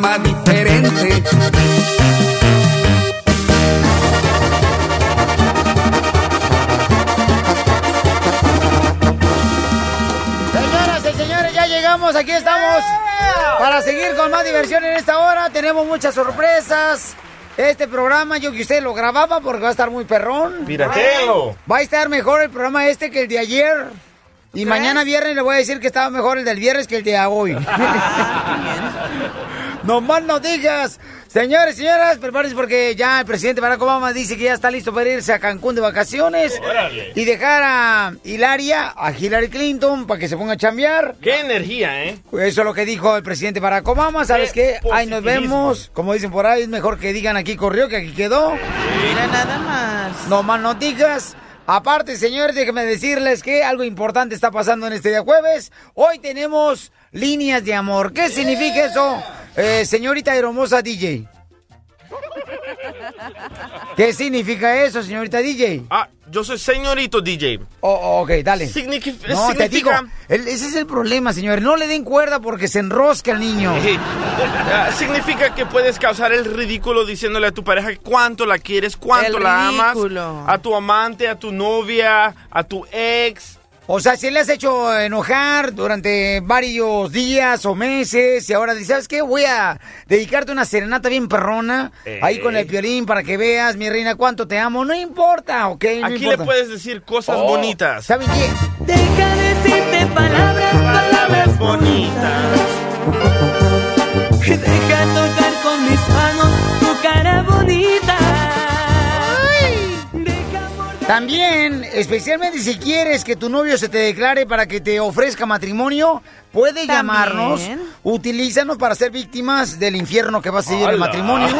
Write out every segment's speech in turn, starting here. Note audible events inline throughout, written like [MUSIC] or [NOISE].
programa diferente. Señoras y señores, ya llegamos, aquí estamos para seguir con más diversión en esta hora. Tenemos muchas sorpresas. Este programa yo que usted lo grababa porque va a estar muy perrón. Piratelo. Va a estar mejor el programa este que el de ayer. Y mañana viernes le voy a decir que estaba mejor el del viernes que el de hoy. [LAUGHS] [LAUGHS] no más no digas. Señores, señoras, prepárense porque ya el presidente Barack Obama dice que ya está listo para irse a Cancún de vacaciones. Órale. Y dejar a Hilaria, a Hillary Clinton, para que se ponga a chambear. Qué energía, ¿eh? Eso es lo que dijo el presidente Barack Obama. ¿Sabes qué? Qué Ahí nos vemos. Como dicen por ahí, es mejor que digan aquí corrió que aquí quedó. Mira nada más. No más no digas. Aparte, señores, déjenme decirles que algo importante está pasando en este día jueves. Hoy tenemos líneas de amor. ¿Qué significa eso, eh, señorita hermosa DJ? ¿Qué significa eso, señorita DJ? Ah, yo soy señorito DJ. Oh, ok, dale. Signifi- No, te digo, significa- el- ese es el problema, señores. No le den cuerda porque se enrosca el niño. Ah, significa que puedes causar el ridículo diciéndole a tu pareja cuánto la quieres, cuánto El la ridículo. amas, a tu amante, a tu novia, a tu ex. O sea, si le has hecho enojar durante varios días o meses y ahora dices, ¿sabes qué? Voy a dedicarte una serenata bien perrona Eh. ahí con el violín para que veas, mi reina, cuánto te amo. No importa, ¿ok? No Aquí le puedes decir cosas Oh, bonitas. ¿Saben qué? Deja decirte palabras, palabras bonitas. Deja tocar con mis manos También, especialmente si quieres que tu novio se te declare para que te ofrezca matrimonio, puede También. llamarnos. Utilízanos para ser víctimas del infierno que va a seguir el matrimonio. [LAUGHS]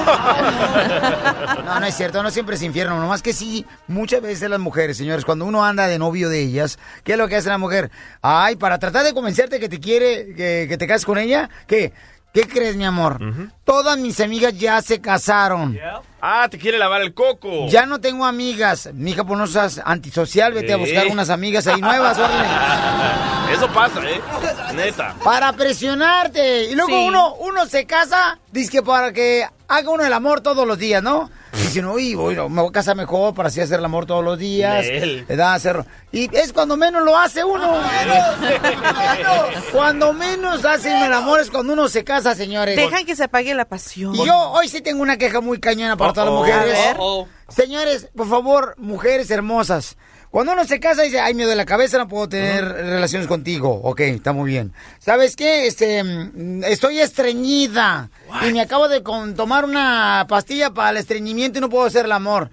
No, no es cierto, no siempre es infierno, nomás que sí, muchas veces las mujeres, señores, cuando uno anda de novio de ellas, ¿qué es lo que hace la mujer? Ay, para tratar de convencerte que te quiere, que, que te cases con ella, ¿qué? ¿Qué crees, mi amor? Todas mis amigas ya se casaron. Ah, te quiere lavar el coco. Ya no tengo amigas. Mija, pues no seas antisocial, vete a buscar unas amigas ahí nuevas, órale. [LAUGHS] Eso pasa, ¿eh? Neta. Para presionarte. Y luego Sí. uno, uno se casa, dice que para que haga uno el amor todos los días, ¿no? [LAUGHS] Dice, no, uy, no, me voy a casar mejor para así hacer el amor todos los días. ¿verdad? Hacer... Y es cuando menos lo hace uno. [LAUGHS] cuando menos hacen el amor es cuando uno se casa, señores. Dejan que se apague la pasión. Y yo hoy sí tengo una queja muy cañona para todas las mujeres. Ver. Uh-oh. Señores, por favor, mujeres hermosas. Cuando uno se casa dice, ay, me duele la cabeza, no puedo tener relaciones contigo. Ok, está muy bien. ¿Sabes qué? Este, mm, estoy estreñida. Y me acabo de con- tomar una pastilla para el estreñimiento y no puedo hacer el amor.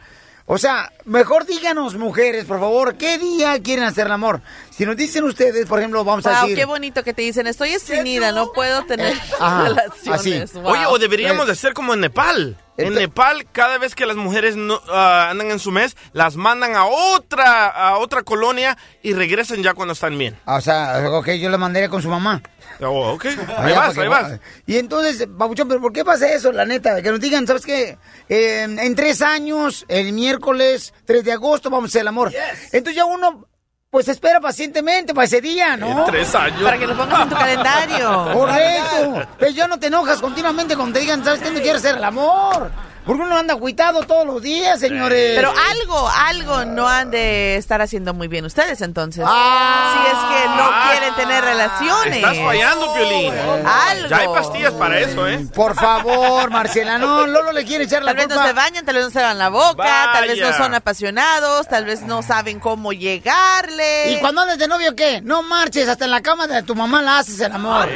O sea, mejor díganos, mujeres, por favor, ¿qué día quieren hacer el amor? Si nos dicen ustedes, por ejemplo, vamos a Wow, decir... qué bonito que te dicen, estoy estreñida, no puedo tener Ajá, relaciones. así. Wow. Oye, o deberíamos Pues- de ser como en Nepal. En Nepal, cada vez que las mujeres no, ah, andan en su mes, las mandan a otra, a otra colonia y regresan ya cuando están bien. O sea, ok, yo la mandaría con su mamá. Oh, ok, ahí Allá vas, ahí va- vas. Y entonces, Pabuchón, ¿pero por qué pasa eso, la neta? Que nos digan, ¿sabes qué? Eh, en tres años, el miércoles 3 de agosto, vamos a hacer el amor. Entonces ya uno, pues espera pacientemente para ese día, ¿no? En tres años. Para que lo pongas en tu calendario. Correcto. Pero ya no te enojas continuamente cuando te digan, ¿sabes qué? No quiero hacer el amor. Porque uno anda cuitado todos los días, señores. Pero algo, algo no han de estar haciendo muy bien ustedes entonces. Ah. si es que no quieren tener relaciones. Estás fallando, Piolín. Algo. Ya hay pastillas para eso, ¿eh? Por favor, Marcela, no, Lolo le quiere echar la Tal vez no se bañan, tal vez no se lavan la boca, tal vez no son apasionados, tal vez no saben cómo llegarle. ¿Y cuando andas de novio qué? No marches, hasta en la cama de tu mamá la haces el amor.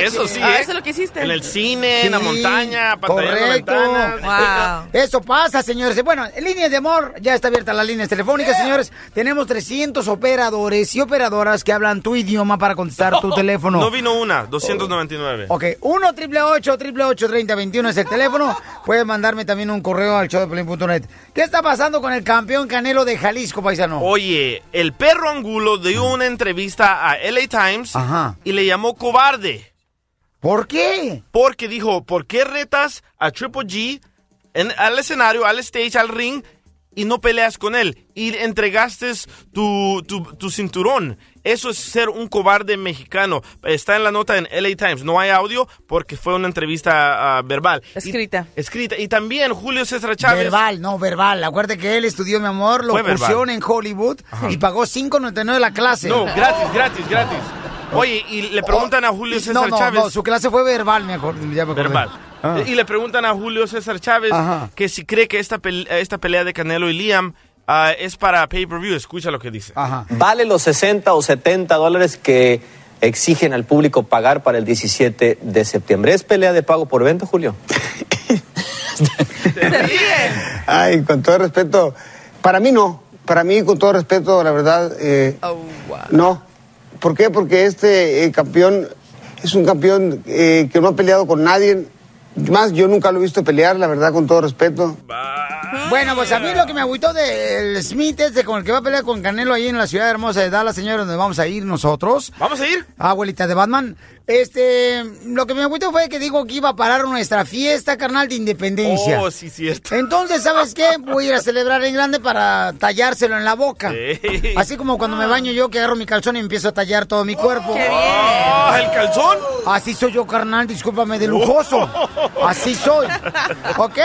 Eso sí, Ah, ¿eh? eso es lo que hiciste. En el cine, en la montaña, pantallando correcto. Ventanas. Wow. Eso pasa, señores. Bueno, en líneas de amor, ya está abierta las líneas telefónicas, señores. Tenemos 300 operadores y operadoras que hablan tu idioma para contestar tu teléfono. No vino una, 299. Ok, 1 triple 8 triple 8 30 21 es el teléfono. Pueden mandarme también un correo al showdepelín.net. ¿Qué está pasando con el campeón Canelo de Jalisco, paisano? Oye, el perro Angulo dio una entrevista a LA Times Ajá. y le llamó cobarde. ¿Por qué? Porque dijo, ¿por qué retas a Triple G en- al escenario, al stage, al ring y no peleas con él? Y entregaste tu, tu, tu cinturón. Eso es ser un cobarde mexicano. Está en la nota en LA Times. No hay audio porque fue una entrevista ah, verbal. Y- Escrita. escrita. Y también Julio César Chávez. Verbal, no, verbal. Acuérdate que él estudió, mi amor, locución en Hollywood y pagó 5.99 la clase. No, gratis, gratis, gratis. Oye, y le preguntan a Julio César no, no, Chávez. No, su clase fue verbal, me acuerdo. Ya me verbal. Ah. Y le preguntan a Julio César Chávez Ajá. que si cree que esta, pel- esta pelea de Canelo y Liam ah, es para pay-per-view. Escucha lo que dice. Ajá. ¿Vale los 60 o 70 dólares que exigen al público pagar para el 17 de septiembre? ¿Es pelea de pago por evento, Julio? [LAUGHS] Ay, con todo respeto, para mí no. Para mí, con todo respeto, la verdad, eh, Oh, wow. no. ¿Por qué? Porque este eh, campeón es un campeón eh, que no ha peleado con nadie. Más, yo nunca lo he visto pelear, la verdad, con todo respeto. Bueno, pues a mí lo que me agüitó del Smith es de con el que va a pelear con Canelo ahí en la ciudad hermosa de Dallas, señor, donde vamos a ir nosotros. ¿Vamos a ir? Abuelita de Batman. Este, lo que me agüitó fue que dijo que iba a parar nuestra fiesta, carnal, de independencia. Oh, sí, cierto. Entonces, ¿sabes qué? Voy a ir a celebrar en grande para tallárselo en la boca. Ey. Así como cuando me baño yo, que agarro mi calzón y empiezo a tallar todo mi cuerpo. Qué bien. Ah, ¿El calzón? Así soy yo, carnal, discúlpame, de lujoso. Así soy. ¿Ok?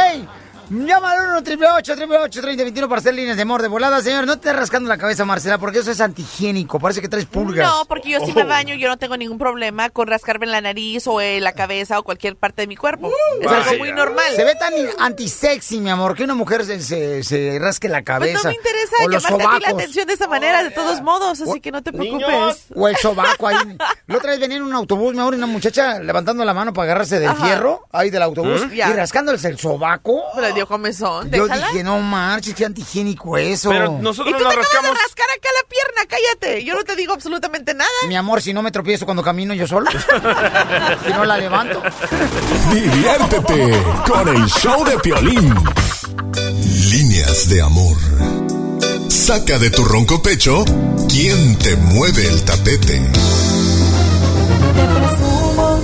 Llama al 1 triple 8 30 21 para hacer líneas de amor de volada, señor. No te estés rascando la cabeza, Marcela, porque eso es antihigiénico. Parece que traes pulgas. No, porque yo si me baño, yo no tengo ningún problema con rascarme en la nariz o en la cabeza o cualquier parte de mi cuerpo. es Vaya. algo muy normal. Se ve tan antisexy, mi amor, que una mujer se, se, se rasque la Pues cabeza. no me interesa o los llamarte a ti la sobacos. atención de esa manera, de todos modos, así que no te Niños. preocupes. O el sobaco ahí. La otra vez venía en un autobús, mi amor, y una muchacha levantando la mano para agarrarse del Ajá. fierro ahí del autobús ¿Mm? Y rascándose el sobaco. Dio comezón, Yo déjala. dije, no marches, qué antihigiénico eso. Pero Y nosotros tú te nos acabas rascamos. de rascar acá la pierna, cállate. Yo no te digo absolutamente nada. Mi amor, si no me tropiezo cuando camino yo solo. [LAUGHS] si no la levanto. Diviértete con el show de Piolín. Líneas de amor. Saca de tu ronco pecho quién te mueve el tapete. Te presumo,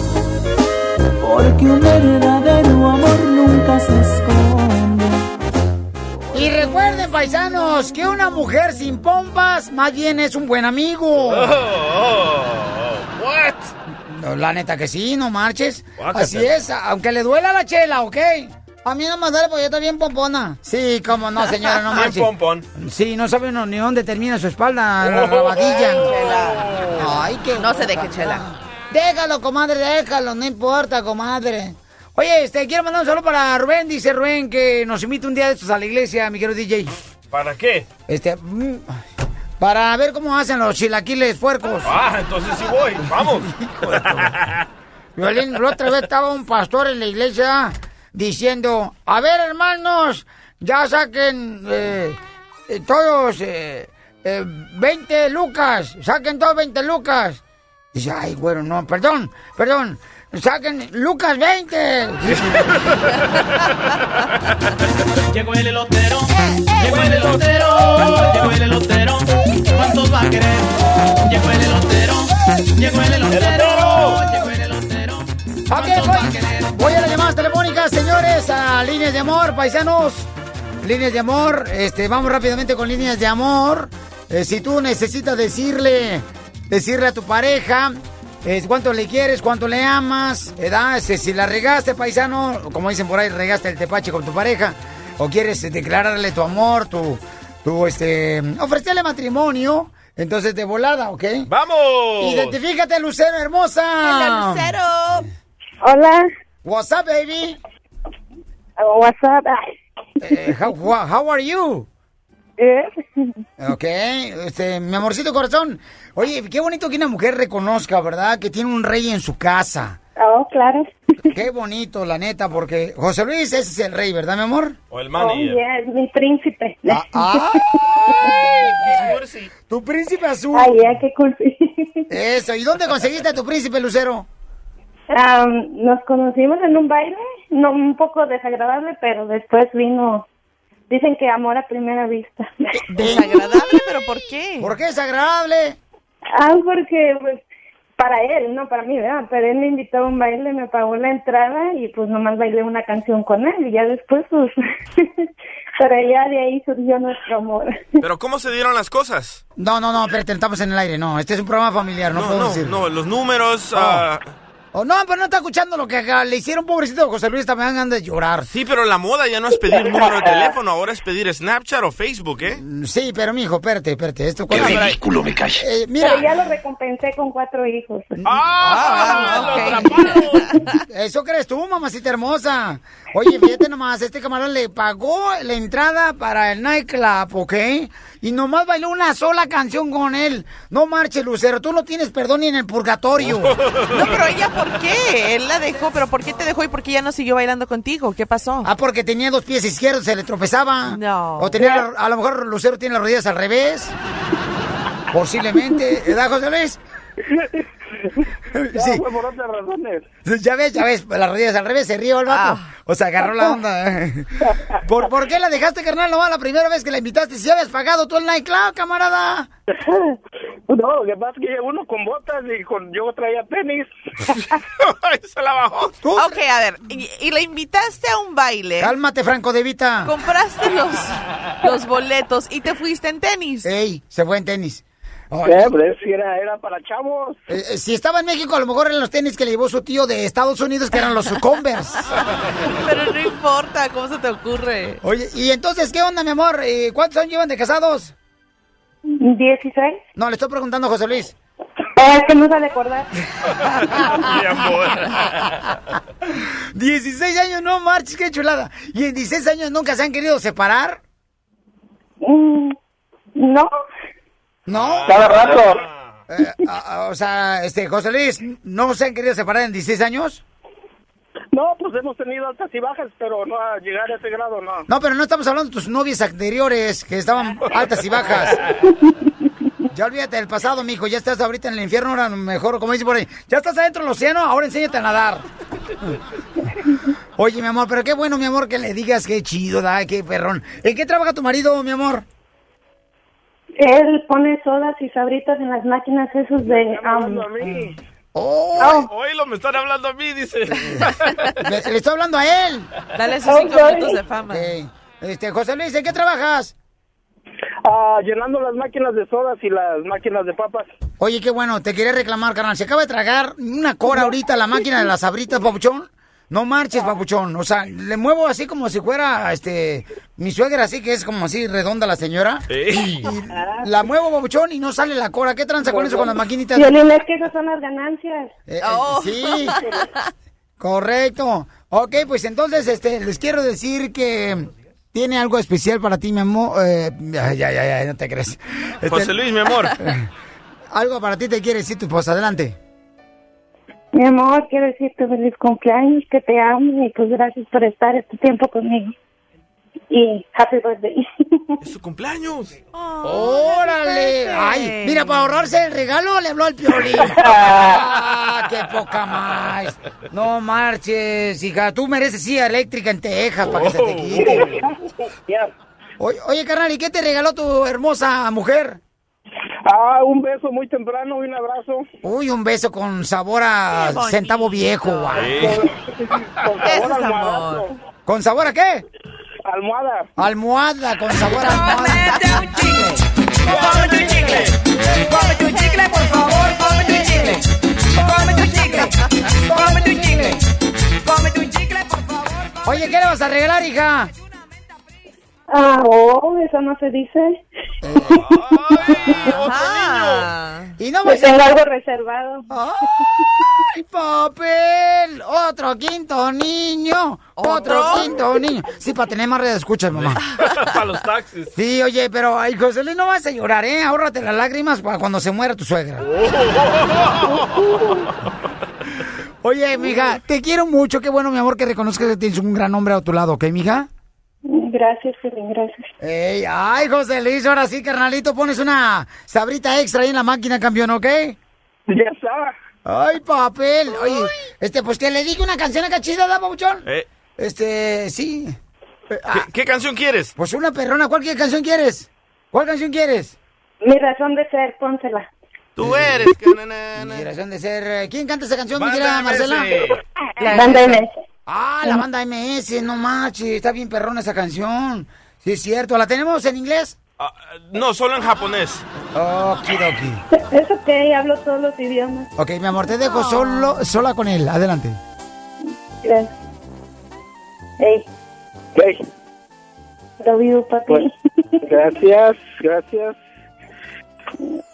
porque un recuerden, paisanos, que una mujer sin pompas más bien es un buen amigo. What? No, La neta que sí, no marches. Guácate. Así es, aunque le duela la chela, ¿ok? A mí no me duele porque yo estoy bien pompona. Sí, cómo no, señora, no [LAUGHS] Bien marches. pompón. Sí, no sabe uno ni dónde termina su espalda, la rabadilla. Ay, qué No se deje. Chela. Déjalo, comadre, déjalo, no importa, comadre. Oye, este, quiero mandar un saludo para Rubén, dice Rubén, que nos invita un día de estos a la iglesia, mi querido DJ. ¿Para qué? Este, mm, para ver cómo hacen los chilaquiles puercos. Ah, entonces sí voy. Vamos. [LAUGHS] Violín, la otra vez estaba un pastor en la iglesia diciendo, a ver hermanos, ya saquen eh, eh, todos eh, eh, 20 lucas, saquen todos 20 lucas. Dice, ay, bueno, no, perdón, perdón, saquen lucas 20. Llegó el elotero, llegó el elotero, llegó el elotero. ¿Cuántos va a querer? Llegó el elotero, llegó el elotero, llegó el elotero. Ok, ¿Cuántos va a voy, querer? voy a las llamadas telefónicas, señores, a líneas de amor, paisanos. Líneas de amor, este, vamos rápidamente con líneas de amor. Eh, si tú necesitas decirle, decirle a tu pareja eh, cuánto le quieres, cuánto le amas, ¿verdad? Este, si la regaste, paisano, como dicen por ahí, regaste el tepache con tu pareja, o quieres eh, declararle tu amor, tu, tu, este, ofrecerle matrimonio, entonces de volada, ¿ok? ¡Vamos! Identifícate, Lucero hermosa. Hola, Lucero. Hola. What's up, baby? Oh, what's up? Eh, how are you? Ok, este, mi amorcito corazón. Oye, qué bonito que una mujer reconozca, ¿verdad? Que tiene un rey en su casa. Oh, claro. Qué bonito, la neta, porque José Luis, ese es el rey, ¿verdad, mi amor? O el Oh, yeah, es mi príncipe. Ah, Tu príncipe azul. Ay, ya, qué cool. Eso, ¿y dónde conseguiste a tu príncipe, Lucero? Am, nos conocimos en un baile, no un poco desagradable, pero después vino, dicen que amor a primera vista. [LAUGHS] Desagradable, pero ¿por qué? ¿Por qué desagradable? Ah, porque pues para él, no para mí, ¿verdad? Pero él me invitó a un baile, me pagó la entrada y pues nomás bailé una canción con él y ya después pues, [LAUGHS] pero ya de ahí surgió nuestro amor. Pero ¿cómo se dieron las cosas? No, no, no, espérate, estamos en el aire, no. Este es un programa familiar, no, No, puedo no, decir. no, los números... Oh. ah, Oh, no, pero no está escuchando lo que le hicieron, pobrecito José Luis, también andan de llorar. Sí, pero la moda ya no es pedir número de teléfono, ahora es pedir Snapchat o Facebook, ¿eh? Sí, pero mijo, espérate, espérate. Esto Qué ridículo me cae. Eh, mira. Pero ya lo recompensé con cuatro hijos. Ah, [LAUGHS] Eso crees tú, mamacita hermosa. Oye, fíjate nomás, este camarón le pagó la entrada para el nightclub, ¿ok? Y nomás bailó una sola canción con él. No marches, Lucero, tú no tienes perdón ni en el purgatorio. No, pero ella, ¿por qué? Él la dejó, pero ¿por qué te dejó y por qué ya no siguió bailando contigo? ¿Qué pasó? Ah, porque tenía dos pies izquierdos, se le tropezaba. No. O tenía, a lo mejor Lucero tiene las rodillas al revés. Posiblemente. ¿Verdad, José Luis? [LAUGHS] Sí. fue por otras razones. Ya ves, ya ves, las rodillas al revés, se rió el vato. Ah. O sea, agarró la onda. ¿Por, ¿Por qué la dejaste, carnal? No, la primera vez que la invitaste, si habías pagado tú el nightclub, camarada. [LAUGHS] No, lo que pasa es que uno con botas y con yo traía tenis. [LAUGHS] Se la bajó. Ok, a ver, y, y la invitaste a un baile. Cálmate, Franco de Vita. Compraste los, los boletos y te fuiste en tenis. Ey, se fue en tenis. Ay, Eh, pues, si era, era para chavos. eh, eh, si estaba en México, a lo mejor eran los tenis que le llevó su tío de Estados Unidos, que eran los Converse. [LAUGHS] Pero no importa, ¿cómo se te ocurre? Oye, ¿y entonces qué onda, mi amor? ¿Cuántos años llevan de casados? ¿Dieciséis? No, le estoy preguntando a José Luis. Es que no sale acordar. [LAUGHS] 16 años, no marches, qué chulada. ¿Y en 16 años nunca se han querido separar? Mm, no. ¿No? Cada rato. Eh, a- a- o sea, este, José Luis, ¿no se han querido separar en 16 años? No, pues hemos tenido altas y bajas, pero no a llegar a ese grado, no. No, pero no estamos hablando de tus novias anteriores, que estaban altas y bajas. Ya olvídate del pasado, mijo, ya estás ahorita en el infierno, ahora mejor, como dice por ahí, ya estás adentro del océano, ahora enséñate a nadar. Oye, mi amor, pero qué bueno, mi amor, que le digas qué chido, da, qué perrón. ¿En qué trabaja tu marido, mi amor? Él pone sodas y sabritas en las máquinas esos de... am, Oh, Oílo, me están hablando a mí, dice. [LAUGHS] le, le estoy hablando a él. Dale sus cinco minutos de fama. Ok. Este, José Luis, ¿en qué trabajas? Ah, llenando las máquinas de sodas y las máquinas de papas. Oye, qué bueno, te quería reclamar, carnal. Se acaba de tragar una cora ahorita la máquina de las sabritas, papuchón. No marches, papuchón. O sea, le muevo así como si fuera, este, mi suegra así, que es como así redonda la señora. Ey. Y la muevo, papuchón, y no sale la cora. ¿Qué tranza con eso con las maquinitas? Violín, es que esas son las ganancias. Eh, eh, Oh. Sí, correcto. Ok, pues entonces, este, les quiero decir que tiene algo especial para ti, mi amor. Eh, ay, ay, ay, no te crees. Este, José Luis, mi amor. [LAUGHS] Algo para ti te quiere decir tu esposa. Adelante. Mi amor, quiero decirte feliz cumpleaños, que te amo y pues gracias por estar este tiempo conmigo. Y happy birthday. [LAUGHS] Es su cumpleaños. ¡Órale! Ay, mira, para ahorrarse el regalo le habló al piolín. [LAUGHS] ¡Ah, qué poca más! No marches, hija. Tú mereces silla eléctrica en Texas para que se te quite. Oye, oye, carnal, ¿y qué te regaló tu hermosa mujer? Ah, un beso muy temprano y un abrazo. Uy, un beso con sabor a centavo viejo. Con sabor es almohadazo. amor. ¿Con sabor a qué? Almohada. Almohada, con sabor a almohada. Cómete un chicle. Cómete un chicle. Cómete un chicle, por favor, cómete un chicle. cómete un chicle, cómete un chicle, cómete un chicle, por favor. Oye, ¿qué le vas a regalar, hija? Ah, oh, eso no se dice. Y no Me vas tengo a... algo reservado. ¡Ay, papel! Otro quinto niño. Otro, quinto niño. Sí, para tener más redes escuchas, mamá. [LAUGHS] Para los taxis. Sí, oye, pero, ay, José Luis, no vas a llorar, ¿eh? Ahórrate las lágrimas para cuando se muera tu suegra. [LAUGHS] Oye, mija, te quiero mucho. Qué bueno, mi amor, que reconozcas que tienes un gran hombre a tu lado, ¿ok, mija? Gracias, Piolín, gracias. Ey, ay, José Luis, ahora sí, carnalito, pones una sabrita extra ahí en la máquina, campeón, ¿ok? Ya está. Ay, papel. Oye, este, pues que le dije una canción acá chida, ¿da, Pabuchón? Eh, Este, sí. ¿qué, qué canción quieres? Pues una perrona, ¿cuál canción quieres? ¿Cuál canción quieres? Mi razón de ser, pónsela. Tú eres. Mi razón de ser. eh, ¿Quién canta esa canción, mi querida. Marcela? La banda MS. Ah, la banda MS, no manches, está bien perrona esa canción. Sí, es cierto. ¿La tenemos en inglés? Ah, no, solo en japonés. Okidoki. Es ok, hablo todos los idiomas. Ok, mi amor, te dejo solo, sola con él. Adelante. Gracias. Hey, Hey, love papi. Pues, gracias, gracias.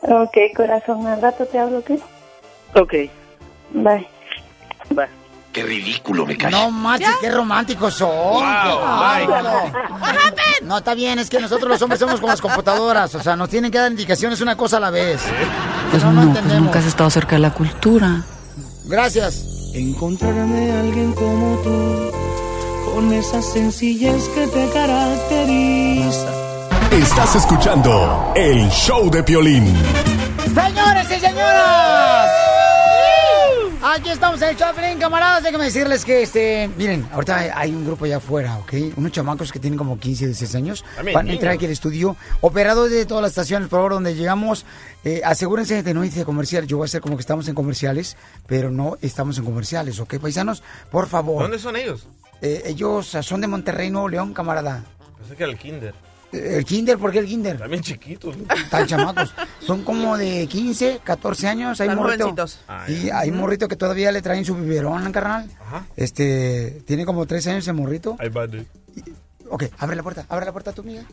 ok, corazón, al rato te hablo, ¿qué? Ok, Bye. bye. Qué ridículo me cae. No manches, qué románticos son. Wow, Qué. No, está bien, es que nosotros los hombres somos como las computadoras. O sea, nos tienen que dar indicaciones una cosa a la vez. Pues no, no, no pues entendemos. nunca has estado cerca de la cultura. Gracias. Encontrarme a alguien como tú, con esa sencillez que te caracteriza. Estás escuchando el show de Piolín. Señores y señoras. Aquí estamos en el Chaplin, camaradas. Déjenme decirles que, este, miren, ahorita hay- un grupo allá afuera, ¿ok? Unos chamacos que tienen como 15, 16 años. También Van a entrar aquí al estudio. Operadores de todas las estaciones, por favor, donde llegamos. eh, asegúrense de no irse comercial. Yo voy a hacer como que estamos en comerciales, pero no estamos en comerciales, ¿ok, paisanos? Por favor. ¿Dónde son ellos? Eh, ellos son de Monterrey, Nuevo León, camarada. Pensé que era el kinder. ¿El kinder? ¿Por qué el kinder? También chiquitos. Están chamacos. Son como de 15, 14 años. Hay Están morrito. jovencitos. Ah, Y hay morrito que todavía le traen su biberón, carnal. Ajá. Este, tiene como 13 años ese morrito. Ahí va. Ok, abre la puerta, abre la puerta tú, amiga.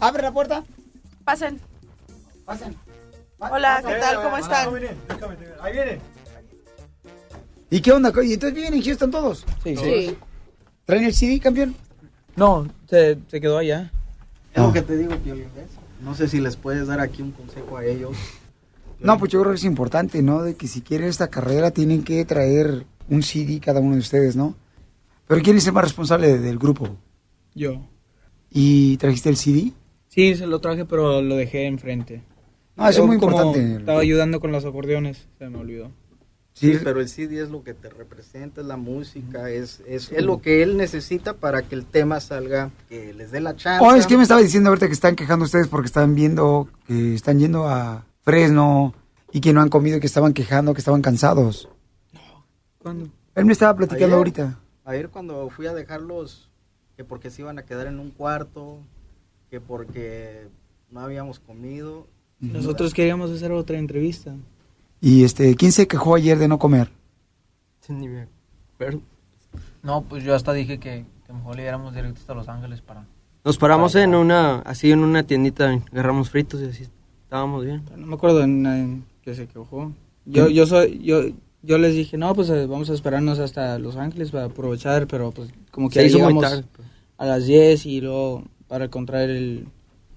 Abre la puerta. Pasen. Pasen. Hola, ¿qué tal? ¿Cómo están? Ahí viene. ¿Y qué onda? ¿Y entonces viven en Houston todos? Sí. Sí. ¿Traen el CD, campeón? No, se, se quedó allá. Es lo que te digo, Piolín. No sé si les puedes dar aquí un consejo a ellos. No, pues yo creo que es importante, ¿no? De que si quieren esta carrera tienen que traer un CD cada uno de ustedes, ¿no? Pero ¿quién es el más responsable del grupo? Yo. ¿Y trajiste el CD? Sí, se lo traje, pero lo dejé enfrente. Ah, eso es muy importante. Estaba ayudando con los acordeones, se me olvidó. Sí, pero el CD es lo que te representa, es la música, es, es, es lo que él necesita para que el tema salga, que les dé la chance. Oh, es que me estaba diciendo ahorita que están quejando ustedes porque están viendo que están yendo a Fresno y que no han comido y que estaban quejando, que estaban cansados. ¿Cuándo? Él me estaba platicando Ayer. ahorita. Ayer cuando fui a dejarlos, que porque se iban a quedar en un cuarto, que porque no habíamos comido. Nosotros queríamos hacer otra entrevista. Y este, ¿quién se quejó ayer de no comer? Ni me acuerdo. No, pues yo hasta dije que, que mejor le diéramos directo hasta Los Ángeles para... Nos paramos en una, así en una tiendita, agarramos fritos y así estábamos bien. No me acuerdo en, en que se quejó. Yo, yo soy, yo, yo les dije, no, pues eh, vamos a esperarnos hasta Los Ángeles para aprovechar, pero pues como que Se ahí llegamos tarde, pues. a las 10 y luego para encontrar el,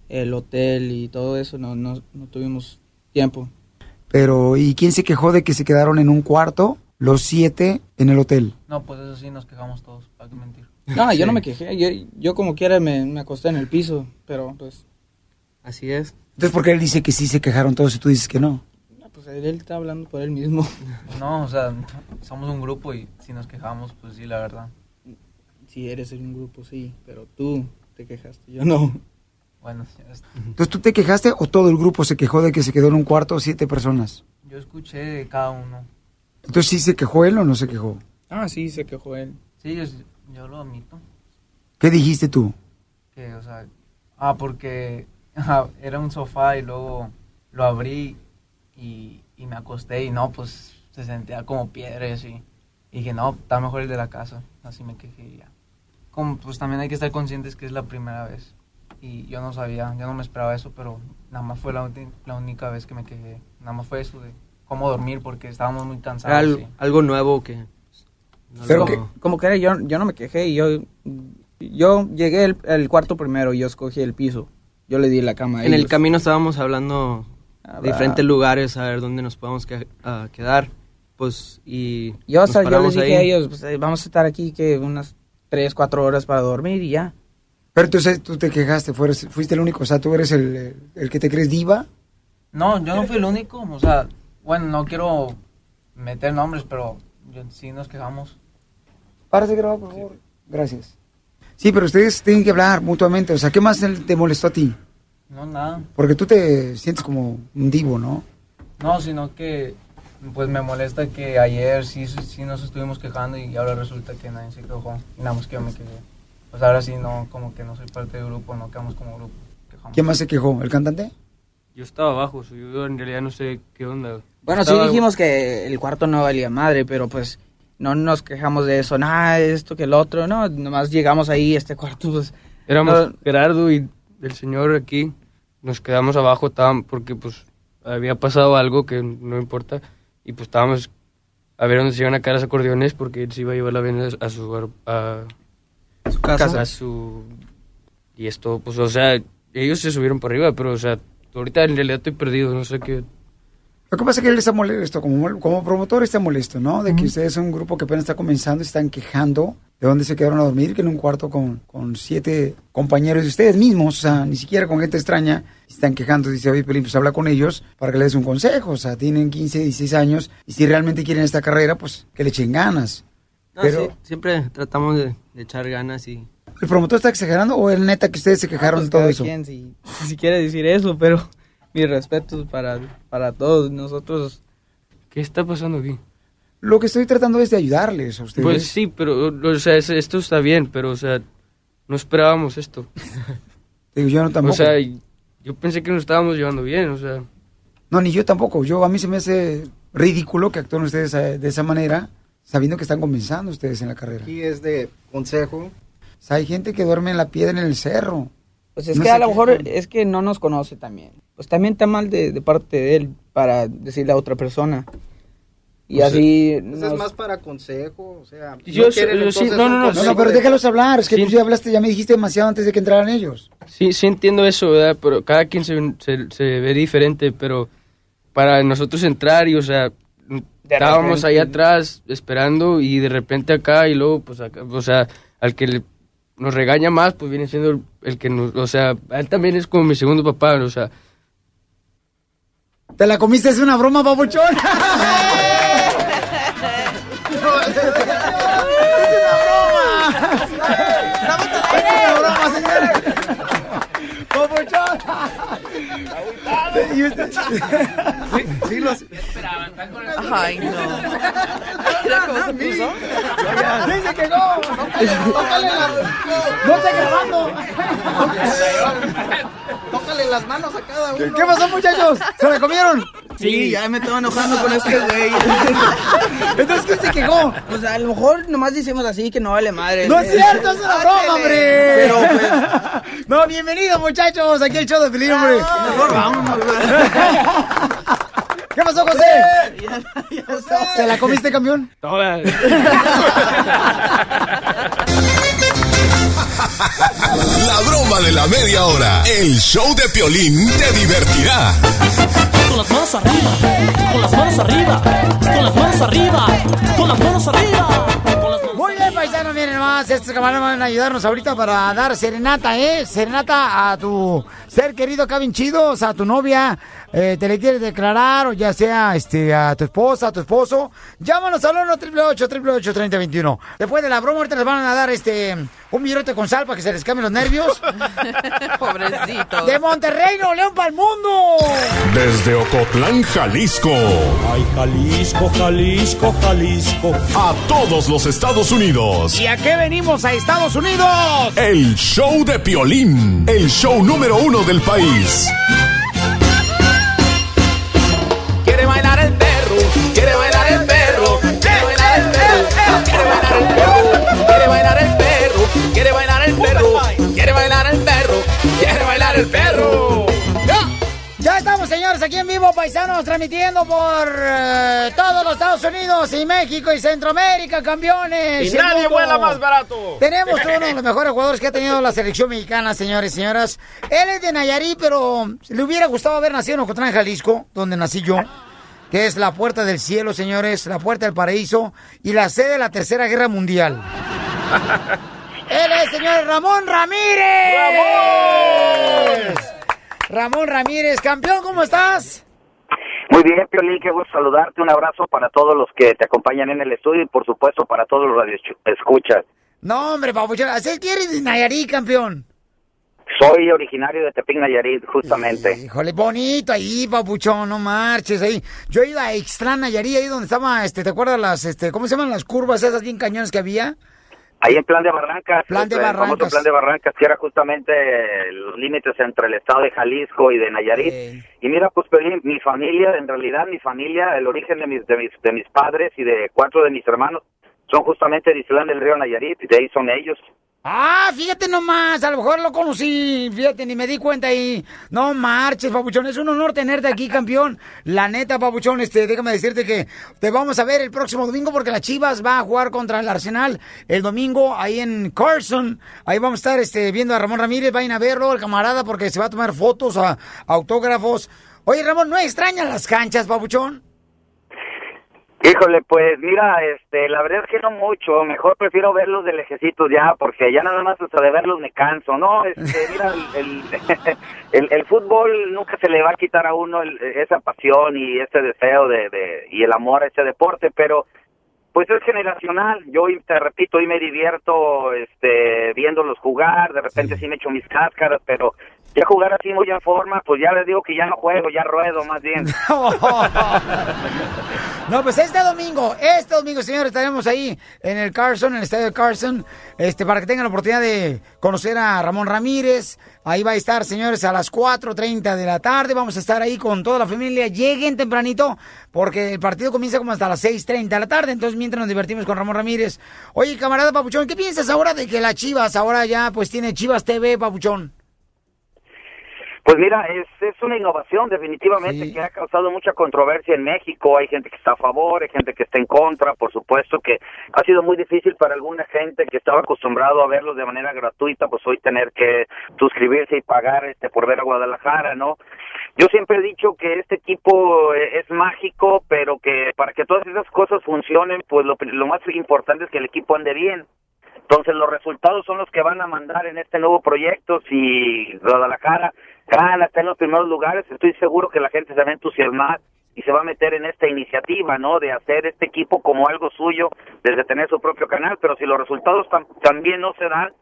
el hotel y todo eso no, no, no tuvimos tiempo. Pero, ¿y quién se quejó de que se quedaron en un cuarto, los siete, en el hotel? No, pues eso sí nos quejamos todos, para qué mentir. No, yo no me quejé, yo, yo como quiera me, me acosté en el piso, pero pues... Así es. Entonces, ¿por qué él dice que sí se quejaron todos y tú dices que no? Pues él está hablando por él mismo. [LAUGHS] No, o sea, somos un grupo y si nos quejamos, pues sí, la verdad. Si eres en un grupo, sí, pero tú te quejaste, yo no. Bueno, Entonces, ¿tú te quejaste o todo el grupo se quejó de que se quedó en un cuarto siete personas? yo escuché de cada uno. Entonces, ¿sí se quejó él o no se quejó? Ah, sí, se quejó él. Sí, yo, yo lo admito. ¿Qué dijiste tú? Que, o sea, ah, porque ajá, [LAUGHS] era un sofá y luego lo abrí y, y me acosté y no, pues se sentía como piedra y así. Y dije, no, está mejor el de la casa. Así me quejé y ya. Como, pues también hay que estar conscientes que es la primera vez. Y yo no sabía, yo no me esperaba eso, pero nada más fue la, única vez que me quejé. Nada más fue eso de cómo dormir porque estábamos muy cansados. Era al- y- algo nuevo que... no Pero que- Como que era, yo, yo no me quejé y yo, yo llegué el, el cuarto primero y yo escogí el piso. Yo le di la cama a En el camino estábamos hablando Ah, de diferentes lugares, a ver dónde nos podemos que- quedar. Pues, y Yo, hasta, yo les dije ahí. a ellos, pues, eh, vamos a estar aquí que unas 3, 4 horas para dormir y ya. Pero entonces tú te quejaste, fueras- fuiste el único, o sea, tú eres el, el- que te crees diva. No, yo no fui el único. O sea, bueno, no quiero meter nombres, pero yo- sí nos quejamos. Párate grabar, por favor. Gracias. Sí, pero ustedes tienen que hablar mutuamente. O sea, ¿qué más te molestó a ti? No, nada. Porque tú te sientes como un divo, ¿no? No, sino que pues me molesta que ayer sí, sí nos estuvimos quejando y ahora resulta que nadie se quejó. Y nada más que yo me quejé. Pues ahora sí no, como que no soy parte del grupo, no quedamos como grupo. ¿Quién más se quejó? ¿El cantante? Yo estaba abajo, yo en realidad no sé qué onda. Bueno, Estaba- sí dijimos que el cuarto no valía madre, pero pues no nos quejamos de eso, nada, esto que el otro, no, nomás llegamos ahí, este cuarto, pues... Éramos no- Gerardo y el señor aquí, nos quedamos abajo estaban, porque pues había pasado algo que no importa y pues estábamos a ver dónde se iban a caer los acordeones porque él se iba a llevar la avena a su, a, su casa. a su y esto pues o sea ellos se subieron por arriba pero o sea ahorita en realidad estoy perdido no sé qué Lo que pasa es que él está molesto, como, como promotor está molesto, ¿no? De que ustedes son un grupo que apenas está comenzando y están quejando de dónde se quedaron a dormir, que en un cuarto con, con siete compañeros de ustedes mismos, o sea, ni siquiera con gente extraña, están quejando. Dice, oye, Pelín, pues habla con ellos para que les des un consejo. O sea, tienen 15, 16 años y si realmente quieren esta carrera, pues que le echen ganas. No, Pero, sí, siempre tratamos de, de echar ganas y ¿el promotor está exagerando o es neta que ustedes se quejaron de todo Cada eso? quien, si, si quiere decir eso, pero [LAUGHS] mi respeto para, para todos nosotros. ¿Qué está pasando aquí? Lo que estoy tratando es de ayudarles a ustedes. pues sí pero o sea es- esto está bien pero o sea no esperábamos esto [LAUGHS] Digo, yo no tampoco. o sea yo pensé que nos estábamos llevando bien o sea No, ni yo tampoco. Yo a mí se me hace ridículo que actúen ustedes eh, de esa manera, sabiendo que están comenzando ustedes en la carrera. Aquí es de consejo. O sea, hay gente que duerme en la piedra en el cerro. Pues es No que a lo mejor es que no nos conoce también. Pues también está mal de, de parte de él para decirle a otra persona. Y O sea, así... pues nos- es más para consejo, o sea, Yo no sé- quieren, yo sí- no, no, no, No, no, pero déjalos hablar. Es que Sí. tú ya hablaste, ya me dijiste demasiado antes de que entraran ellos. Sí, sí entiendo eso, ¿verdad? Pero cada quien se, se, se ve diferente, pero para nosotros entrar y, o sea, estábamos repente. ahí atrás esperando y de repente acá y luego, pues, acá, o sea, al que le- nos regaña más, pues viene siendo el, el que nos, o sea, él también es como mi segundo papá, o sea, Te la comiste, es una broma, babuchón. [LAUGHS] Es una broma, señores. Babuchón. Y usted- Sí, los... Ay, no. Mira cómo se puso. Sí, se quedó. Tócale la... No está grabando. [LAUGHS] Tócale las manos a cada uno. ¿Qué pasó, muchachos? ¿Se la comieron? Sí, ya me estaba enojando con este güey. [LAUGHS] Entonces, ¿quién se quejó? Pues a lo mejor nomás decimos así que no vale madre. No es cierto, es una broma, hombre. Pero pues... [LAUGHS] No, bienvenidos, muchachos, aquí el show de Pelín, hombre. Mejor vámonos, [LAUGHS] ¿Qué pasó, José? ¿Te la comiste, campeón? toda. La broma de la media hora. El show de Piolín te divertirá. Con las manos arriba, con las manos arriba, con las manos arriba, con las manos arriba. Muy bien, paisanos, miren más. Estos camaradas van a ayudarnos ahorita para dar serenata, ¿eh? Serenata a tu ser querido sea, a tu novia. Eh, te le quieres declarar, o ya sea este, a tu esposa, a tu esposo. Llámanos al 1 888 3021 Después de la broma, ahorita les van a dar este un virote con sal para que se les cambien los nervios. [LAUGHS] Pobrecito. De Monterrey, Nuevo León para el mundo. Desde Ocotlán, Jalisco. Ay, Jalisco, Jalisco, Jalisco. A todos los Estados Unidos. ¿Y a qué venimos a Estados Unidos? El show de Piolín. El show número uno del país. Quiere el perro. ¡Ya! Ya estamos, señores, aquí en vivo, paisanos, transmitiendo por eh, todos los Estados Unidos y México y Centroamérica, campeones. Y nadie mundo. vuela más barato. Tenemos uno de los [LAUGHS] mejores jugadores que ha tenido la selección mexicana, señores y señoras. Él es de Nayarit, pero le hubiera gustado haber nacido en Ocotlán, Jalisco, donde nací yo que es la puerta del cielo, señores, la puerta del paraíso y la sede de la Tercera Guerra Mundial. [LAUGHS] Él es, señor Ramón Ramírez. ¡Ramón! Ramón Ramírez, campeón, ¿cómo estás? Muy bien, Piolín, qué gusto saludarte. Un abrazo para todos los que te acompañan en el estudio y, por supuesto, para todos los radioescuchas. No, hombre, papuchón, ¿así que eres de Nayarit, campeón? Soy originario de Tepic, Nayarit, justamente. Híjole, bonito ahí, papuchón, no marches ahí. Yo iba a Ixtlán, Nayarit, ahí donde estaba, este, ¿te acuerdas las, este, cómo se llaman las curvas esas bien cañones que había? Ahí en Plan de Barrancas. Plan de el famoso Barrancas. Plan de Barrancas, que era justamente los límites entre el estado de Jalisco y de Nayarit. Y mira, pues Piolín, mi familia, en realidad mi familia, el origen de mis, de mis, de mis padres y de cuatro de mis hermanos, son justamente de Islán del Río Nayarit, y de ahí son ellos. Ah, fíjate nomás, a lo mejor lo conocí, fíjate, ni me di cuenta ahí. No marches, papuchón, es un honor tenerte aquí, campeón. La neta, papuchón, este, déjame decirte que te vamos a ver el próximo domingo porque las Chivas va a jugar contra el Arsenal el domingo ahí en Carson. Ahí vamos a estar este, viendo a Ramón Ramírez, vayan a verlo, el camarada, porque se va a tomar fotos, a, autógrafos. Oye, Ramón, ¿no extrañas las canchas, papuchón? Híjole, pues mira, este, la verdad es que no mucho, mejor prefiero verlos de lejecitos ya, porque ya nada más hasta de verlos me canso, ¿no? Este, mira, el, el, [LAUGHS] el, el fútbol nunca se le va a quitar a uno el- esa pasión y ese deseo de, de, y el amor a ese deporte, pero pues es generacional, yo te repito, hoy me divierto este, viéndolos jugar, de repente sí me echo mis cáscaras, pero ya jugar así muy en forma, pues ya les digo que ya no juego, ya ruedo más bien. [LAUGHS] No, pues este domingo, este domingo, señores, estaremos ahí en el Carson, en el estadio de Carson, este, para que tengan la oportunidad de conocer a Ramón Ramírez. Ahí va a estar, señores, a las 4.30 de la tarde. Vamos a estar ahí con toda la familia. Lleguen tempranito, porque el partido comienza como hasta las 6.30 de la tarde. Entonces, mientras nos divertimos con Ramón Ramírez. Oye, camarada Papuchón, ¿qué piensas ahora de que la Chivas ahora ya pues tiene Chivas TV, Papuchón? Pues mira, es, es una innovación definitivamente que ha causado mucha controversia en México. Hay gente que está a favor, hay gente que está en contra. Por supuesto que ha sido muy difícil para alguna gente que estaba acostumbrado a verlos de manera gratuita, pues hoy tener que suscribirse y pagar este por ver a Guadalajara, ¿no? Yo siempre he dicho que este equipo eh, es mágico, pero que para que todas esas cosas funcionen, pues lo, lo más importante es que el equipo ande bien. Entonces los resultados son los que van a mandar en este nuevo proyecto. Si Guadalajara gana, está en los primeros lugares, estoy seguro que la gente se va a entusiasmar y se va a meter en esta iniciativa, ¿no? De hacer este equipo como algo suyo, desde tener su propio canal. Pero si los resultados tam- también no se dan,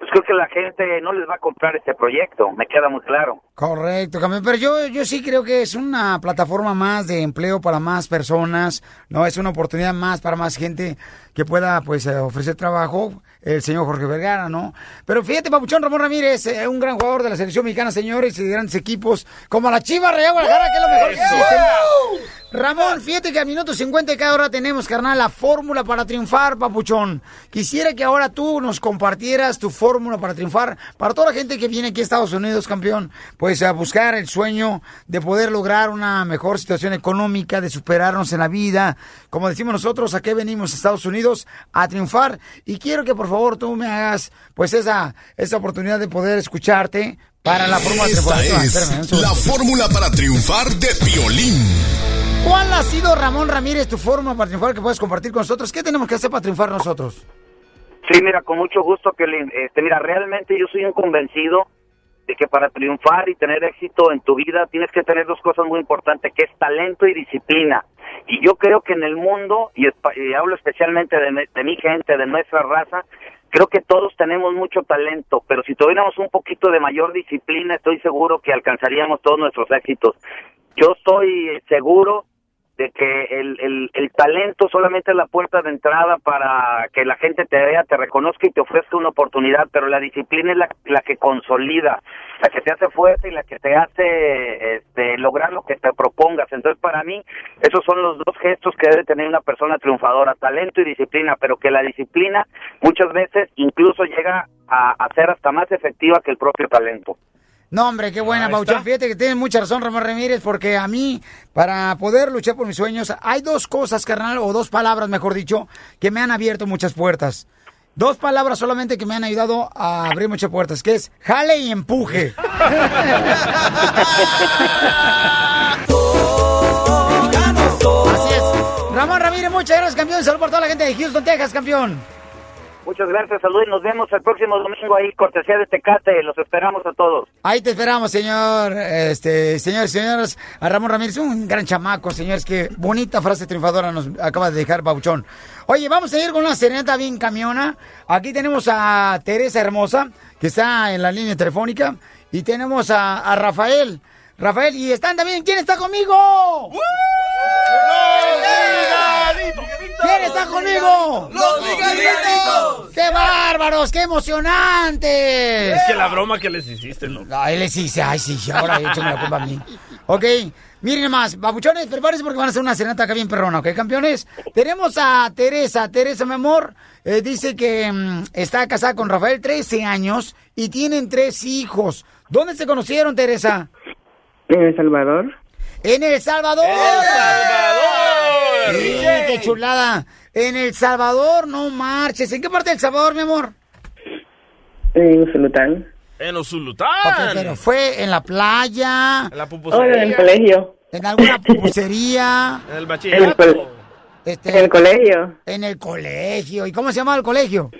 pues creo que la gente no les va a comprar este proyecto, me queda muy claro. Correcto, campeón. Pero yo, yo sí creo que es una plataforma más de empleo para más personas, ¿no? Es una oportunidad más para más gente que pueda, pues, eh, ofrecer trabajo. El señor Jorge Vergara, ¿no? Pero fíjate, Papuchón Ramón Ramírez, eh, un gran jugador de la selección mexicana, señores, y de grandes equipos, como la Chivas Real Guadalajara, que es lo mejor que existe. Ramón, fíjate que al minuto 50 de cada hora tenemos, carnal, la fórmula para triunfar, papuchón. Quisiera que ahora tú nos compartieras tu fórmula para triunfar. Para toda la gente que viene aquí a Estados Unidos, campeón, pues a buscar el sueño de poder lograr una mejor situación económica, de superarnos en la vida. Como decimos nosotros, ¿a qué venimos a Estados Unidos? A triunfar. Y quiero que por favor tú me hagas, pues esa, esa oportunidad de poder escucharte para la fórmula Esta triunfar. la fórmula para triunfar de Piolín. ¿Cuál ha sido, Ramón Ramírez, tu forma para triunfar que puedes compartir con nosotros? ¿Qué tenemos que hacer para triunfar nosotros? Sí, mira, con mucho gusto, que este, mira, realmente yo soy un convencido de que para triunfar y tener éxito en tu vida tienes que tener dos cosas muy importantes, que es talento y disciplina. Y yo creo que en el mundo, y, hablo especialmente de mi gente, de nuestra raza, creo que todos tenemos mucho talento, pero si tuviéramos un poquito de mayor disciplina, estoy seguro que alcanzaríamos todos nuestros éxitos. Yo estoy seguro de que el, el, el talento solamente es la puerta de entrada para que la gente te vea, te reconozca y te ofrezca una oportunidad, pero la disciplina es la, la que consolida, la que te hace fuerte y la que te hace este, lograr lo que te propongas. Entonces, para mí, esos son los dos gestos que debe tener una persona triunfadora, talento y disciplina, pero que la disciplina muchas veces incluso llega a, a ser hasta más efectiva que el propio talento. No, hombre, qué buena, Pauchón. Fíjate que tienes mucha razón, Ramón Ramírez, porque a mí, para poder luchar por mis sueños, hay dos cosas, carnal, o dos palabras, mejor dicho, que me han abierto muchas puertas. Dos palabras solamente que me han ayudado a abrir muchas puertas, que es jale y empuje. [LAUGHS] Así es. Ramón Ramírez, muchas gracias, campeón. Saludos por toda la gente de Houston, Texas, campeón. Muchas gracias, saludos y nos vemos el próximo domingo ahí, cortesía de Tecate. Los esperamos a todos. Ahí te esperamos, señor, este, señores y señoras, a Ramón Ramírez, un gran chamaco, señores, que bonita frase triunfadora nos acaba de dejar Bauchón. Oye, vamos a ir con una serenata bien camiona. Aquí tenemos a Teresa Hermosa, que está en la línea telefónica, y tenemos a, a Rafael. Rafael, y están también, ¿quién está conmigo? ¿Quién está conmigo? ¡Los ligaditos! ¡Qué bárbaros! ¡Qué emocionantes! Es que la broma que les hiciste, ¿no? Ay, él sí, sí, ay, sí, ahora échame la culpa a mí. Ok, miren más, babuchones, prepárense porque van a hacer una serenata acá bien perrona, ¿ok, campeones? Tenemos a Teresa, Teresa, mi amor, eh, dice que mm, está casada con Rafael 13 años y tienen tres hijos. ¿Dónde se conocieron, Teresa? En El Salvador. En El Salvador. ¡El Salvador! Sí, qué chulada. En El Salvador, no marches. ¿En qué parte del Salvador, mi amor? En Usulután. En Usulután. Ok, pero fue en la playa. En la Oh, pupusería. en el colegio. En alguna pupusería. En el En el, bachillerato. Este, en el colegio. En el colegio. ¿Y cómo se llama el colegio?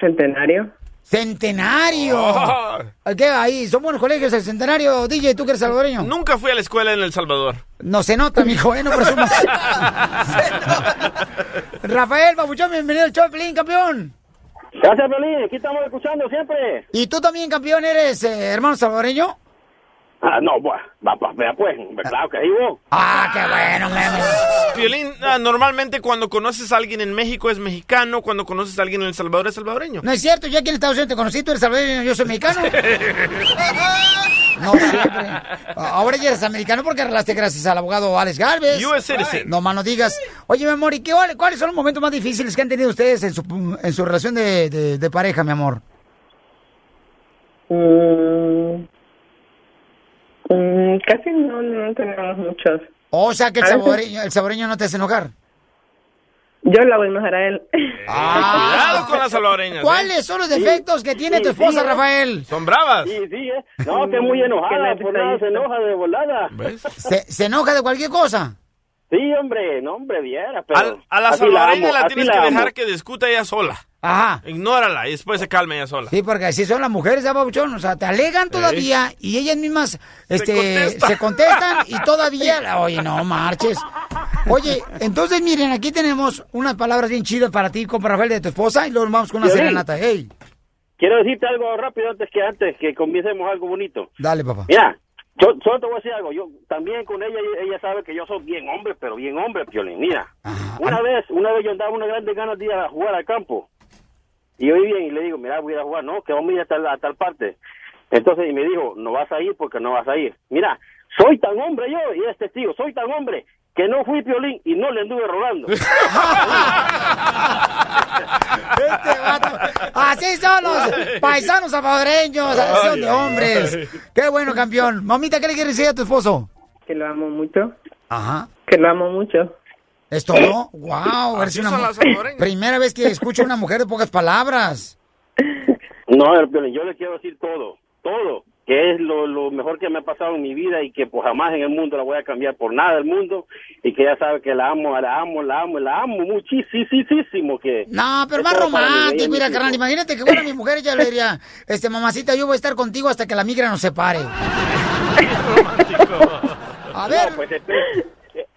Centenario. Centenario. Oh. ¿Qué? Ahí, son buenos colegios el Centenario. DJ, tú que eres salvadoreño. Nunca fui a la escuela en El Salvador. No se nota, mijo, ¿eh? No presumas. [LAUGHS] [LAUGHS] Rafael Babuchón, bienvenido al show, Pelín, campeón. Gracias, Violín. Aquí estamos escuchando siempre. ¿Y tú también, campeón, eres eh, hermano salvadoreño? Ah, no, pues, va, va, vea pues, claro que sí, vos. Ah, qué bueno, Memo. Violín, ah, normalmente cuando conoces a alguien en México es mexicano, cuando conoces a alguien en El Salvador es salvadoreño. No es cierto, yo aquí en Estados Unidos te conocí, tú eres salvadoreño, yo soy mexicano. No, siempre. Ahora ya eres americano porque arreglaste gracias al abogado Alex Galvez. US citizen. No más no digas. Oye, mi amor, ¿y qué, cuáles son los momentos más difíciles que han tenido ustedes en su, en su relación de, de- de pareja, mi amor? Mm, mm, casi no, no tenemos muchos. O sea que el saboreño, el saboreño no te hace enojar. Yo la voy a enojar a él. Cuidado con las salvadoreñas. ¿eh? ¿Cuáles son los defectos que tiene tu esposa, sí. Rafael? Son bravas. Sí, sí, ¿eh? No, que es muy enojada, Que por nada se enoja de volada. ¿Se, se enoja de cualquier cosa? Sí, hombre, no, hombre, viera, pero... A la salvadoreña la, tienes que dejar que discuta ella sola. Ajá. Ignórala y después se calma ella sola. Sí, porque así son las mujeres, ¿eh, Babuchón? O sea, te alegan todavía y ellas mismas este, se contestan y [LAUGHS] todavía... Oye, no marches. Oye, entonces miren, aquí tenemos unas palabras bien chidas para ti, compa Rafael, de tu esposa y luego vamos con una serenata. Hey, Quiero decirte algo rápido antes que antes que comencemos algo bonito. dale, papá. Mira, yo solo te voy a decir algo. Yo también con ella, ella sabe que yo soy bien hombre, pero bien hombre, Piolín. Mira, una vez, una vez yo andaba una grandes ganas de ir a jugar al campo. Y yo bien y le digo, mira, voy a ir a jugar, no, que vamos a ir a tal, a tal parte. Entonces, y me dijo, no vas a ir porque no vas a ir. Mira, soy tan hombre yo, y es testigo, soy tan hombre que no fui Piolín y no le anduve rogando. [LAUGHS] Este vato. Así son los paisanos salvadoreños, así son de hombres. Qué bueno, campeón. Mamita, ¿qué le quieres decir a tu esposo? Que lo amo mucho. Ajá. Que lo amo mucho. ¿Es todo? ¡Wow! Eres una mu-. Primera vez que escucho a una mujer de pocas palabras. No, pero yo le quiero decir todo, todo, que es lo, lo mejor que me ha pasado en mi vida y que pues jamás en el mundo la voy a cambiar por nada del mundo y que ella sabe que la amo, la amo, la amo, la amo muchísimo que... No, pero más romántico, mira, mi carnal. Imagínate que fuera mi mujer, ella le diría, este, mamacita, yo voy a estar contigo hasta que la migra nos separe. [LAUGHS] A ver. No, pues eh,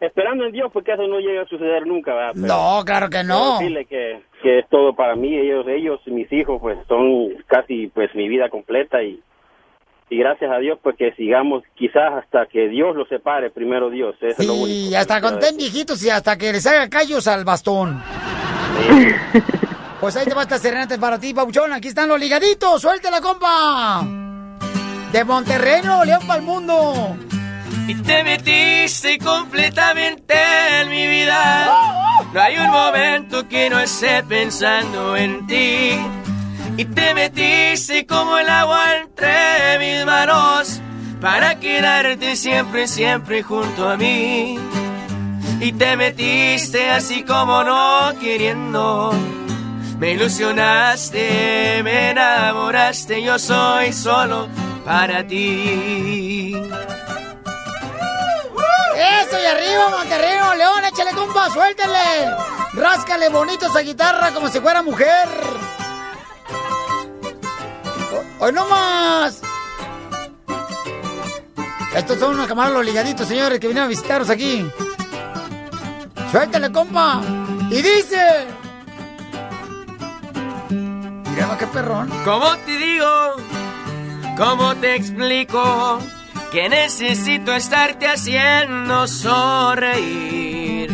esperando en Dios porque eso no llega a suceder nunca, ¿verdad? Pero- No, claro que no. Decirle que, que es todo para mí, ellos, ellos, mis hijos, pues son casi pues mi vida completa y, y gracias a Dios pues que sigamos quizás hasta que Dios los separe, primero Dios, eso es lo único. Y hasta estén viejitos y hasta que les haga callos al bastón. Pues ahí te va esta serenata para ti, Pabuchón. Aquí están los ligaditos. Suéltela, compa. De Monterrey, León para el mundo. Y te metiste completamente en mi vida. No hay un momento que no esté pensando en ti. Y te metiste como el agua entre mis manos para quedarte siempre, siempre junto a mí. Y te metiste así como no queriendo. Me ilusionaste, me enamoraste, yo soy solo para ti. Y arriba, Monterrey, León, échale compa, suéltele. Ráscale bonito esa guitarra como si fuera mujer. Hoy no más. Estos son unos camaradas los ligaditos, señores, que vinieron a visitarnos aquí. Suéltale, compa. Y dice. Mira, qué perrón. ¿Cómo te digo? ¿Cómo te explico? Que necesito estarte haciendo sonreír.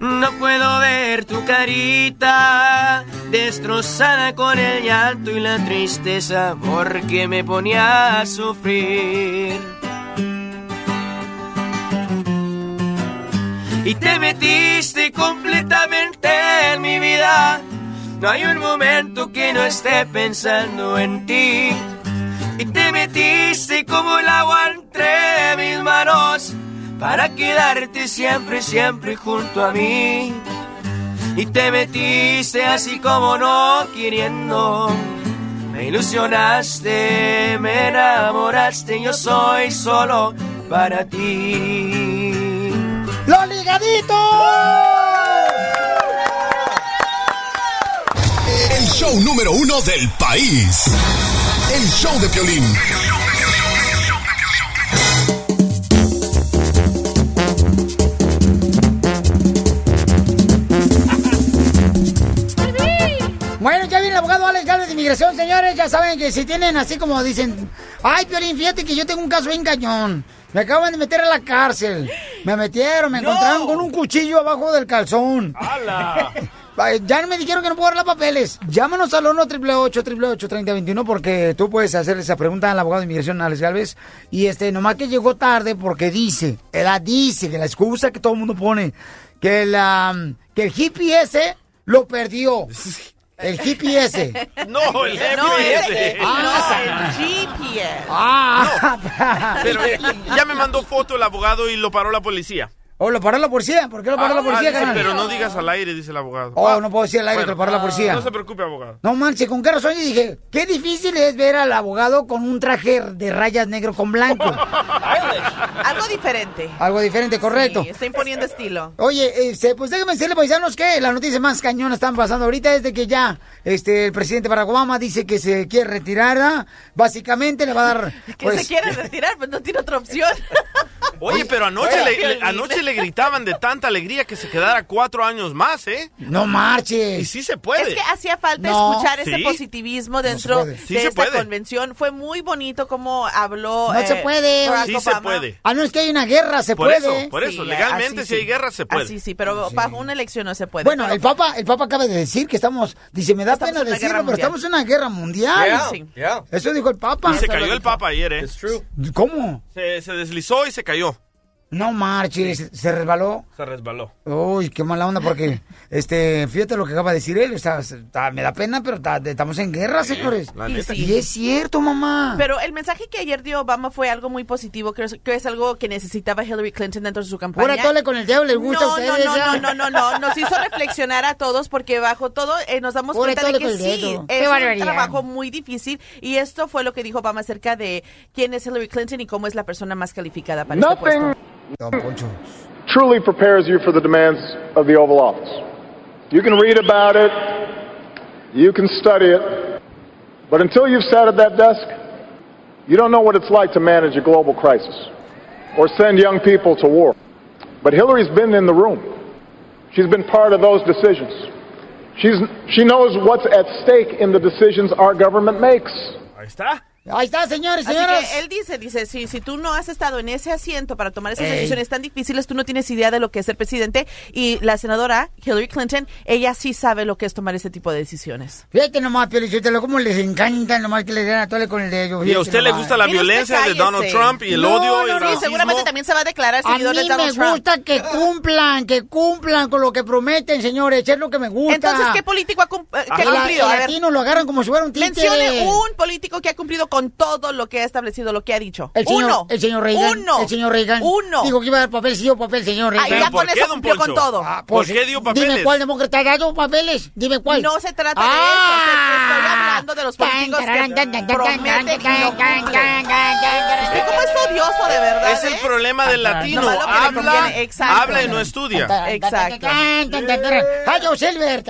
No puedo ver tu carita destrozada con el llanto y la tristeza porque me ponía a sufrir. Y te metiste completamente en mi vida. No hay un momento que no esté pensando en ti. Y te metiste como el agua entre mis manos para quedarte siempre, siempre junto a mí. Y te metiste así como no queriendo. Me ilusionaste, me enamoraste, yo soy solo para ti. ¡Los ligaditos! El show número uno del país. El show de Piolín. Bueno, ya viene el abogado Alex Galvez de Inmigración, señores. Ya saben que si tienen así como dicen, ay, Piolín, fíjate que yo tengo un caso bien cañón. Me acaban de meter a la cárcel. Me metieron, me encontraron con un cuchillo abajo del calzón. Ay, [LAUGHS] Ya no me dijeron que no puedo dar los papeles. Llámanos al 1 888 3021 porque tú puedes hacer esa pregunta al abogado de inmigración, Alex Galvez. Y este, nomás que llegó tarde porque dice, ella dice que la excusa que todo el mundo pone, que, la, que el GPS lo perdió. [LAUGHS] El GPS. No, el No, GPS. el, no, el GPS. Ah, Pero ya me mandó foto el abogado y lo paró la policía. ¿O lo paró la policía? ¿Por qué lo paró la Ah, policía, dice, carnal? pero no digas al aire, dice el abogado. Oh, no puedo decir al aire que lo paró la policía. No se preocupe, abogado. No manches, con qué razón yo dije, qué difícil es ver al abogado con un traje de rayas negro con blanco. [LAUGHS] Algo diferente. Algo diferente, correcto. Sí, está imponiendo estilo. Oye, este, pues déjame decirle, paisanos, que la noticia más cañona están pasando ahorita es de que ya este, el presidente Barack Obama dice que se quiere retirar, ¿ah? Básicamente le va a dar... [LAUGHS] Que pues, se quiere retirar, pues no tiene otra opción. Oye, pero anoche, Oye, [LAUGHS] le, le- anoche le gritaban de tanta alegría que se quedara cuatro años más, ¿eh? No marches. Y sí se puede. Es que hacía falta No. escuchar ese Sí. positivismo dentro. Sí de se esta puede. convención. Fue muy bonito como habló. No eh, se puede. Barack Sí se Obama. puede. Ah, no, es que hay una guerra, se Por puede. eso, por eso, legalmente así si hay guerra se puede. Así sí, pero bajo una elección no se puede. Bueno, Pero- el Papa, el Papa acaba de decir que estamos, dice, me da Estamos pena decirlo, pero estamos en una guerra mundial. Yeah, Sí. Eso dijo el Papa. Y se cayó el papa ayer, ¿eh? ¿Cómo? Se, se deslizó y se cayó. No marches, se resbaló. Se resbaló. Uy, qué mala onda, porque, [LAUGHS] este, fíjate lo que acaba de decir él, o sea, está- me da pena, pero está- estamos en guerra, señores. la Y neta. sí. Y es cierto, mamá. Pero el mensaje que ayer dio Obama fue algo muy positivo, que es, que es algo que necesitaba Hillary Clinton dentro de su campaña. Pura tole con el diablo, ¿les gusta no, a no, ustedes? no, ya? no, no, no, no, nos hizo reflexionar a todos porque bajo todo eh, nos damos Pura cuenta de que sí, dedo. Qué es un barbaridad. trabajo muy difícil y esto fue lo que dijo Obama acerca de quién es Hillary Clinton y cómo es la persona más calificada para este puesto. Truly prepares you for the demands of the Oval Office. You can read about it, you can study it, but until you've sat at that desk, you don't know what it's like to manage a global crisis or send young people to war. But Hillary's been in the room. She's been part of those decisions. She's, she knows what's at stake in the decisions our government makes. Ahí está. Ahí está, señores, Así señoras. que él dice, dice, si, si tú no has estado en ese asiento para tomar esas Ey. decisiones tan difíciles, tú no tienes idea de lo que es ser presidente. Y la senadora Hillary Clinton, ella sí sabe lo que es tomar ese tipo de decisiones. Fíjate nomás, Piolichotelo, cómo les encanta nomás que le den a tole con el dedo. ¿Y a usted le gusta la violencia de. Donald Trump y el No, odio y no, el no, Y seguramente también se va a declarar A seguidor mí de Donald me Trump. gusta que cumplan, que cumplan con lo que prometen, señores. Es lo que me gusta. Entonces, ¿qué político ha, cum- eh, que ha El, cumplido? el A ver, latino lo agarran como si fuera un títere. mencione un político que ha cumplido con todo lo que ha establecido, lo que ha dicho. El señor, Uno. el señor Reagan. Uno. El señor Reagan. Uno. Digo que iba a dar papel, sí dio papel, señor Ah, y Reagan. ya con eso cumplió con todo. Pues, ¿Por qué dio Dime papeles? cuál demócrata ha dado papeles. Dime cuál. No se trata de Ah. eso. Estoy hablando de los políticos que prometen y no cumplen. Usted cómo es odioso, de verdad. Es el ¿eh? problema del latino. Habla, habla y no estudia. Exacto. ¡Hayo Silver!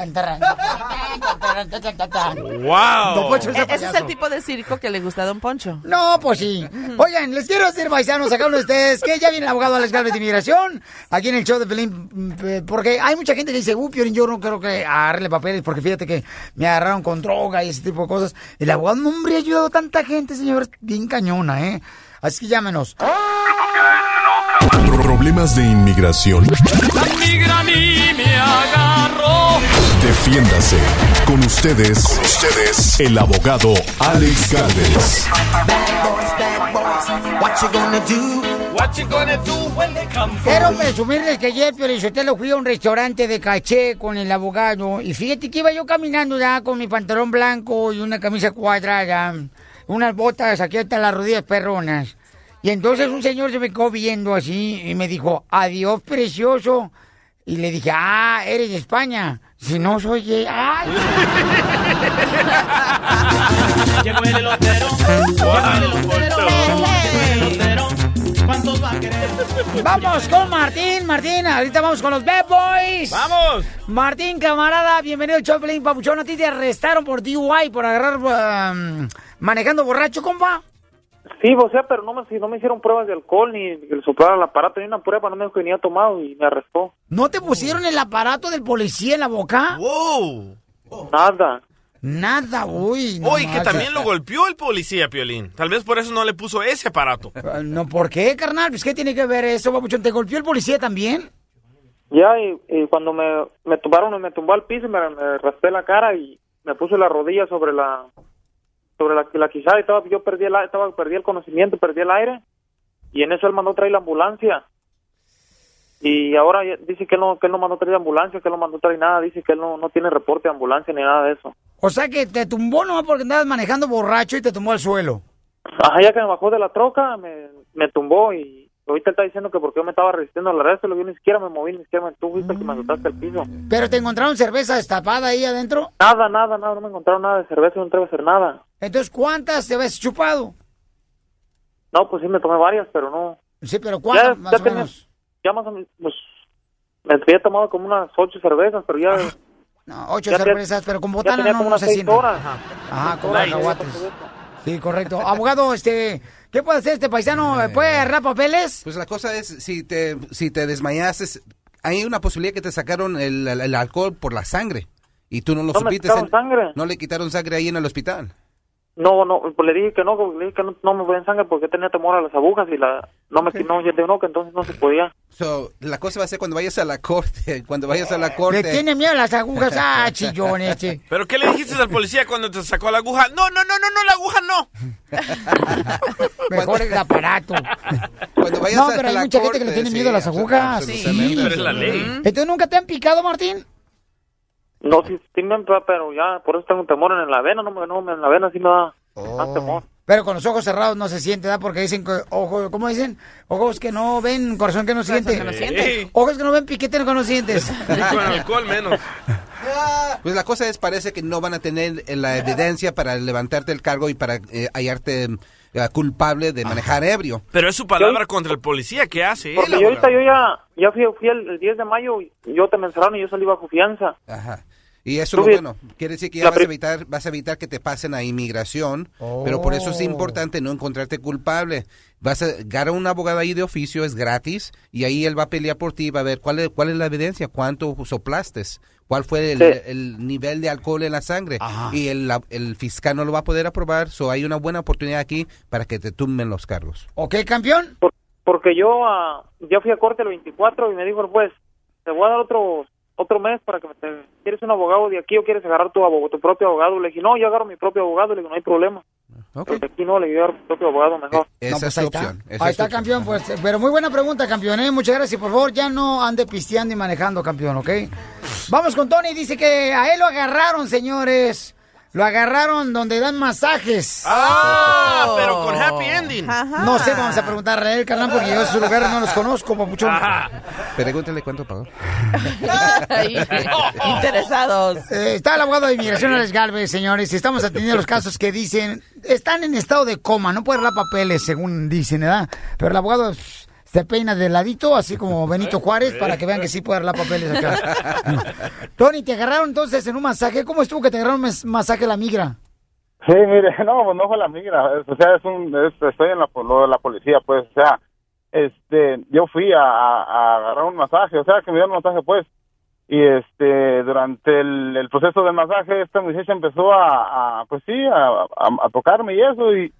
¡Wow! Ese E- es el tipo de circo que le gusta a Don Poncho. No, pues sí. Oigan, les quiero decir, paisanos, acá de ustedes, que ya viene el abogado Alex Galvez de Inmigración, aquí en el show de Pelín, eh, porque hay mucha gente que dice, uh, Piolín, yo no creo que agarrarle papeles, porque fíjate que me agarraron con droga y ese tipo de cosas. El abogado, no, hombre, ha ayudado a tanta gente, señores, bien cañona, ¿eh? Así que llámenos. Problemas de inmigración. La migra a mí me agarró. Defiéndase. Con ustedes, con ustedes, el abogado Alex Galvez. Quiero presumirles que ayer, Piolichotelo, fui a un restaurante de caché con el abogado. Y fíjate que iba yo caminando ya con mi pantalón blanco y una camisa cuadrada, unas botas aquí hasta las rodillas perronas. Y entonces un señor se me quedó viendo así y me dijo, adiós, precioso. Y le dije, ah, eres de España. Si no soy... de- ¡Ay! [LAUGHS] Llegó el elotero. ¿Cuántos va a querer? Vamos con Martín, Martín. Ahorita vamos con los Bad Boys. ¡Vamos! Martín, camarada, bienvenido al Choplin Papuchón. A ti te arrestaron por DUI, por agarrar um, manejando borracho, compa. Sí, o sea, pero no me, si no me hicieron pruebas de alcohol ni que le soplaron el aparato ni una prueba, no me dijo que ni había tomado y me arrestó. ¿No te pusieron el aparato del policía en la boca? ¡Wow! Nada. Nada, uy. no Oye, que también lo golpeó el policía, Piolín. Tal vez por eso no le puso ese aparato. Ah, No, ¿por qué, carnal? Pues, ¿qué tiene que ver eso, Papuchón? ¿Te golpeó el policía también? Ya, y, y cuando me, me tumbaron, me tumbó al piso y me, me raspé la cara y me puse la rodilla sobre la sobre la, la quijada y estaba, yo perdí el, estaba, perdí el conocimiento, perdí el aire y en eso él mandó traer la ambulancia. Y ahora dice que él no, que él no mandó traer la ambulancia, que él no mandó traer nada, dice que él no, no tiene reporte de ambulancia ni nada de eso. O sea, que te tumbó nomás porque andabas manejando borracho y te tumbó al suelo. Ajá, ya que me bajó de la troca, me, me tumbó y ahorita está diciendo que porque yo me estaba resistiendo al arresto, lo yo ni siquiera me moví, ni siquiera me, tú viste que me azotaste al piso. ¿Pero te encontraron cerveza destapada ahí adentro? Nada, nada, nada, no me encontraron nada de cerveza, no entrego a hacer nada. Entonces, ¿cuántas te habías chupado? No, pues sí me tomé varias, pero no. Sí, pero ¿cuántas Ya, más ya o tenía- menos? Ya más o menos, pues, me había tomado como unas ocho cervezas, pero ya... No, ocho ya cervezas, pero con ya botana tenía no, como no unas se siente. horas. Ajá, con cacahuates. Sí, correcto. Abogado, este, ¿qué puede hacer este paisano? ¿Puede agarrar papeles? Pues la cosa es, si te, si te desmayaste, hay una posibilidad que te sacaron el, el- el alcohol por la sangre. Y tú no lo ¿No me supiste. quitaron sangre? No le quitaron sangre ahí en el hospital. No, no, pues le dije que no, le dije que no, no me ven sangre porque tenía temor a las agujas y la... No me no, yo de no, que entonces no se podía. So, la cosa va a ser cuando vayas a la corte, [LAUGHS] cuando vayas a la corte. Le tiene miedo a las agujas, ah, [LAUGHS] chillón este. ¿Pero qué le dijiste al policía cuando te sacó la aguja? No, no, no, no, no, la aguja no. [LAUGHS] Mejor el aparato. Cuando vayas no, a pero hay la mucha gente que le tiene sí, miedo a las agujas. Pero es la ley. ¿Entonces nunca te han picado, Martín? No, sí, sí me entra, pero ya, por eso tengo temor en la vena, no, me- no, en la vena sí me da más temor. Pero con los ojos cerrados no se siente, ¿verdad? Porque dicen que ojos, ¿cómo dicen? Ojos que no ven, corazón que no siente. que no siente. Ojos que no ven, piquete que no sientes. Con alcohol menos. [LAUGHS] Pues la cosa es, parece que no van a tener eh, la evidencia para levantarte el cargo y para eh, hallarte eh, culpable de manejar ebrio. Pero es su palabra contra el policía. ¿Qué hace él? Porque yo ahorita yo ya, ya fui, fui el, el 10 de mayo y yo te me encerraron y yo salí bajo fianza. Ajá. Y eso es lo bueno. Quiere decir que ya vas a evitar, vas a evitar que te pasen a inmigración, pero por eso es Oh. importante no encontrarte culpable. Vas a agarrar un abogado ahí de oficio, es gratis, y ahí él va a pelear por ti, va a ver cuál es, cuál es la evidencia, cuánto soplaste, cuál fue el, Sí. el nivel de alcohol en la sangre. Y el, la- el fiscal no lo va a poder aprobar, so hay una buena oportunidad aquí para que te tumben los cargos. ¿Ok, campeón? Porque yo ya fui a corte el 24 y me dijo el juez, te voy a dar otro otro mes para que me te, ¿quieres un abogado de aquí o quieres agarrar tu, abogado, tu propio abogado? Le dije, no, yo agarro mi propio abogado, le digo, no hay problema. Pero de aquí no, le agarro mi propio abogado mejor. Esa No, pues es ahí está. opción. esa Ahí está, opción. campeón. Pues, pero muy buena pregunta, campeón. ¿eh? Muchas gracias. Por favor, ya no ande pisteando y manejando, campeón, ¿ok? Vamos con Tony. Dice que a él lo agarraron, señores. Lo agarraron donde dan masajes. Ah, pero con happy ending. No sé, vamos a preguntarle a él, carnal, porque yo esos lugares no los conozco, papuchón. Pregúntale cuánto pagó. [LAUGHS] Interesados. Eh, está el abogado de inmigración, Alex Galvez, señores. Estamos atendiendo los casos que dicen están en estado de coma, no pueden dar papeles, según dicen, ¿verdad? Pero el abogado se peina de ladito, así como [LAUGHS] Benito Juárez, para que vean que sí puede dar papeles acá. [LAUGHS] Tony, te agarraron entonces en un masaje. ¿Cómo estuvo que te agarraron un masaje la migra? Sí, mire, [LAUGHS] no, pues no fue la migra, o sea, es un, es- estoy en la, lo de la policía, pues, o sea, este, yo fui a, a- a agarrar un masaje, o sea, que me dieron un masaje, pues, y este, durante el, el proceso del masaje, esta muchacha empezó a, a, pues sí, a, a- a tocarme y eso, y,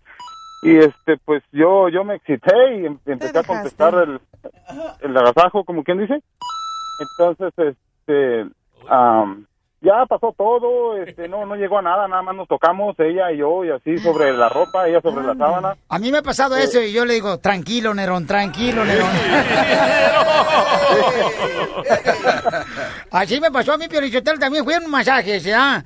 y este, pues yo, yo me excité y em- empecé a contestar el, el agasajo, como quien dice, entonces, este, am, ya pasó todo, este, no, no llegó a nada, nada más nos tocamos ella y yo y así sobre la ropa, ella sobre la sábana. A mí me ha pasado eso y yo le digo, tranquilo, Nerón, tranquilo, Nerón. [LAUGHS] Así me pasó a mí, Piorichotel, también fui a un masaje, ¿ya?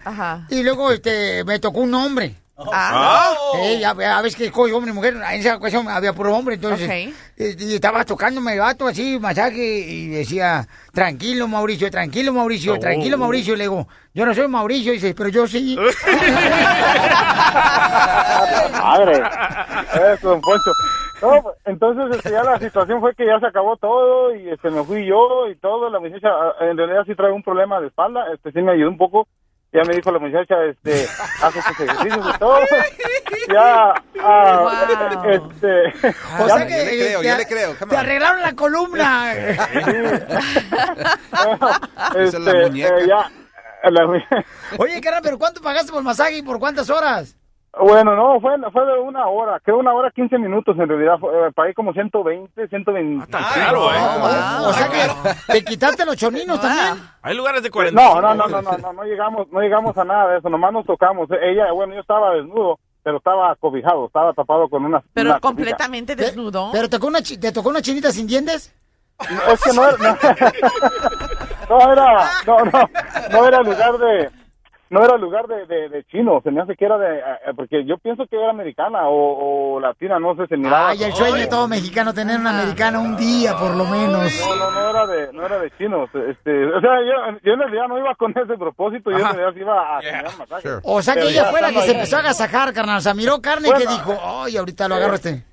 Y luego este, me tocó un hombre. Ah. Sí, ya, ya ves que escoge hombre y mujer, en esa ocasión había puro hombre, entonces, y, y estaba tocándome el vato así, masaje, y decía, tranquilo Mauricio, tranquilo Mauricio, Oh. tranquilo Mauricio, y le digo, yo no soy Mauricio, y dice, pero yo sí. [LAUGHS] Madre, eso, don Poncho. No, entonces este, ya la situación fue que ya se acabó todo y este, me fui yo y todo. La muchacha ah, en realidad sí trae un problema de espalda, este sí me ayudó un poco. Ya me dijo la muchacha, este, [LAUGHS] hace sus ejercicios y todo. [LAUGHS] Ya, ah, este. O ya- sea que eh, te, te arreglaron la columna. [LAUGHS] Este, la muñeca. eh, ya, la Oye, carnal, pero ¿cuánto pagaste por masaje y por cuántas horas? Bueno, no, fue, fue de una hora, creo una hora 15 minutos en realidad, fue- eh, pagué como 120, 120. caro, ¿eh? O sea que te quitaste los choninos también. Hay lugares de 40. No, no, no, no, no, no, no llegamos, no llegamos a nada de eso, nomás nos tocamos. Ella, bueno, yo estaba desnudo, pero estaba cobijado, estaba tapado con una. Pero una completamente desnudo. ¿Pero tocó una chi- te tocó una chinita sin dientes? cobija. Es que no era, no, [LAUGHS] no era, no, no, no era lugar de, no era lugar de, de, de chino, se me hace que era de, eh, porque yo pienso que era americana o, o latina, no sé, se miraba. Ay, el sueño de todo mexicano tener una americana un día por lo menos. No, no, no era de, no era de chinos, este, o sea, yo, yo en realidad no iba con ese propósito, yo en realidad sí iba a tener masaje. O sea que Pero ella fue la que se ahí- empezó a agasajar, carnal. O sea, miró carne y que Bueno. dijo, ay, ahorita lo agarro este.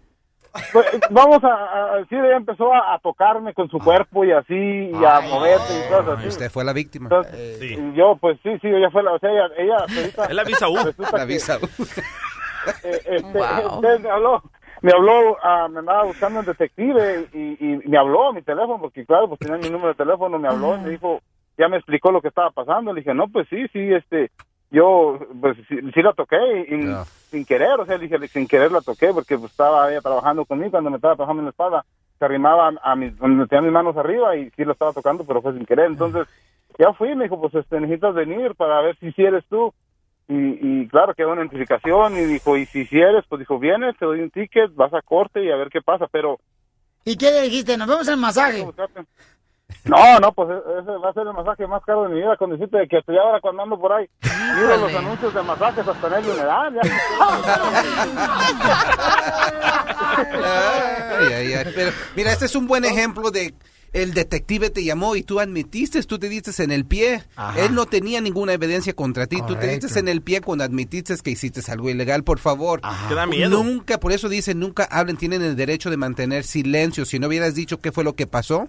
Pues, vamos a, a decir, ella empezó a, a tocarme con su cuerpo y así, y a moverse y cosas así. Usted fue la víctima. Entonces, y yo, pues sí, sí, ella fue la, o sea, ella, ella ahorita- la visa U. La que, visa U. [LAUGHS] eh, este, Wow. me habló, me habló, ah, me andaba buscando un detective y, y me habló a mi teléfono, porque claro, pues tenía mi número de teléfono, me habló y me dijo, ya me explicó lo que estaba pasando, le dije, no, pues sí, sí, este, yo, pues sí, sí la toqué y, y sin querer, o sea, dije, sin querer la toqué porque pues, estaba ella trabajando conmigo cuando me estaba trabajando en la espada, se arrimaba a mis, donde tenía mis manos arriba y sí la estaba tocando, pero fue sin querer, entonces ya fui, me dijo, pues este, necesitas venir para ver si eres tú. Y, y claro, quedó una identificación y dijo, y si sí eres, pues dijo, vienes, te doy un ticket, vas a corte y a ver qué pasa, pero ¿Y qué le dijiste? Nos vemos en el masaje. No, no, pues e- ese va a ser el masaje más caro de mi vida, con decirte de que estoy ahora cuando ando por ahí, miro los anuncios de masajes hasta en el humedad, Ay, ay, ay. Pero, mira, este es un buen ejemplo de el detective te llamó y tú admitiste, tú te diste en el pie. Él no tenía ninguna evidencia contra ti. Tú te diste en el pie cuando admitiste que hiciste algo ilegal. Por favor, Te da miedo. nunca, por eso dicen, nunca hablen, tienen el derecho de mantener silencio. Si no hubieras dicho qué fue lo que pasó,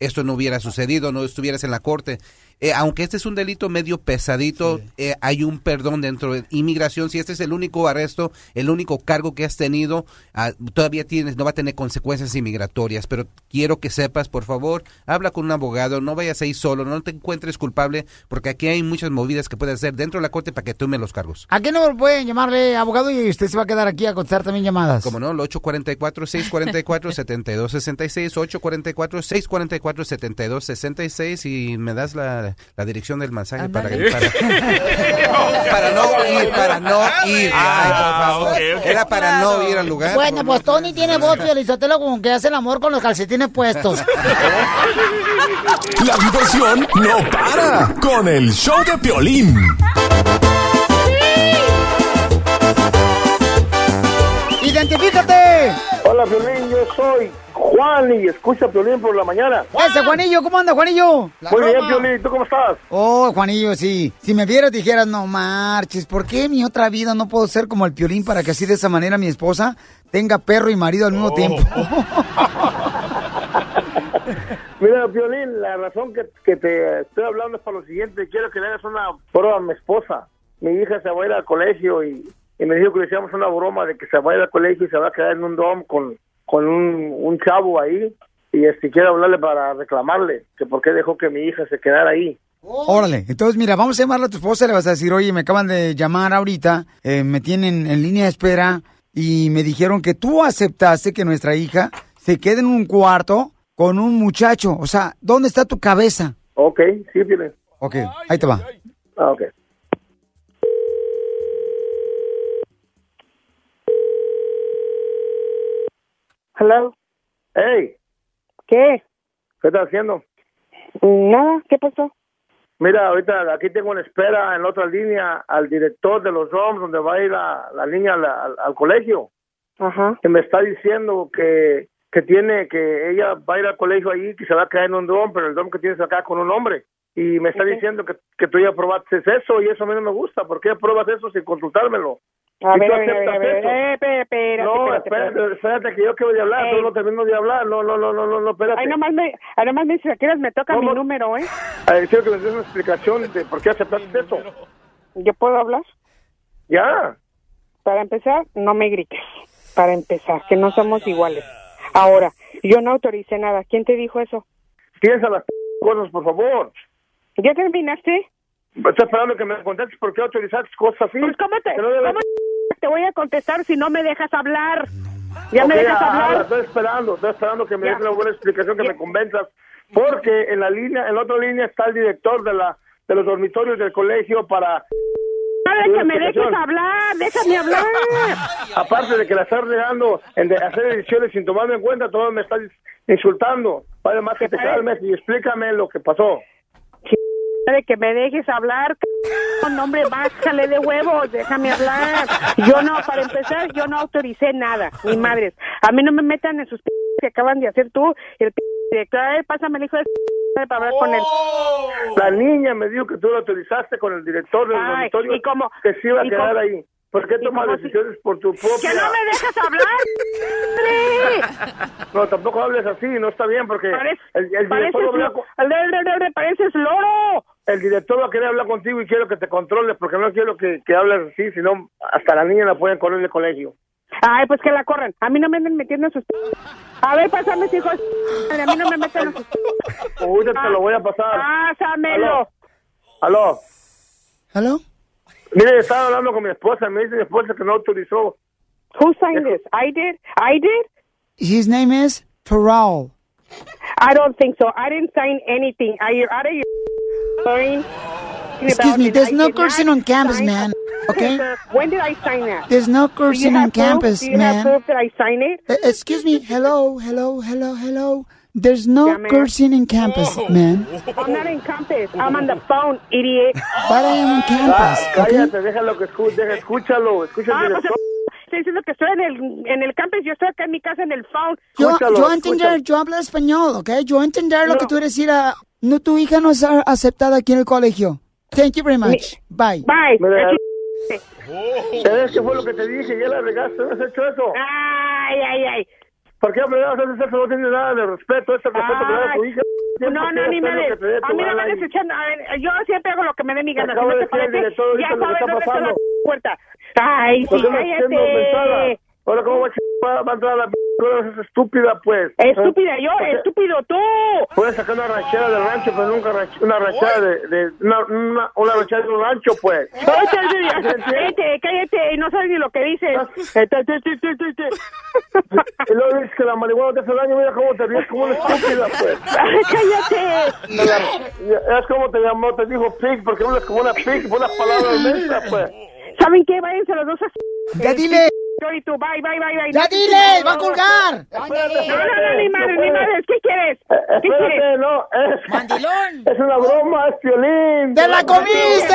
esto no hubiera sucedido, no estuvieras en la corte. Eh, aunque este es un delito medio pesadito, eh, hay un perdón dentro de inmigración. Si este es el único arresto, el único cargo que has tenido, ah, todavía tienes, no va a tener consecuencias inmigratorias. Pero quiero que sepas, por favor, habla con un abogado, no vayas ahí solo, no te encuentres culpable, porque aquí hay muchas movidas que puedes hacer dentro de la corte para que tome los cargos. ¿A qué número pueden llamarle, abogado? Y usted se va a quedar aquí a contestar también llamadas. Como no, el 844-644-7266, 844-644-7266 y me das la, la dirección del mensaje para, para, [LAUGHS] para no ir, para no ir. Ay, por favor. Era para no ir al lugar. Bueno, pues Tony tiene voz, Felicitelo, como que hace el amor con los calcetines puestos. [LAUGHS] La diversión no para con el show de Piolín. ¡Identifícate! Hola, Piolín, yo soy Juan y escucha Piolín por la mañana. Ese Juanillo, ¿cómo anda, Juanillo? Muy bien, Piolín, ¿tú cómo estás? Oh, Juanillo, sí. Si me vieras, dijeras, no marches, ¿por qué en mi otra vida no puedo ser como el Piolín para que así de esa manera mi esposa tenga perro y marido al mismo tiempo? [LAUGHS] [LAUGHS] Mira, Piolín, la razón que, que te estoy hablando es para lo siguiente. Quiero que le hagas una prueba a mi esposa. Mi hija se va a ir al colegio y, y me dijo que le hiciéramos una broma de que se va a ir al colegio y se va a quedar en un dom con, con un, un chavo ahí. Y este, quiero hablarle para reclamarle que por qué dejó que mi hija se quedara ahí. Órale, entonces mira, vamos a llamarle a tu esposa y le vas a decir, oye, me acaban de llamar ahorita, eh, me tienen en línea de espera y me dijeron que tú aceptaste que nuestra hija se quede en un cuarto con un muchacho. O sea, ¿dónde está tu cabeza? Ok, sí, Piolín. Ok, ahí te va. Ah, ok. Hello. Hey, ¿Qué? ¿qué estás haciendo? Nada, ¿qué pasó? Mira, ahorita aquí tengo en espera en la otra línea al director de los DOMs donde va a ir la, la niña al, al- al colegio. Ajá. Que me está diciendo que, que tiene, que ella va a ir al colegio ahí, que se va a quedar en un DOM, pero el DOM que tienes acá con un hombre. Y me está diciendo que, que tú ya probaste eso y eso a mí no me gusta. ¿Por qué pruebas eso sin consultármelo? A ¿Y ver, a ver, ver, eh, espérate, espérate, no, espérate, espérate, que yo quiero de hablar, no termino de hablar, no, no, no, no, no, no, espérate. Ay, nomás me, ay, nomás me dices, ¿a qué horas me toca mi número, eh? A ver, quiero que me des una explicación de por qué aceptaste eso. ¿Yo puedo hablar? Ya. Para empezar, no me grites. Para empezar, que no somos iguales. Ahora, yo no autoricé nada. ¿Quién te dijo eso? Piensa las cosas, por favor. ¿Ya terminaste? Estoy esperando que me contestes por qué autorizaste cosas así. Pues, ¿cómo te, no debes- cómo te voy a contestar si no me dejas hablar? ¿Ya me dejas habla, hablar? Estoy esperando, estoy esperando que me Ya. des una buena explicación, que me convenzas. Porque en la línea, en la otra línea está el director de la de los dormitorios del colegio para... Que me dejes hablar, déjame [LAUGHS] hablar. Aparte de que la estás regando en de hacer ediciones sin tomarme en cuenta, todo me estás insultando. Vale más que te calmes y explícame lo que pasó. De que me dejes hablar, no, hombre, bájale de huevos, déjame hablar. Yo no, para empezar, yo no autoricé nada, ni madres. A mí no me metan en sus p que acaban de hacer tú, el p director, a ver, pásame el hijo de p para hablar con él. La niña me dijo que tú lo autorizaste con el director del Ay, ¿y cómo? que se iba a ¿Y quedar ahí. ¿Por qué ¿Y tomas si- decisiones por tu propia... ¡Que no me dejas hablar! [LAUGHS] No, tampoco hables así, no está bien porque Parece- el, director lo- con- pareces loro. el director va a querer hablar contigo y quiero que te controles porque no quiero que, que hables así, sino hasta la niña la pueden correr del colegio. Ay, pues que la corran. A mí no me anden metiendo en sus... A ver, pásame ese hijo de madre, A mí no me metan en sus... Ahorita te lo voy a pasar. Pásamelo. Aló. ¿Aló? Mire, estaba hablando con mi esposa, me dice mi esposa que no autorizó. Who signed this? I did? I did? His name is Terrell. I don't think so. I didn't sign anything. Are you out of your mind? Excuse me, there's no cursing on campus, man. Okay? When did I sign that? There's no cursing on proof? campus, Do you man. have proof that I signed it? Uh, excuse me, hello, hello, hello, hello. There's no Yeah, cursing in campus, man. I'm not in campus. I'm on the phone, idiot. But I am on campus, Ah, okay? cállate, déjalo que escu deja, escúchalo, escucha Ah, pues, estoy diciendo que estoy en el, en el campus. Yo estoy acá en mi casa en el phone. Yo, Escúchalo, yo entender, escúchalo. yo hablo español, ¿ok? Yo entender lo No. que tú decir a... No, tu hija no es aceptada aquí en el colegio. Thank you very much. Bye. Bye. Así- ¿Sabes qué fue lo que te dije? Ya la regaste, ¿no has hecho eso? Ay, ay, ay. ¿Por qué das ese no tiene nada de respeto? Que le da a tu hija. No, no, ni me. A mí no me echando. A ver, yo siempre hago lo que me dé mi gana. Si no te parece, ya sabes dónde está la puerta. Ay, ¿Por sí, cállate. Ahora, ¿cómo va a, a entrar a la p- es estúpida, pues? Estúpida yo, estúpido tú. Puedes sacar una ranchera del rancho, pero nunca ranch- una ranchera de, de una, una, una ranchera de un rancho, pues. Cállate, cállate, no sabes ni lo que dices. Eh, te, te. Y luego dices que la marihuana te hace daño, mira cómo te ríes como una estúpida, pues. Cállate. De la- Es como te llamó, te dijo pig, porque hablas como una pig, buenas palabras mezclas, pues. ¿Saben qué? Váyanse los dos a... Ya dile. Tú, bye, bye, bye, bye. ¡Ya dile! ¡Va a colgar! No, no, no, ni madre, ni madre. ¿Qué quieres? ¿Qué Espérate, quieres? no, es... ¡Mandilón! Es una broma, es violín. ¡Te la comiste!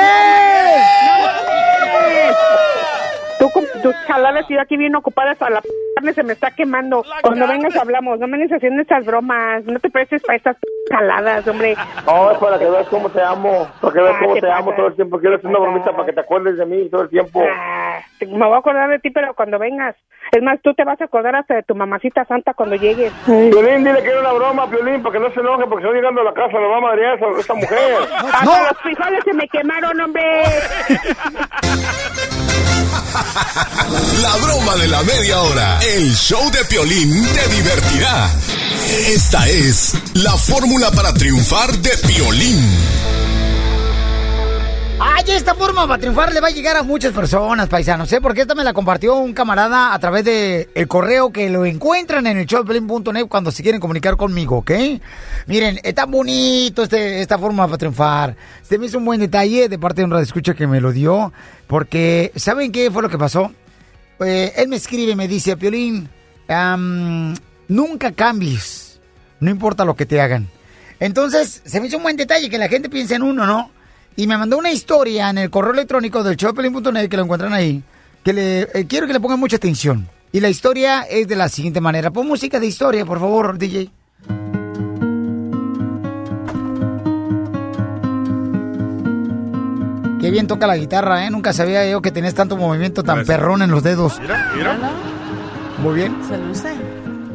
Tú con tus jaladas y yo aquí bien ocupadas a la p- carne se me está quemando. Cuando vengas hablamos, no me vengas haciendo estas bromas. No te prestes para estas jaladas, hombre. No, es para que veas cómo te amo, para que veas Ah, cómo te te amo todo el tiempo. Quiero hacer una bromita para que te acuerdes de mí todo el tiempo. Ah, me voy a acordar de ti, pero cuando vengas. Es más, tú te vas a acordar hasta de tu mamacita santa cuando llegues. Piolín, dile que era una broma, Piolín, para que no se enoje, porque estoy llegando a la casa, lo va a madrear esa, esta mujer. [LAUGHS] Hasta los frijoles se me quemaron, hombre. La broma de la media hora. El show de Piolín te divertirá. Esta es la fórmula para triunfar de Piolín. Ay, esta forma para triunfar le va a llegar a muchas personas, paisanos, ¿eh? Porque esta me la compartió un camarada a través de el correo que lo encuentran en el showpelín.net cuando se quieren comunicar conmigo, ¿ok? Miren, está bonito este, esta forma para triunfar. Se me hizo un buen detalle de parte de un radioescucha que me lo dio, porque ¿saben qué fue lo que pasó? Eh, él me escribe y me dice, Piolín, am, nunca cambies, no importa lo que te hagan. Entonces, se me hizo un buen detalle que la gente piense en uno, ¿no? Y me mandó una historia en el correo electrónico del showpelín.net, que lo encuentran ahí, que le eh, quiero que le pongan mucha atención. Y la historia es de la siguiente manera. Pon música de historia, por favor, DJ. Qué bien toca la guitarra, ¿eh? Nunca sabía yo que tenías tanto movimiento tan perrón en los dedos. Mira, mira. Muy bien. Se luce.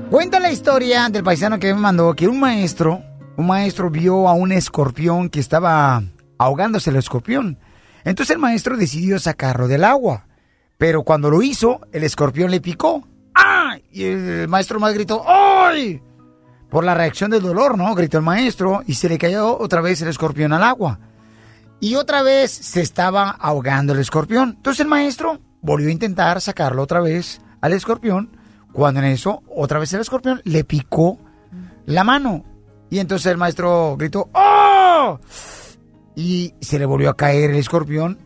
Cuenta la historia del paisano que me mandó que un maestro, un maestro vio a un escorpión que estaba ahogándose el escorpión. Entonces el maestro decidió sacarlo del agua. Pero cuando lo hizo, el escorpión le picó. ¡Ah! Y el maestro más gritó ¡Ay! Por la reacción del dolor, ¿no? Gritó el maestro y se le cayó otra vez el escorpión al agua. Y otra vez se estaba ahogando el escorpión. Entonces el maestro volvió a intentar sacarlo otra vez al escorpión. Cuando en eso, otra vez el escorpión le picó la mano. Y entonces el maestro gritó ¡Oh! Y se le volvió a caer el escorpión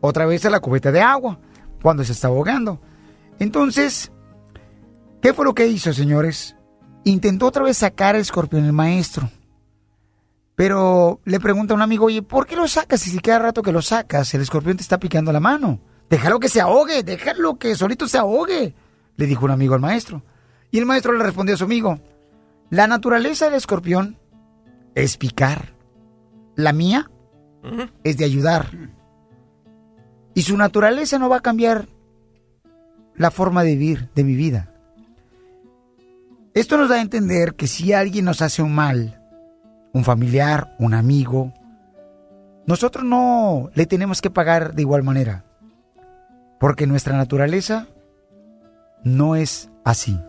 otra vez a la cubeta de agua cuando se estaba ahogando. Entonces, ¿qué fue lo que hizo, señores? Intentó otra vez sacar el escorpión el maestro. Pero le pregunta a un amigo, oye, ¿por qué lo sacas? Y si cada rato que lo sacas, el escorpión te está picando la mano. Déjalo que se ahogue, déjalo que solito se ahogue, le dijo un amigo al maestro. Y el maestro le respondió a su amigo, la naturaleza del escorpión es picar. La mía es de ayudar. Y su naturaleza no va a cambiar la forma de vivir de mi vida. Esto nos da a entender que si alguien nos hace un mal, un familiar, un amigo, nosotros no le tenemos que pagar de igual manera. Porque nuestra naturaleza no es así.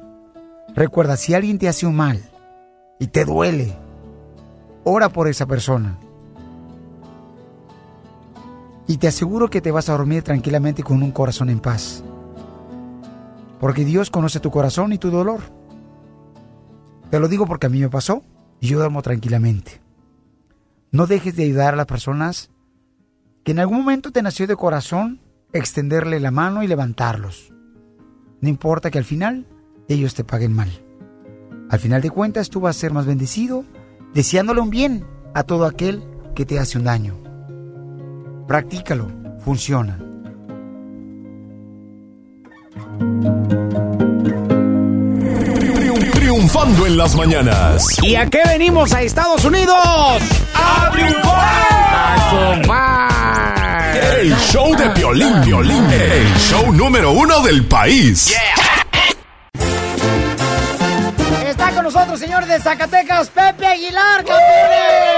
Recuerda, si alguien te hace un mal y te duele, ora por esa persona. Y te aseguro que te vas a dormir tranquilamente con un corazón en paz. Porque Dios conoce tu corazón y tu dolor. Te lo digo porque a mí me pasó y yo duermo tranquilamente. No dejes de ayudar a las personas que en algún momento te nació de corazón extenderle la mano y levantarlos. No importa que al final ellos te paguen mal. Al final de cuentas tú vas a ser más bendecido deseándole un bien a todo aquel que te hace un daño. Practícalo, funciona. Triun- triunfando en las mañanas. ¿Y a qué venimos a Estados Unidos? ¡A triunfar! El show de Piolín, Piolín. El show número uno del país. Zacatecas, Pepe Aguilar, campeones.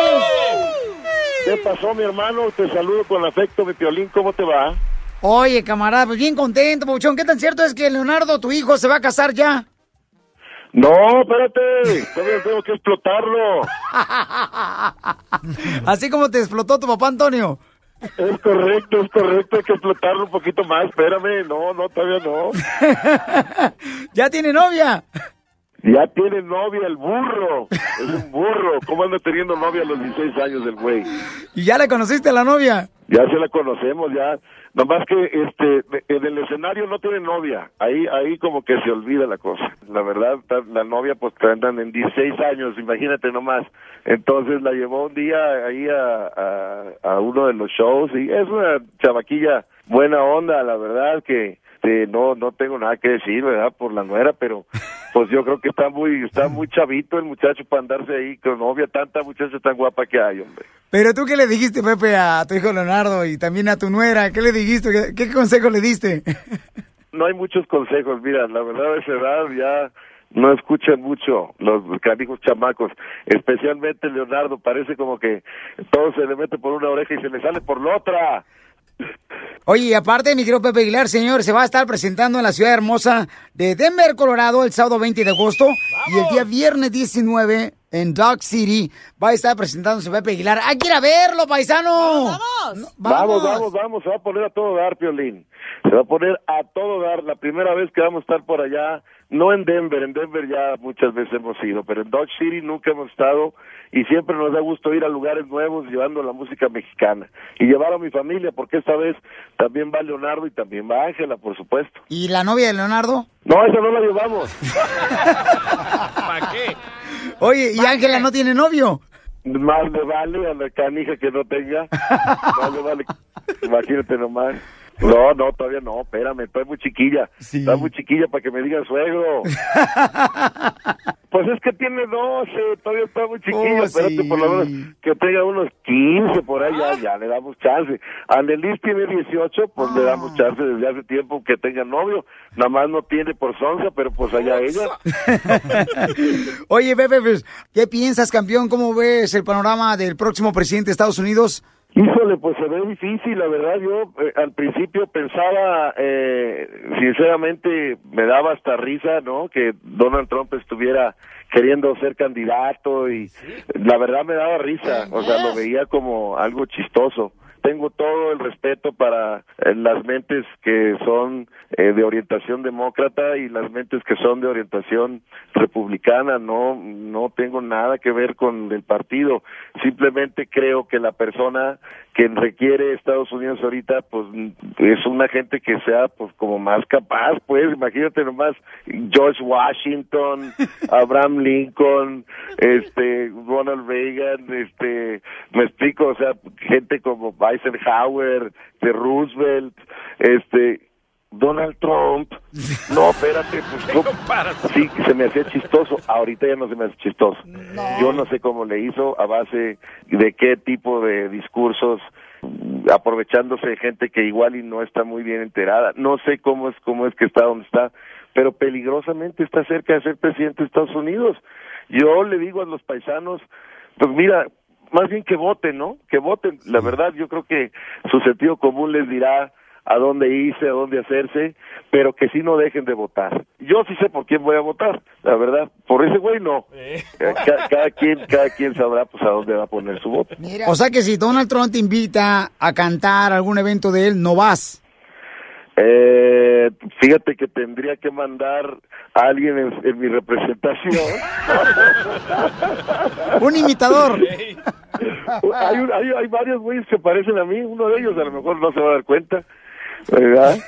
¿Qué pasó, mi hermano? Te saludo con afecto, mi piolín. ¿Cómo te va? Oye, camarada, pues bien contento, Pabuchón. ¿Qué tan cierto es que Leonardo, tu hijo, se va a casar ya? No, espérate. Todavía tengo que explotarlo. [LAUGHS] Así como te explotó tu papá Antonio. Es correcto, es correcto. Hay que explotarlo un poquito más. Espérame. No, no, todavía no. [LAUGHS] ¿Ya tiene novia? Ya tiene novia el burro. Es un burro. ¿Cómo anda teniendo novia a los 16 años el güey? ¿Y ya le conociste a la novia? Ya se la conocemos, ya. Nomás que este en el escenario no tiene novia. Ahí ahí como que se olvida la cosa. La verdad, la novia pues andan en 16 años, imagínate nomás. Entonces la llevó un día ahí a, a, a uno de los shows y es una chavaquilla buena onda, la verdad que este, no no tengo nada que decir, ¿verdad? Por la nuera, pero pues yo creo que está muy está muy chavito el muchacho para andarse ahí con novia, tanta muchacha tan guapa que hay, hombre. Pero tú qué le dijiste, Pepe, a tu hijo Leonardo y también a tu nuera, ¿qué le dijiste? ¿Qué, qué consejo le diste? no hay muchos consejos, mira, la verdad a esa edad ya no escuchan mucho los canijos chamacos, especialmente Leonardo, parece como que todo se le mete por una oreja y se le sale por la otra. Oye, y aparte, mi querido Pepe Aguilar, señor, se va a estar presentando en la ciudad hermosa de Denver, Colorado, el sábado 20 de agosto. Y el día viernes 19 en Dog City va a estar presentándose Pepe Aguilar. ¡Hay que ir a verlo, paisano! ¡Vamos! Vamos, vamos, vamos, se va a poner a todo dar, Piolín. Se va a poner a todo dar. La primera vez que vamos a estar por allá, no en Denver, en Denver ya muchas veces hemos ido, pero en Dodge City nunca hemos estado y siempre nos da gusto ir a lugares nuevos llevando la música mexicana y llevar a mi familia, porque esta vez también va Leonardo y también va Ángela, por supuesto. ¿Y la novia de Leonardo? No, esa no la llevamos. [LAUGHS] ¿Para qué? Oye, ¿y Ángela no tiene novio? Más le vale a la canija que no tenga. [LAUGHS] Más le vale. Imagínate nomás. No, no, todavía no, espérame, estoy muy chiquilla. Está muy chiquilla para que me diga suegro. [LAUGHS] Pues es que tiene 12, todavía está muy chiquilla. Oh, Espérate, sí. por lo menos que tenga unos 15 por ahí, ya, ya le damos chance. Anelis tiene 18, pues le damos chance desde hace tiempo que tenga novio. Nada más no tiene por sonza, pero pues allá ella. [LAUGHS] Oye, Pepe, pues, ¿qué piensas, campeón? ¿Cómo ves el panorama del próximo presidente de Estados Unidos? Híjole, pues se ve difícil, la verdad. Yo eh, al principio pensaba, eh, sinceramente, me daba hasta risa, ¿no? Que Donald Trump estuviera queriendo ser candidato y la verdad me daba risa, o sea, lo veía como algo chistoso. Tengo todo el respeto para eh, las mentes que son eh, de orientación demócrata y las mentes que son de orientación republicana. No, no tengo nada que ver con el partido. Simplemente creo que la persona que requiere Estados Unidos ahorita, pues es una gente que sea, pues como más capaz, pues imagínate nomás George Washington, [LAUGHS] Abraham Lincoln, este Ronald Reagan, este, me explico, o sea, gente como Eisenhower, de Roosevelt, este Donald Trump, no, espérate, pues [LAUGHS] ¿cómo? sí, se me hacía chistoso, ahorita ya no se me hace chistoso. Yo no sé cómo le hizo, a base de qué tipo de discursos, aprovechándose de gente que igual y no está muy bien enterada. No sé cómo es, cómo es que está donde está, pero peligrosamente está cerca de ser presidente de Estados Unidos. Yo le digo a los paisanos, pues mira, más bien que voten, ¿no? Que voten. La verdad, yo creo que su sentido común les dirá a dónde irse, a dónde hacerse, pero que sí no dejen de votar. Yo sí sé por quién voy a votar, la verdad. Por ese güey no. Eh, [LAUGHS] ca- cada quien, cada quien sabrá pues a dónde va a poner su voto. O sea que si Donald Trump te invita a cantar a algún evento de él, no vas. Eh, fíjate que tendría que mandar a alguien en, en mi representación. [LAUGHS] Un imitador. [LAUGHS] hay, un- hay, hay varios güeyes que parecen a mí, uno de ellos a lo mejor no se va a dar cuenta. ¿Verdad? [LAUGHS]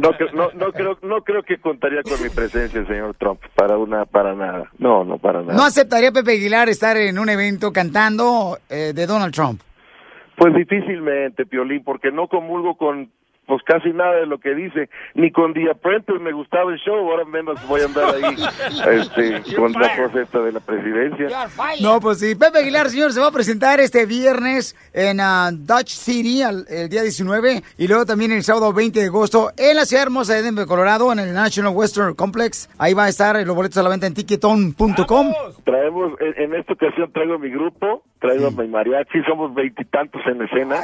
No, no, no, no creo, no creo que contaría con mi presencia, señor Trump, para una, para nada. No, no, para nada. ¿No aceptaría Pepe Aguilar estar en un evento cantando eh, de Donald Trump? Pues difícilmente, Piolín, porque no comulgo con pues casi nada de lo que dice. Ni con The Apprentice me gustaba el show, ahora menos voy a andar ahí [LAUGHS] este, con la cosa esta de la presidencia. No, pues sí. Pepe Aguilar, señor, se va a presentar este viernes en ah, Dutch City al- el día 19 y luego también el sábado 20 de agosto en la ciudad hermosa de Denver, Colorado, en el National Western Complex. Ahí va a estar los boletos a la venta en ticketon.com. Traemos, en, en esta ocasión traigo mi grupo, traigo a mi mariachi, somos veintitantos en escena.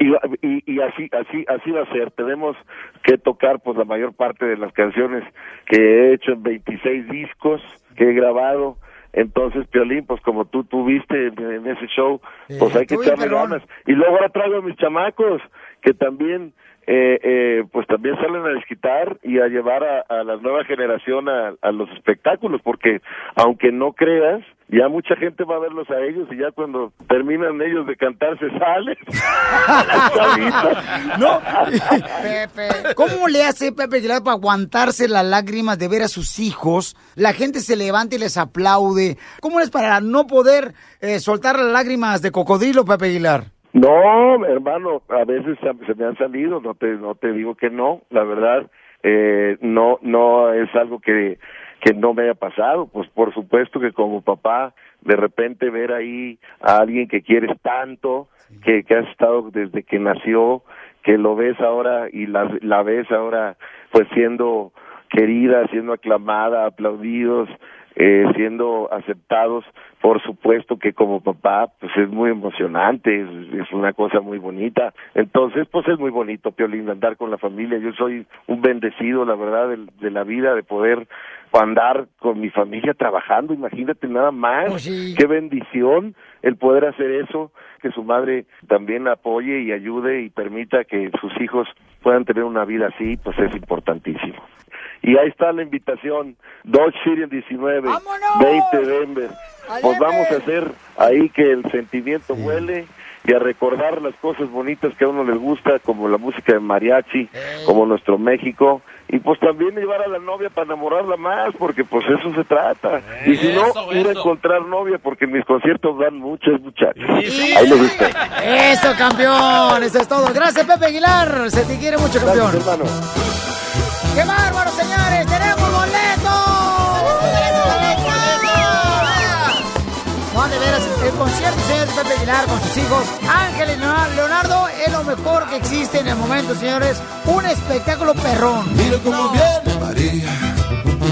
y, y, y así, así, así va a ser. Tenemos que tocar pues la mayor parte de las canciones que he hecho en 26 discos que he grabado. Entonces, Piolín, pues como tú tuviste en, ese show, pues hay que echarle ganas. Y luego ahora traigo a mis chamacos, que también, eh, eh, pues también salen a desquitar y a llevar a, a la nueva generación a, a los espectáculos, porque aunque no creas, ya mucha gente va a verlos a ellos y ya cuando terminan ellos de cantar se salen. [LAUGHS] No, Pepe. ¿Cómo le hace Pepe Aguilar para aguantarse las lágrimas de ver a sus hijos? La gente se levanta y les aplaude. ¿Cómo es para no poder eh, soltar las lágrimas de cocodrilo, Pepe Aguilar? No, hermano, a veces se se me han salido, no te, no te digo que no, la verdad, eh, no, no es algo que, que no me haya pasado, pues por supuesto que como papá, de repente ver ahí a alguien que quieres tanto, que, que has estado desde que nació, que lo ves ahora y la, la ves ahora pues siendo querida, siendo aclamada, aplaudidos, eh, siendo aceptados, por supuesto que como papá, pues es muy emocionante, es, es una cosa muy bonita. Entonces, pues es muy bonito, Piolín, andar con la familia. Yo soy un bendecido, la verdad, de, de la vida, de poder andar con mi familia trabajando, imagínate nada más, qué bendición el poder hacer eso, que su madre también apoye y ayude y permita que sus hijos puedan tener una vida así, pues es importantísimo. Y ahí está la invitación, Dodge City en 19, 20 Denver. Pues vamos a hacer ahí que el sentimiento vuele y a recordar las cosas bonitas que a uno les gusta, como la música de mariachi, como nuestro México, y pues también llevar a la novia para enamorarla más, porque pues eso se trata. Y si no, Eso, ir a eso. encontrar novia, porque en mis conciertos dan muchas muchachas. Ahí les gusta. Eso, campeón. Eso es todo. Gracias, Pepe Aguilar. Se te quiere mucho, campeón. Gracias, hermano. ¡Qué bárbaro, el concierto, señores, de Pepe Aguilar con sus hijos. Ángel y Leonardo- es lo mejor que existe en el momento, señores. Un espectáculo perrón. Mira cómo viene María,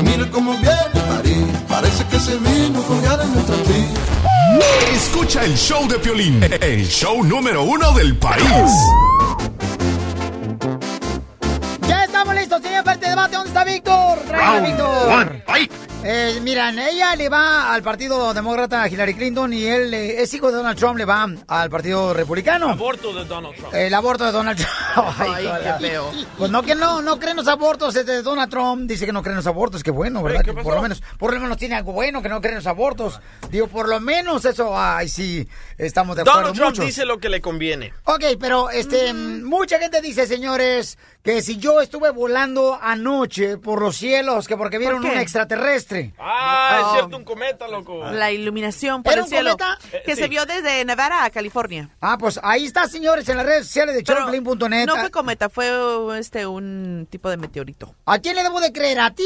mira cómo viene María, parece que se vino con ganas nuestra tía. Escucha el show de Piolín, el show número uno del país. Ya estamos listos, señor, para este debate. ¿Dónde está Víctor? Round Víctor. one, Eh, miran, ella le va al partido demócrata a Hillary Clinton y él eh, es hijo de Donald Trump, le va al partido republicano. Aborto de Donald Trump. El aborto de Donald Trump. [LAUGHS] Ay, qué feo. Pues no, que no, no creen los abortos. De Donald Trump dice que no creen los abortos. Que bueno, ¿verdad? ¿qué Que por lo menos, por lo menos tiene algo bueno que no creen los abortos. Digo, por lo menos eso, ay, sí, estamos de acuerdo Donald Trump muchos. dice lo que le conviene. Ok, pero este, mucha gente dice, señores, que si yo estuve volando anoche por los cielos, que porque vieron un extraterrestre. Ah, Oh. es cierto, un cometa, loco. La iluminación por ¿Era el un cielo. cometa? Que Eh, se sí. vio desde Nevada a California. Ah, pues ahí está, señores, en las redes sociales de Pero showplane.net. No fue cometa, fue este un tipo de meteorito. ¿A quién le debo de creer? ¿A ti?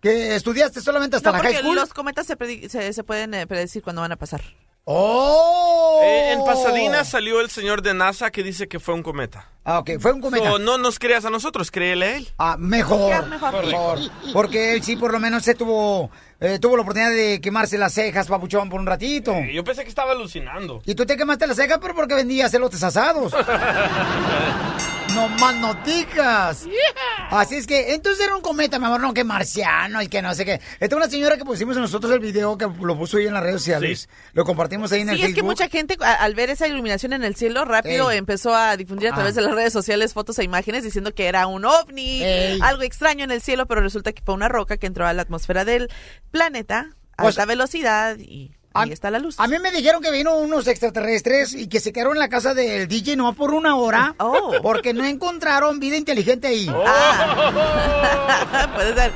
Que estudiaste solamente hasta No, la high school. los cometas se, se, se pueden eh, predecir cuándo van a pasar. ¡Oh! Eh, en Pasadena salió el señor de NASA que dice que fue un cometa. Ah, ok, fue un cometa. So, no nos creas a nosotros, créele a él. Ah, mejor, mejor, mejor. Porque él sí, por lo menos, se tuvo, eh, tuvo la oportunidad de quemarse las cejas, papuchón, por un ratito. Yo pensé que estaba alucinando. Y tú te quemaste las cejas, pero porque vendías elotes asados. [LAUGHS] no más noticas. Así es que, entonces era un cometa, mi amor, no, que marciano y que no sé qué. Esta es una señora que pusimos nosotros el video, que lo puso ahí en las redes sociales. Lo compartimos ahí en el Sí, es Facebook. que mucha gente a- al ver esa iluminación en el cielo rápido Ey. empezó a difundir a Ah. través de las redes sociales fotos e imágenes diciendo que era un ovni, Ey. algo extraño en el cielo, pero resulta que fue una roca que entró a la atmósfera del planeta a Pues- alta velocidad y ahí está la luz. A mí me dijeron que vino unos extraterrestres y que se quedaron en la casa del DJ no por una hora Oh. porque no encontraron vida inteligente ahí. [LAUGHS] Puede ser.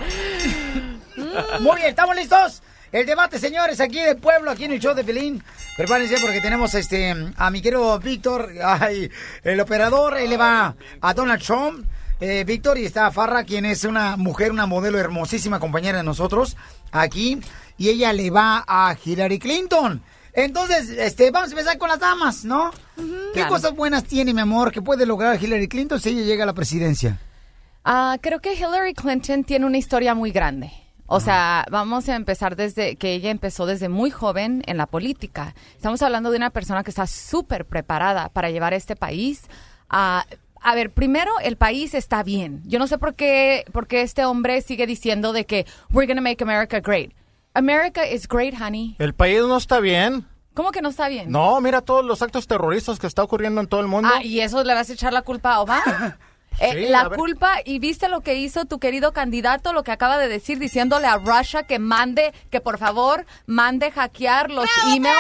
[LAUGHS] Muy bien, ¿estamos listos? El debate, señores, aquí del pueblo, aquí en el show de Pelín. Prepárense porque tenemos este a mi querido Víctor, ay, el operador, él le va a Donald Trump. Eh, Víctor y está Farra, quien es una mujer, una modelo hermosísima compañera de nosotros aquí, y ella le va a Hillary Clinton. Entonces, este, vamos a empezar con las damas, ¿no? ¿Qué Claro. cosas buenas tiene, mi amor, que puede lograr Hillary Clinton si ella llega a la presidencia? Ah, creo que Hillary Clinton tiene una historia muy grande. O sea, vamos a empezar desde que ella empezó desde muy joven en la política. Estamos hablando de una persona que está súper preparada para llevar este país a... A ver, primero, el país está bien. Yo no sé por qué, por qué este hombre sigue diciendo de que we're gonna make America great. America is great, honey. El país no está bien. ¿Cómo que no está bien? No, mira todos los actos terroristas que está ocurriendo en todo el mundo. Ah, ¿y eso le vas a echar la culpa a Obama? [LAUGHS] Eh, Sí, la culpa, y viste lo que hizo tu querido candidato, lo que acaba de decir, diciéndole a Russia que mande, que por favor mande hackear los emails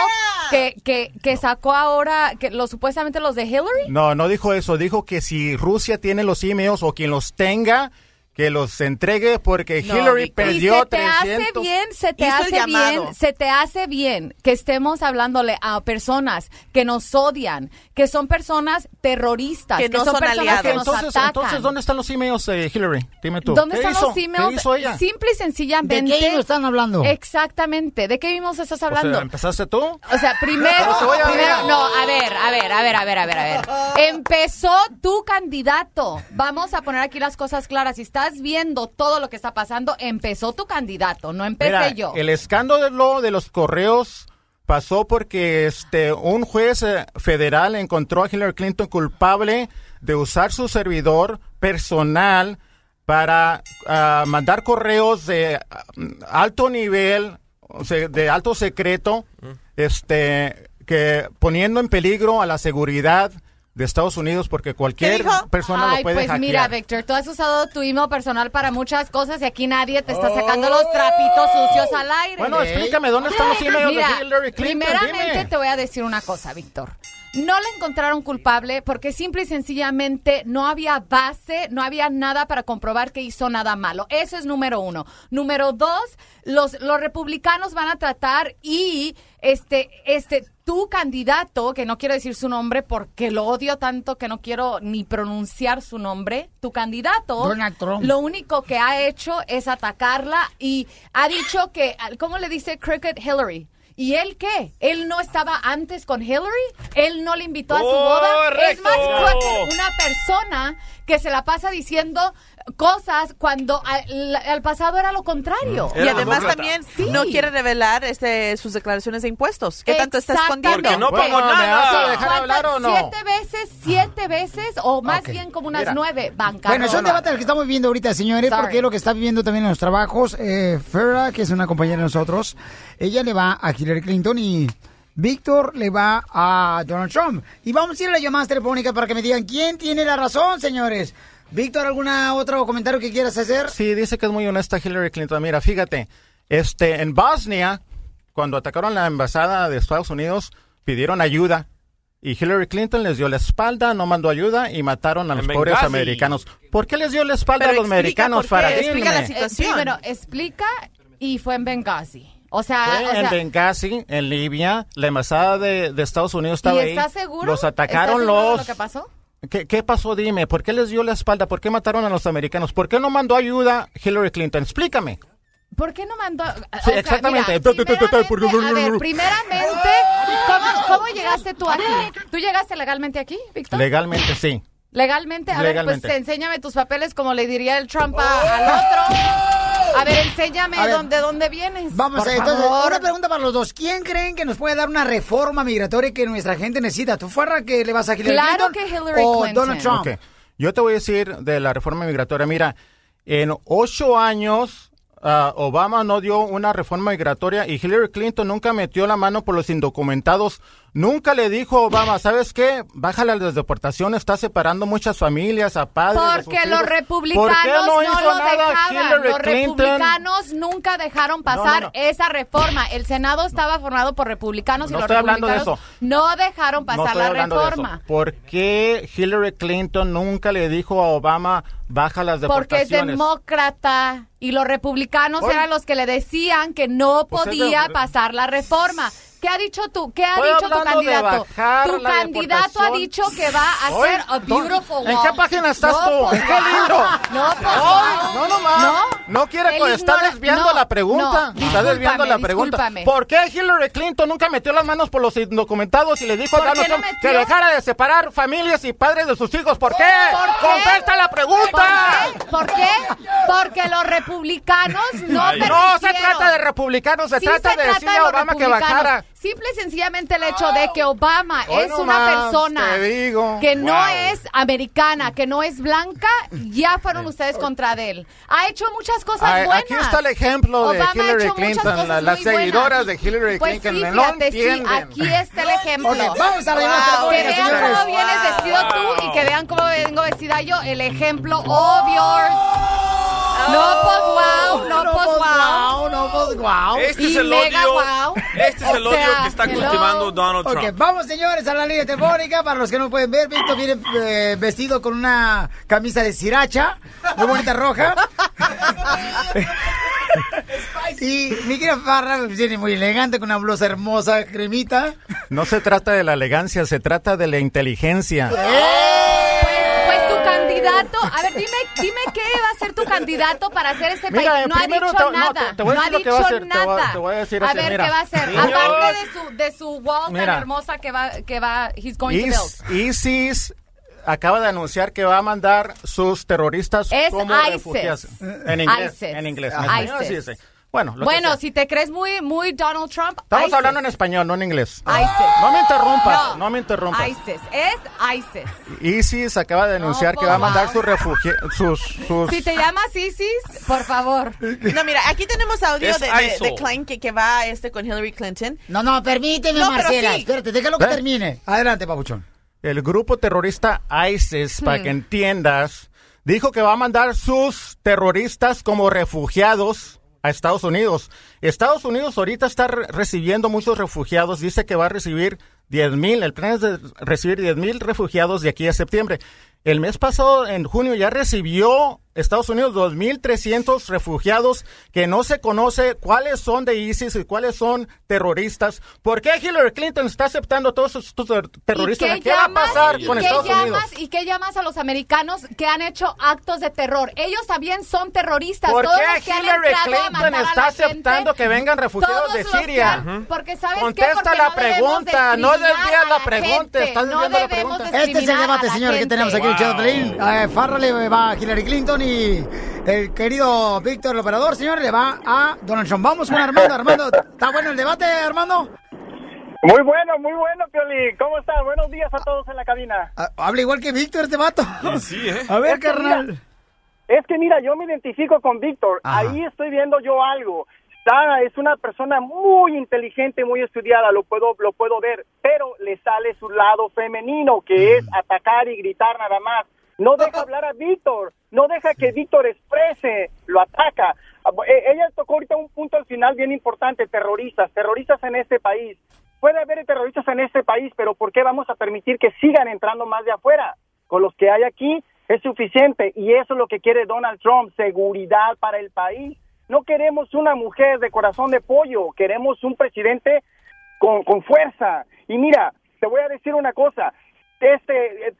que, que, que sacó ahora, que los supuestamente los de Hillary. No, no dijo eso. Dijo que si Rusia tiene los emails o quien los tenga, que los entregue porque No, Hillary Víctor. perdió y se te 300. hace bien, se te Hizo hace bien, se te hace bien que estemos hablándole a personas que nos odian, que son personas terroristas, Que no son, son personas aliados. que nos Entonces, atacan. entonces, ¿dónde están los emails de Hillary? Dime tú. ¿Dónde ¿Qué están hizo? los emails? ¿Qué hizo ella? Simple y sencillamente. ¿De qué emails están hablando? Exactamente. ¿De qué emails estás O hablando? sea, ¿Empezaste tú? O sea, primero, a primero- no, a ver, a ver, a ver, a ver, a ver, a ver. Empezó tu candidato. Vamos a poner aquí las cosas claras. Si estás viendo todo lo que está pasando, empezó tu candidato, no empecé Mira, yo. el escándalo de los correos pasó porque este un juez eh, federal encontró a Hillary Clinton culpable de usar su servidor personal para ah, mandar correos de ah, alto nivel, o sea, de alto secreto, este que poniendo en peligro a la seguridad de Estados Unidos porque cualquier persona Ay, lo puede pues hackear. mira, Víctor, tú has usado tu email personal para muchas cosas y aquí nadie te está sacando los trapitos sucios al aire. Bueno, explícame, ¿dónde están los [LAUGHS] emails de Mira, Hillary Clinton? Primeramente Dime. te voy a decir una cosa, Víctor. No le encontraron culpable porque simple y sencillamente no había base, no había nada para comprobar que hizo nada malo. Eso es número uno. Número dos, los, los republicanos van a tratar y este, este, tu candidato, que no quiero decir su nombre porque lo odio tanto que no quiero ni pronunciar su nombre, tu candidato, Donald Trump. lo único que ha hecho es atacarla y ha dicho que, ¿cómo le dice Cricket Hillary? ¿Y él qué? ¿Él no estaba antes con Hillary? ¿Él no le invitó a su boda? Es más [LAUGHS] una persona que se la pasa diciendo cosas cuando al, al pasado era lo contrario. Y además también no quiere revelar este, sus declaraciones de impuestos. ¿Qué tanto está escondiendo? Exactamente. no pago Bueno, nada. ¿me dejar hablar o no? Siete veces, siete veces, o más bien como unas Mira. nueve. Bancarrota. Bueno, es un debate el que estamos viviendo ahorita, señores, Sorry. porque es lo que está viviendo también en los trabajos. Eh, Farrah, que es una compañera de nosotros, ella le va a Hillary Clinton y Víctor le va a Donald Trump. Y vamos a ir a las llamadas telefónicas para que me digan quién tiene la razón, señores. Víctor, ¿alguna otro comentario que quieras hacer? Sí, dice que es muy honesta Hillary Clinton. Mira, fíjate, este, en Bosnia, cuando atacaron la embajada de Estados Unidos, pidieron ayuda. Y Hillary Clinton les dio la espalda, no mandó ayuda y mataron a los pobres americanos. ¿Por qué les dio la espalda Pero a los americanos, Farah? explica la situación. Bueno, explica y fue en Benghazi. O sea, Fue o en Benghazi, en Libia, la embajada de, de Estados Unidos estaba ¿y ahí. estás seguro? Los atacaron ¿Estás seguro de los... lo que pasó? ¿Qué, qué pasó? Dime, ¿por qué les dio la espalda? ¿Por qué mataron a los americanos? ¿Por qué no mandó ayuda Hillary Clinton? Explícame. ¿Por qué no mandó? Sí, exactamente. mira, primeramente, a ver, primeramente, ¿cómo, cómo llegaste tú aquí? ¿Tú llegaste legalmente aquí, Víctor? Legalmente sí. Legalmente, a Legalmente. ver, pues enséñame tus papeles como le diría el Trump a- al otro. A ver, enséñame A ver. dónde, dónde vienes. Vamos por a entonces, favor. una pregunta para los dos. ¿Quién creen que nos puede dar una reforma migratoria que nuestra gente necesita? ¿Tú fuera que le vas a Hillary Claro Clinton que Hillary o Clinton. Donald Trump? Yo te voy a decir de la reforma migratoria. Mira, en ocho años ah, Obama no dio una reforma migratoria y Hillary Clinton nunca metió la mano por los indocumentados Nunca le dijo a Obama, ¿sabes qué? Bájale a las deportaciones, está separando muchas familias, a padres. Porque los hijos". republicanos ¿Por qué no, lo nada dejaban. Los Clinton? republicanos nunca dejaron pasar no. esa reforma. El Senado estaba formado por republicanos y los estoy hablando de republicanos eso. no dejaron pasar la hablando de eso. reforma. ¿Por qué Hillary Clinton nunca le dijo a Obama, baja las Porque es deportaciones? demócrata y los republicanos Oye. eran los que le decían que no Pues es podía de- pasar la reforma. ¿Qué ha dicho tú? ¿Qué ha Estoy dicho tu candidato? Tu candidato ha dicho que va a hacer a ¿dónde- beautiful ¿En qué página estás No, tú? pues, ¿En qué libro? No, pues, Ay, wow. no, nomás. No. No quiere, pues, está ignora- desviando no, la pregunta. no, está desviando la pregunta. ¿Por qué Hillary Clinton nunca metió las manos por los indocumentados y le dijo a ¿Por Donald no Trump que dejara de separar familias y padres de sus hijos? ¿Por qué? ¿Por qué? ¡Contesta la pregunta! ¿Por qué? Porque los republicanos no. No se trata de republicanos, se Sí trata se de decirle de a Obama que bajara. Simple y sencillamente el hecho de que Obama Hoy es una persona que no Wow. es americana, que no es blanca, ya fueron ustedes contra de él. Ha hecho muchas cosas Ay, buenas. Aquí está el ejemplo de Obama ha Hillary Clinton, la- las buenas. seguidoras de Hillary Pues Clinton. sí, fíjate, sí, aquí está el ejemplo. Vamos a Wow, Que telefónica, vean señores. cómo vienes vestido tú y que vean cómo vengo vestida yo. El ejemplo obvio. No, pues wow, no, pues wow. no, pues wow. Este Y es el mega odio. wow. Este es O el odio sea, que está hello. cultivando Donald Trump. Ok, vamos señores a la línea telefónica. Para los que no pueden ver, Víctor viene eh, vestido con una camisa de sriracha, muy bonita roja. [LAUGHS] y mi querida Farra viene muy elegante con una blusa hermosa, cremita. No se trata de la elegancia, se trata de la inteligencia. Pues tu candidato, a ver, dime, dime qué va a ser tu candidato para hacer este Mira, país. No ha dicho te- no, nada. te- te voy a no ha dicho va a hacer, te voy a- nada. te voy a decir a así, ver mira. qué va a hacer. Niños. Aparte de su de su wall Mira. tan hermosa que va que va he's going to build. ISIS acaba de anunciar que va a mandar sus terroristas Es como ISIS. refugiados. En inglés. ISIS. En inglés. En ISIS. Bueno, lo Bueno, si te crees muy muy Donald Trump, Estamos ISIS. hablando en español, no en inglés. ISIS. No me interrumpas, No. no, me interrumpas. ISIS, es ISIS. ISIS acaba de anunciar que va a mandar sus refugiados, sus, sus... Si te llamas ISIS, por favor. No, mira, aquí tenemos audio Es de, de, de Klein que, que va este con Hillary Clinton. No, no, permíteme, No, Marcela. sí. Espérate, déjalo que ¿Eh? termine. Adelante, papuchón. El grupo terrorista ISIS, para Hmm. que entiendas, dijo que va a mandar sus terroristas como refugiados a Estados Unidos. Estados Unidos ahorita está re- recibiendo muchos refugiados, dice que va a recibir 10 mil, el plan es de recibir 10 mil refugiados de aquí a septiembre. El mes pasado, en junio, ya recibió Estados Unidos 2.300 refugiados que no se conoce cuáles son de ISIS y cuáles son terroristas. ¿Por qué Hillary Clinton está aceptando todos estos ter- terroristas? ¿Y ¿Qué, va a pasar y con qué Estados llamas, Unidos? ¿Y qué llamas a los americanos que han hecho actos de terror? Ellos también son terroristas. ¿Por Todos qué los que han Hillary a Clinton a está gente, aceptando que vengan refugiados todos de Siria? Porque sabes Contesta qué? Porque la no pregunta, no desvías a la pregunta, estás no desviando la pregunta. Este es el a debate, la señor, que tenemos aquí en. Eh, Farra le va a Hillary Clinton y el querido Víctor, el operador, señor, le va a Donald Trump. Vamos con Armando. Armando, ¿está bueno el debate, Armando? Muy bueno, muy bueno, Pioli. ¿Cómo estás? Buenos días a todos en la cabina. Ah, Habla igual que Víctor este vato. [LAUGHS] A ver, Es que carnal. mira, es que mira, yo me identifico con Víctor. Ahí estoy viendo yo algo. Está, es una persona muy inteligente, muy estudiada, lo puedo, lo puedo ver, pero le sale su lado femenino, que es atacar y gritar nada más. No deja hablar a Víctor, no deja que Víctor exprese, lo ataca. Ah, eh, Ella tocó ahorita un punto al final bien importante, terroristas, terroristas en este país. Puede haber terroristas en este país, pero ¿por qué vamos a permitir que sigan entrando más de afuera? Con los que hay aquí es suficiente y eso es lo que quiere Donald Trump, seguridad para el país. No queremos una mujer de corazón de pollo, queremos un presidente con, con fuerza. Y mira, te voy a decir una cosa, este eh,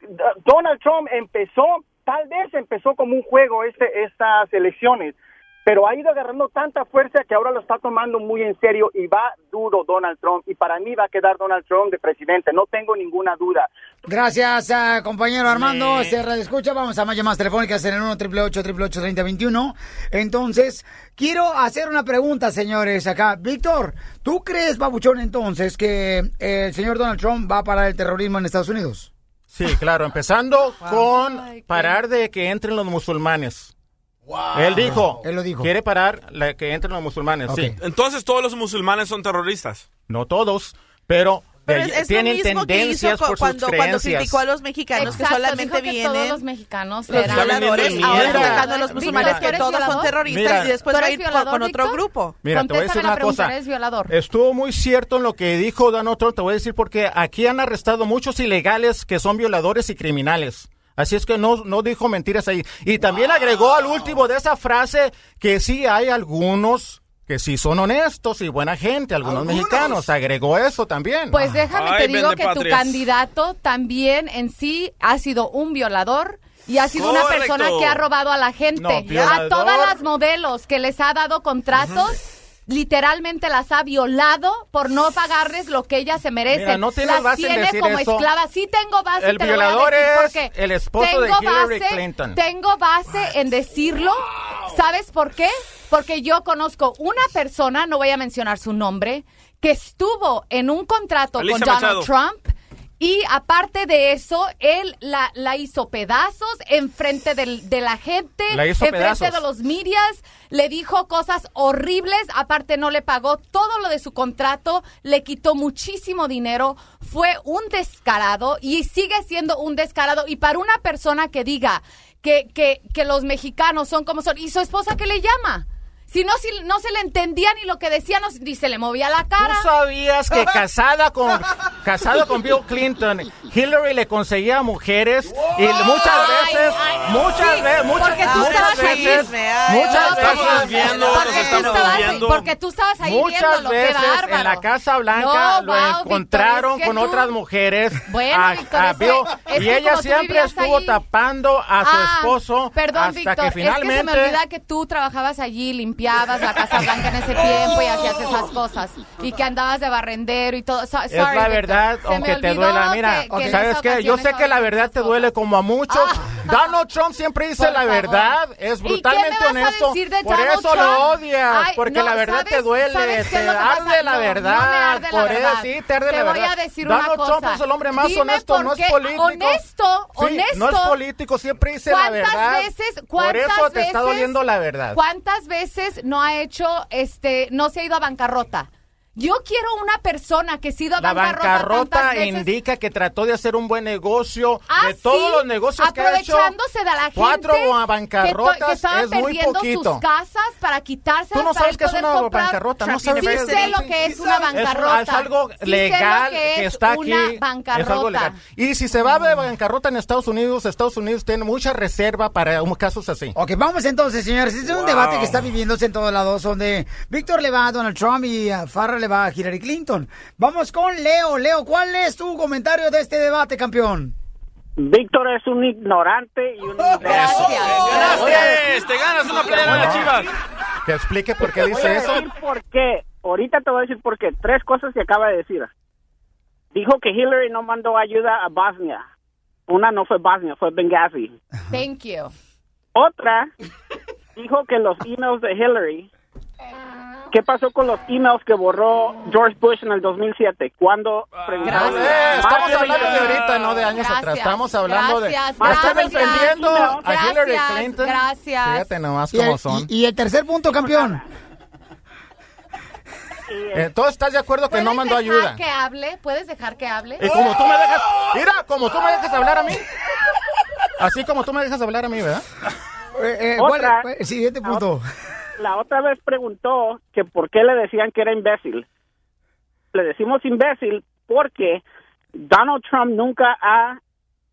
Donald Trump empezó, tal vez empezó como un juego este, estas elecciones, pero ha ido agarrando tanta fuerza que ahora lo está tomando muy en serio y va duro Donald Trump y para mí va a quedar Donald Trump de presidente, no tengo ninguna duda. Gracias, ah, compañero Armando. Se escucha. Vamos a más llamadas telefónicas en el 1 888 3021 Entonces, quiero hacer una pregunta, señores, acá. Víctor, ¿tú crees, babuchón, entonces, que el señor Donald Trump va a parar el terrorismo en Estados Unidos? Sí, claro, empezando con parar de que entren los musulmanes. Él dijo, Él lo dijo. quiere parar la que entren los musulmanes, sí. Entonces todos los musulmanes son terroristas. No todos, pero Pero que es, lo tienen mismo que hizo tendencias por sus cuando, cuando criticó a los mexicanos Exacto, que solamente dijo que vienen todos los mexicanos los eran violadores, ahora mira, atacando a los musulmanes ¿tú que todos son terroristas Mira. y después ¿Tú va a ir con, violador, con otro Víctor? grupo. Mira, te voy a decir Contéstame la una pregunta, cosa. ¿eres violador? Estuvo muy cierto en lo que dijo Donald Trump. Te voy a decir porque aquí han arrestado muchos ilegales que son violadores y criminales. Así es que no, no dijo mentiras ahí. Y también agregó al último de esa frase que sí hay algunos que sí son honestos y buena gente, algunos, mexicanos. Agregó eso también. Pues déjame Ay, te digo que tu candidato también en sí ha sido un violador. Y ha sido una persona que ha robado a la gente. No, a todas las modelos que les ha dado contratos, literalmente las ha violado por no pagarles lo que ellas se merecen. Mira, no tienes las base en tiene decir como eso. esclavas. Sí tengo base, El te lo voy a violador decir es porque el esposo de tengo Hillary base, Clinton. Tengo base en decirlo. ¿Sabes por qué? Porque yo conozco una persona, no voy a mencionar su nombre, que estuvo en un contrato Alicia con Donald Machado. Trump. Y aparte de eso, él la, la hizo pedazos enfrente del- de la gente, La hizo enfrente pedazos. de los medias, le dijo cosas horribles, aparte no le pagó todo lo de su contrato, le quitó muchísimo dinero, fue un descarado y sigue siendo un descarado. Y para una persona que diga que, que, que los mexicanos son como son, ¿y su esposa qué le llama? Si no, si no se le entendía ni lo que decía, no, ni se le movía la cara. ¿Tú sabías que [LAUGHS] casada con casado con Bill Clinton, Hillary le conseguía mujeres y muchas veces, ay, muchas sí, veces, muchas, porque tú muchas estabas ahí. veces, muchas veces, estamos viendo, nos porque tú estamos estabas- viendo. Porque tú estabas ahí Muchas viéndolo, qué veces bárbaro. en la Casa Blanca No, lo wow, encontraron es que con tú- otras mujeres Bueno, a, Víctor, a es que- Bill, es y que ella como tú siempre estuvo ahí- tapando a su Ah, esposo Perdón, hasta Víctor, que es que se me finalmente olvida que tú trabajabas allí, limpiabas la Casa Blanca en ese tiempo y hacías esas cosas. Y que andabas de barrendero y todo. So- Es sorry, la verdad, me aunque te duela. Mira, que- que ¿sabes qué? Yo sé que la verdad te duele como a muchos. Donald Trump siempre dice Por la favor. verdad, es ¿Y qué brutalmente me vas a honesto. decir de Por Donald eso lo odias, Ay, porque no, la verdad te ¿sabes- duele, te arde la verdad. por eso verdad. sí te arde Te la voy verdad. a decir Donald una Trump es el hombre más Dime honesto, no es político. Honesto, Sí, no es honesto. político, siempre dice la ¿Cuántas verdad. veces- por cuántas eso te está veces- doliendo la verdad. ¿Cuántas veces no ha hecho, este, no se ha ido a bancarrota? Yo quiero una persona que ha ido a La bancarrota, veces. indica que trató de hacer un buen negocio. Ah, de todos sí, los negocios que ha hecho. aprovechándose de la gente Cuatro que, bancarrotas que estaban es muy perdiendo poquito. sus casas para quitarse Tú no sabes qué es una bancarrota, no sabes sí sé lo que es una bancarrota. es algo legal que que, es está una aquí. bancarrota. Es algo legal. Y si se va de bancarrota en Estados Unidos, Estados Unidos tiene mucha reserva para un- casos así. Ok, vamos entonces, señores. Este es un Wow. debate que está viviéndose en todos lados, donde Víctor le va a Donald Trump y a Farrah le va a Hillary Clinton. Vamos con Leo. Leo, ¿cuál es tu comentario de este debate, campeón? Víctor es un ignorante y un... [LAUGHS] ¡Ganaste! ¡Te ganas una pelea de las chivas! Que explique por qué dice eso. por qué. Ahorita te voy a decir por qué. Tres cosas que acaba de decir. Dijo que Hillary no mandó ayuda a Bosnia. Una no fue Bosnia, fue Benghazi. Thank you. Otra dijo que los emails de Hillary. ¿Qué pasó con los emails que borró George Bush en el 2007? Cuando preguntaron- Eh, estamos hablando de 20 ahorita, no de años Gracias, atrás. Estamos hablando gracias, de. Están gracias, defendiendo a gracias, Hillary Clinton. gracias. Fíjate nomás Y cómo el, son. y- y el tercer punto, campeón. Eh, ¿Tú estás de acuerdo que no ¿Puedes mandó dejar ayuda? que hable? ¿Puedes dejar que hable? Y como tú me dejas. Mira, como tú me dejas hablar a mí. Así como tú me dejas hablar a mí, ¿verdad? Eh, Otra- el siguiente punto. La otra vez preguntó que por qué le decían que era imbécil. Le decimos imbécil porque Donald Trump nunca ha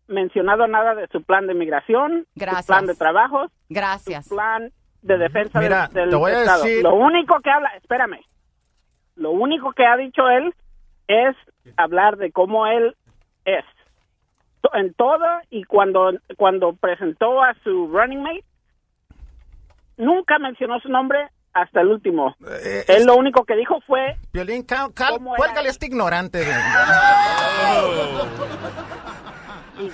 mencionado nada de su plan de migración, Gracias. su plan de trabajos, Gracias. su plan de defensa del- Mira, Estado. decir- Lo único que habla, espérame, lo único que ha dicho él es hablar de cómo él es. En todo y cuando, cuando presentó a su running mate, nunca mencionó su nombre hasta el último. Eh, él lo único que dijo fue Violín, cal, cal- ¿Cómo era cuélgale este ignorante. de- [LAUGHS]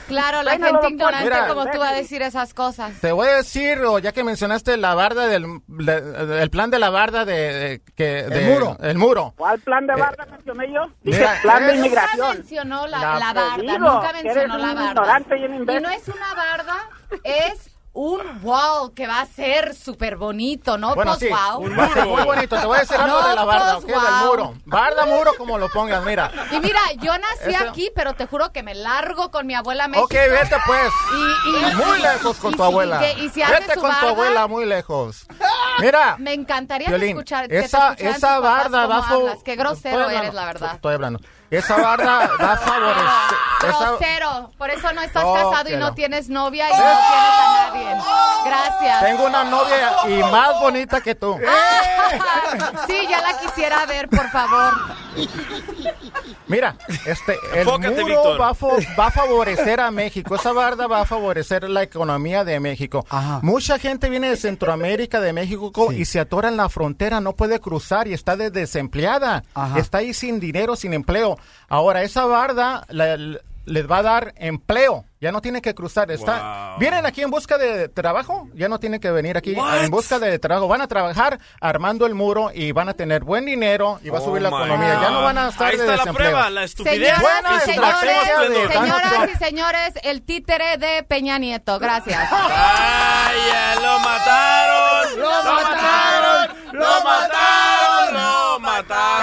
Claro, la Bueno, gente ignorante mira. como tú va a decir esas cosas. Te voy a decir, o ya que mencionaste la barda del de- el plan de la barda de, de- que de- muro. el muro. ¿Cuál plan de Eh, barra mencioné yo? Dije mira, plan de es- inmigración. Nunca mencionó la, La- la barda, digo nunca que mencionó la barda. ignorante y un Y no es una barda, es un wall que va a ser súper bonito, ¿no? Bueno, wow. a ser muy bonito. Te voy a decir algo No, de la barda, ¿ok? Del wow. muro. Barda, muro, como lo pongas, mira. Y mira, yo nací Eso- aquí, pero te juro que me largo con mi abuela México. Ok, vete pues. Y, y- muy lejos con y tu abuela. que- y si hace vete su con tu abuela muy lejos. Mira. Me encantaría Violín, escuchar que te esa, barda va a... Qué grosero eres, la verdad. Estoy hablando. Esa barda va a favorecer... [LAUGHS] esa- Grosero. Por eso no estás Oh, casado y no no. tienes novia y no tienes a nadie. Gracias. Tengo una novia y más bonita que tú. [LAUGHS] Sí, ya la quisiera ver, por favor. Mira, este, el Enfócate, muro va a, va a favorecer a México. Esa barda va a favorecer la economía de México. Mucha gente viene de Centroamérica, de México, co- y se atora en la frontera, no puede cruzar y está de- desempleada. Está ahí sin dinero, sin empleo. Ahora, esa barda la- la- les va a dar empleo. Ya no tienen que cruzar. Está, Vienen aquí en busca de trabajo. Ya no tienen que venir aquí What? en busca de trabajo. Van a trabajar armando el muro y van a tener buen dinero y va a Oh subir la my economía. Ya no van a estar Ahí de está la desempleo. prueba, la estupidez. Señoras y señores, señoras y señores, el títere de Peña Nieto. Gracias. ¡Ay, ya lo mataron! ¡Lo mataron! ¡Lo mataron! ¡Lo mataron!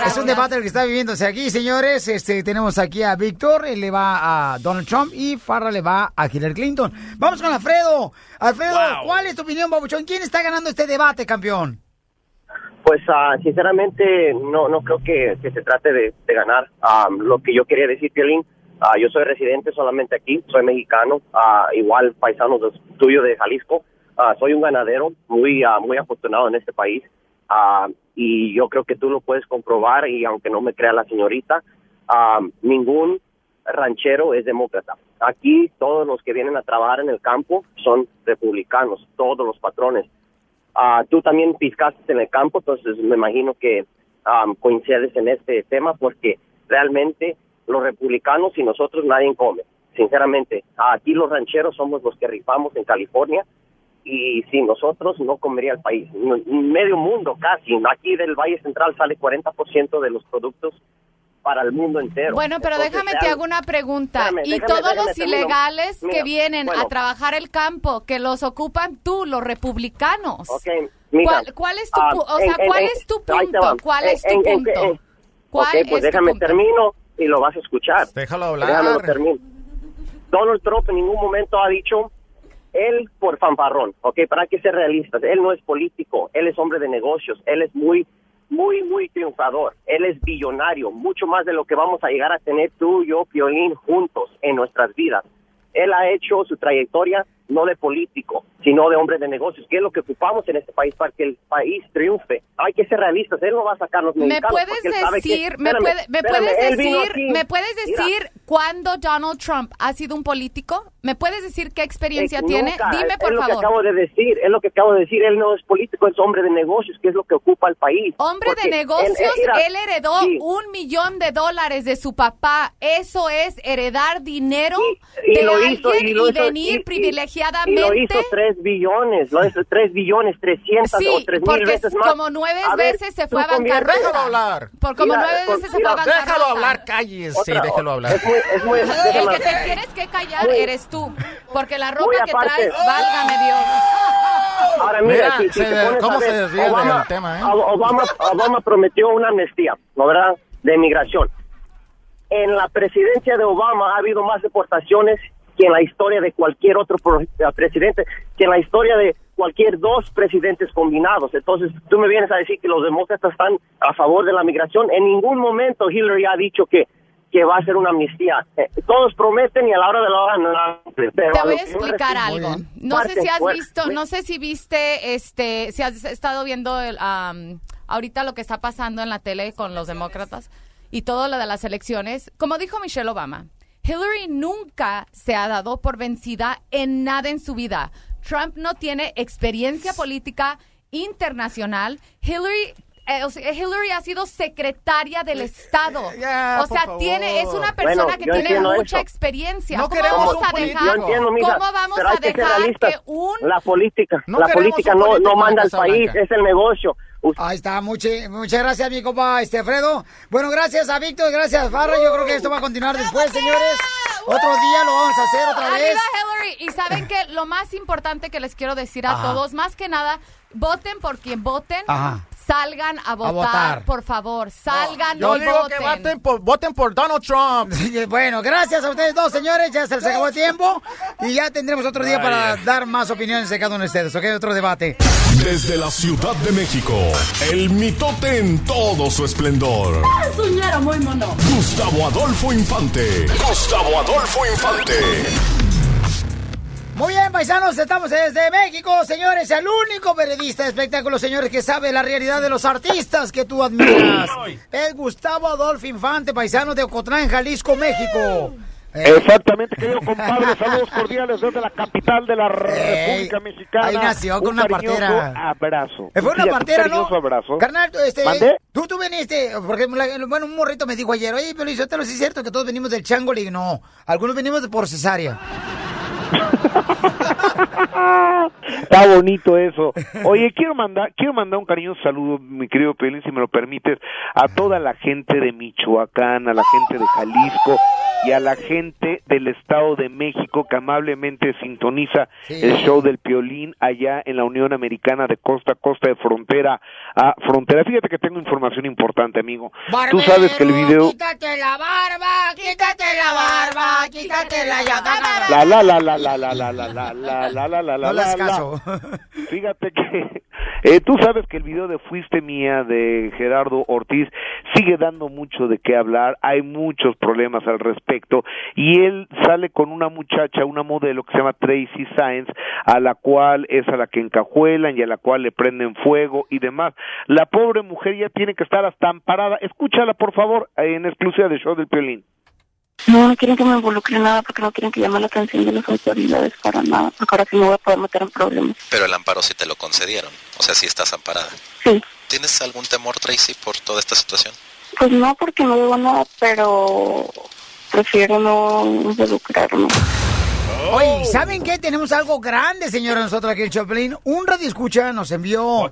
Es un debate que está viviéndose aquí, señores. Este, tenemos aquí a Víctor, él le va a Donald Trump y Farra le va a Hillary Clinton. Vamos con Alfredo. Alfredo, Wow. ¿cuál es tu opinión, Babuchón? ¿Quién está ganando este debate, campeón? Pues ah, sinceramente no no creo que, que se trate de, de ganar. Ah, lo que yo quería decir, Piolín, ah, yo soy residente solamente aquí, soy mexicano, ah, igual paisano de- tuyo de Jalisco. Soy un ganadero muy muy afortunado en este país Ah, y yo creo que tú lo puedes comprobar y aunque no me crea la señorita, ah, ningún ranchero es demócrata. Aquí todos los que vienen a trabajar en el campo son republicanos, todos los patrones. Ah, tú también piscaste en el campo, entonces me imagino que am, coincides en este tema porque realmente los republicanos y nosotros nadie come. Sinceramente, aquí los rancheros somos los que rifamos en California y sin nosotros no comería el país. Medio mundo casi. Aquí del Valle Central sale 40% de los productos para el mundo entero. Bueno, pero Entonces, déjame te hago una pregunta. Espérame, y déjame- todos déjame los termino. ilegales que vienen bueno. a trabajar el campo, que los ocupan tú, los republicanos. Ok, mira, ¿Cuál, cuál es tu, pu- o sea, en- cuál en- es tu punto? ¿Cuál En- es tu punto? en- ¿Cuál ok, pues es tu déjame punto? termino y lo vas a escuchar. Déjalo hablar. Déjame lo termino. Donald Trump en ningún momento ha dicho él por fanfarrón, ok, para que ser realistas, él no es político, él es hombre de negocios, él es muy, muy, muy triunfador, él es billonario, mucho más de lo que vamos a llegar a tener tú, yo, Piolín, juntos en nuestras vidas. Él ha hecho su trayectoria no de político, sino de hombre de negocios, que es lo que ocupamos en este país para que el país triunfe. Hay que ser realistas, él no va a sacar los ¿Me puedes sabe que- decir, me, espérame, puede- me espérame, puedes él vino decir, aquí. me puedes decir cuándo Donald Trump ha sido un político? ¿Me puedes decir qué experiencia Eh, tiene? Dime es por lo que favor. acabo de decir, es lo que acabo de decir, él no es político, es hombre de negocios, que es lo que ocupa el país. Hombre Porque de negocios, él- él, mira, heredó sí, un millón de dólares de su papá. Eso es heredar dinero y de lo alguien hizo, y lo hizo, venir y- y- privilegiadamente. Y lo hizo tres billones, lo hizo tres billones, trescientas Sí, o tres mil porque veces más. como nueve A ver, veces se fue a bancarrota. Déjalo hablar. Por como Mira, nueve veces se fue a bancarrota. Déjalo hablar, cállese, Otra- déjelo hablar. Es muy, es muy, El déjame- que te tienes que callar Muy- eres tú, porque la ropa que traes, válgame Dios. Ahora mira, Mira, si, si se- te pones ¿cómo a ver, se desvía del Obama, tema, eh? Ob- Obama, Obama prometió una amnistía, ¿no verdad? De inmigración. En la presidencia de Obama ha habido más deportaciones que en la historia de cualquier otro eh, presidente, que en la historia de cualquier dos presidentes combinados. Entonces, tú me vienes a decir que los demócratas están a favor de la migración. En ningún momento Hillary ha dicho que que va a ser una amnistía. Eh, todos prometen y a la hora de la hora no. Pero Te voy a explicar algo. No sé si has fuerte. visto, no sé si viste, este, si has estado viendo el, am, ahorita lo que está pasando en la tele con los demócratas y todo lo de las elecciones. Como dijo Michelle Obama, Hillary nunca se ha dado por vencida en nada en su vida. Trump no tiene experiencia política internacional. Hillary eh, o sea, Hillary ha sido secretaria del Estado. o por sea, tiene es una persona Bueno, que tiene mucha eso. experiencia. No ¿Cómo queremos vamos un a dejar? Yo entiendo, mija, ¿Cómo vamos pero a que dejar que un La política, No la política no, manda al país, Blanca. es el negocio. Ahí está, muche- muchas gracias, mi compa este Alfredo. Bueno, gracias a Víctor, gracias Farra. Yo creo que esto va a continuar después, señores. Otro día lo vamos a hacer otra vez. Hillary. Y saben que lo más importante que les quiero decir a Ajá. todos, más que nada, voten por quien voten. Ajá. Salgan a votar, votar. por favor. Salgan Yo y digo voten. que voten por, voten por Donald Trump. [LAUGHS] Bueno, gracias a ustedes dos, señores. Ya se les acabó el tiempo. Y ya tendremos otro día para dar más opiniones de cada uno de ustedes. ¿Ok? Otro debate. Desde la Ciudad de México, el mitote en todo su esplendor. Es un muy mono. Gustavo Adolfo Infante. Gustavo Adolfo Infante. Muy bien, paisanos, estamos desde México, señores. El único periodista de espectáculos, señores, que sabe la realidad de los artistas que tú admiras. Es Gustavo Adolfo Infante, paisano de Ocotlán, Jalisco, México. Eh, Exactamente, querido compadre, [LAUGHS] saludos cordiales desde la capital de la República Mexicana. ahí nació con Un una partera. abrazo. Eh, Fue una un partera, ¿no? abrazo. Carnal, este, ¿Mandé? tú, tú viniste, porque, la- bueno, un morrito me dijo ayer, oye, pero te lo sí es cierto que todos venimos del chango, le digo, no, algunos venimos de por cesárea. Está bonito eso. Oye, quiero mandar, quiero mandar un cariñoso saludo, mi querido Pelín, si me lo permites, a toda la gente de Michoacán, a la gente de Jalisco y a la gente del Estado de México que amablemente sintoniza Sí. el show del Piolín allá en la Unión Americana de costa a costa, de frontera a frontera. Fíjate que tengo información importante, amigo. Tú sabes que el video... Quítate la barba, quítate la barba, quítate la llagada. La la la la la la la la la la la la la la No la. caso. Fíjate que eh, tú sabes que el video de Fuiste Mía de Gerardo Ortiz sigue dando mucho de qué hablar, hay muchos problemas al respecto y él sale con una muchacha, una modelo que se llama Tracy Science, a la cual es a la que encajuelan y a la cual le prenden fuego y demás. La pobre mujer ya tiene que estar hasta amparada. Escúchala por favor en exclusiva de Show del Piolín. No, no quieren que me involucre en nada porque no quieren que llame la atención de las autoridades para nada, porque ahora sí me voy a poder meter en problemas. Pero el amparo sí te lo concedieron. O sea, sí estás amparada. Sí. ¿Tienes algún temor, Tracy, por toda esta situación? Pues no, porque no debo nada, pero prefiero no involucrarme. Oye, ¿saben qué? Tenemos algo grande, señora, nosotros aquí en Choplin. Un radio escucha nos envió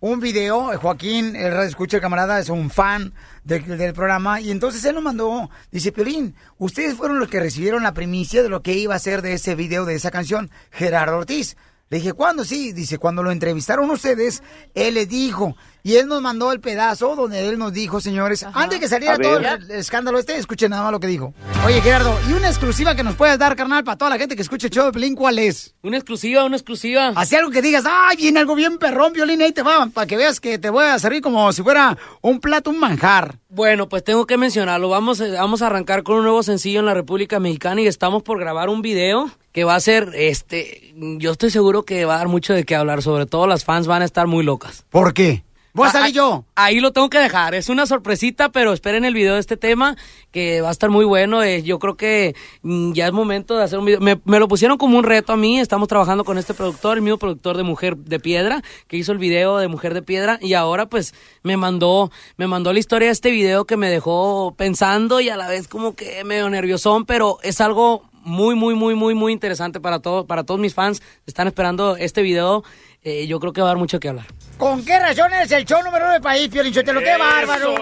un video. Eh, Joaquín, el radio escucha, el camarada, es un fan de- del programa. Y entonces él nos mandó, dice, Pelín, ustedes fueron los que recibieron la primicia de lo que iba a ser de ese video, de esa canción, Gerardo Ortiz. Le dije, ¿cuándo? Sí, dice, cuando lo entrevistaron ustedes, él les dijo. Y él nos mandó el pedazo donde él nos dijo, señores, antes que saliera todo el, el escándalo este, escuchen nada más lo que dijo. Oye, Gerardo, ¿y una exclusiva que nos puedes dar, carnal, para toda la gente que escuche el show de Pelín, cuál es? Una exclusiva, una exclusiva. Así algo que digas, ay, viene algo bien perrón, Violín, ahí te va, para que veas que te voy a servir como si fuera un plato, un manjar. Bueno, pues tengo que mencionarlo. Vamos, eh, vamos a arrancar con un nuevo sencillo en la República Mexicana y estamos por grabar un video que va a ser, este, yo estoy seguro que va a dar mucho de qué hablar. Sobre todo las fans van a estar muy locas. ¿Por qué? ¿Voy a Ah, salir ah, yo? Ahí lo tengo que dejar. Es una sorpresita, pero esperen el video de este tema que va a estar muy bueno. Eh, yo creo que mm, ya es momento de hacer un video. Me, me lo pusieron como un reto a mí. Estamos trabajando con este productor, el mismo productor de Mujer de Piedra, que hizo el video de Mujer de Piedra y ahora pues me mandó, me mandó la historia de este video que me dejó pensando y a la vez como que medio nerviosón, pero es algo muy, muy, muy, muy, muy interesante para todos, para todos mis fans. Están esperando este video. Eh, yo creo que va a dar mucho que hablar. ¿Con qué razón eres el show número uno del país, Piolín Sotelo? ¡Qué bárbaro!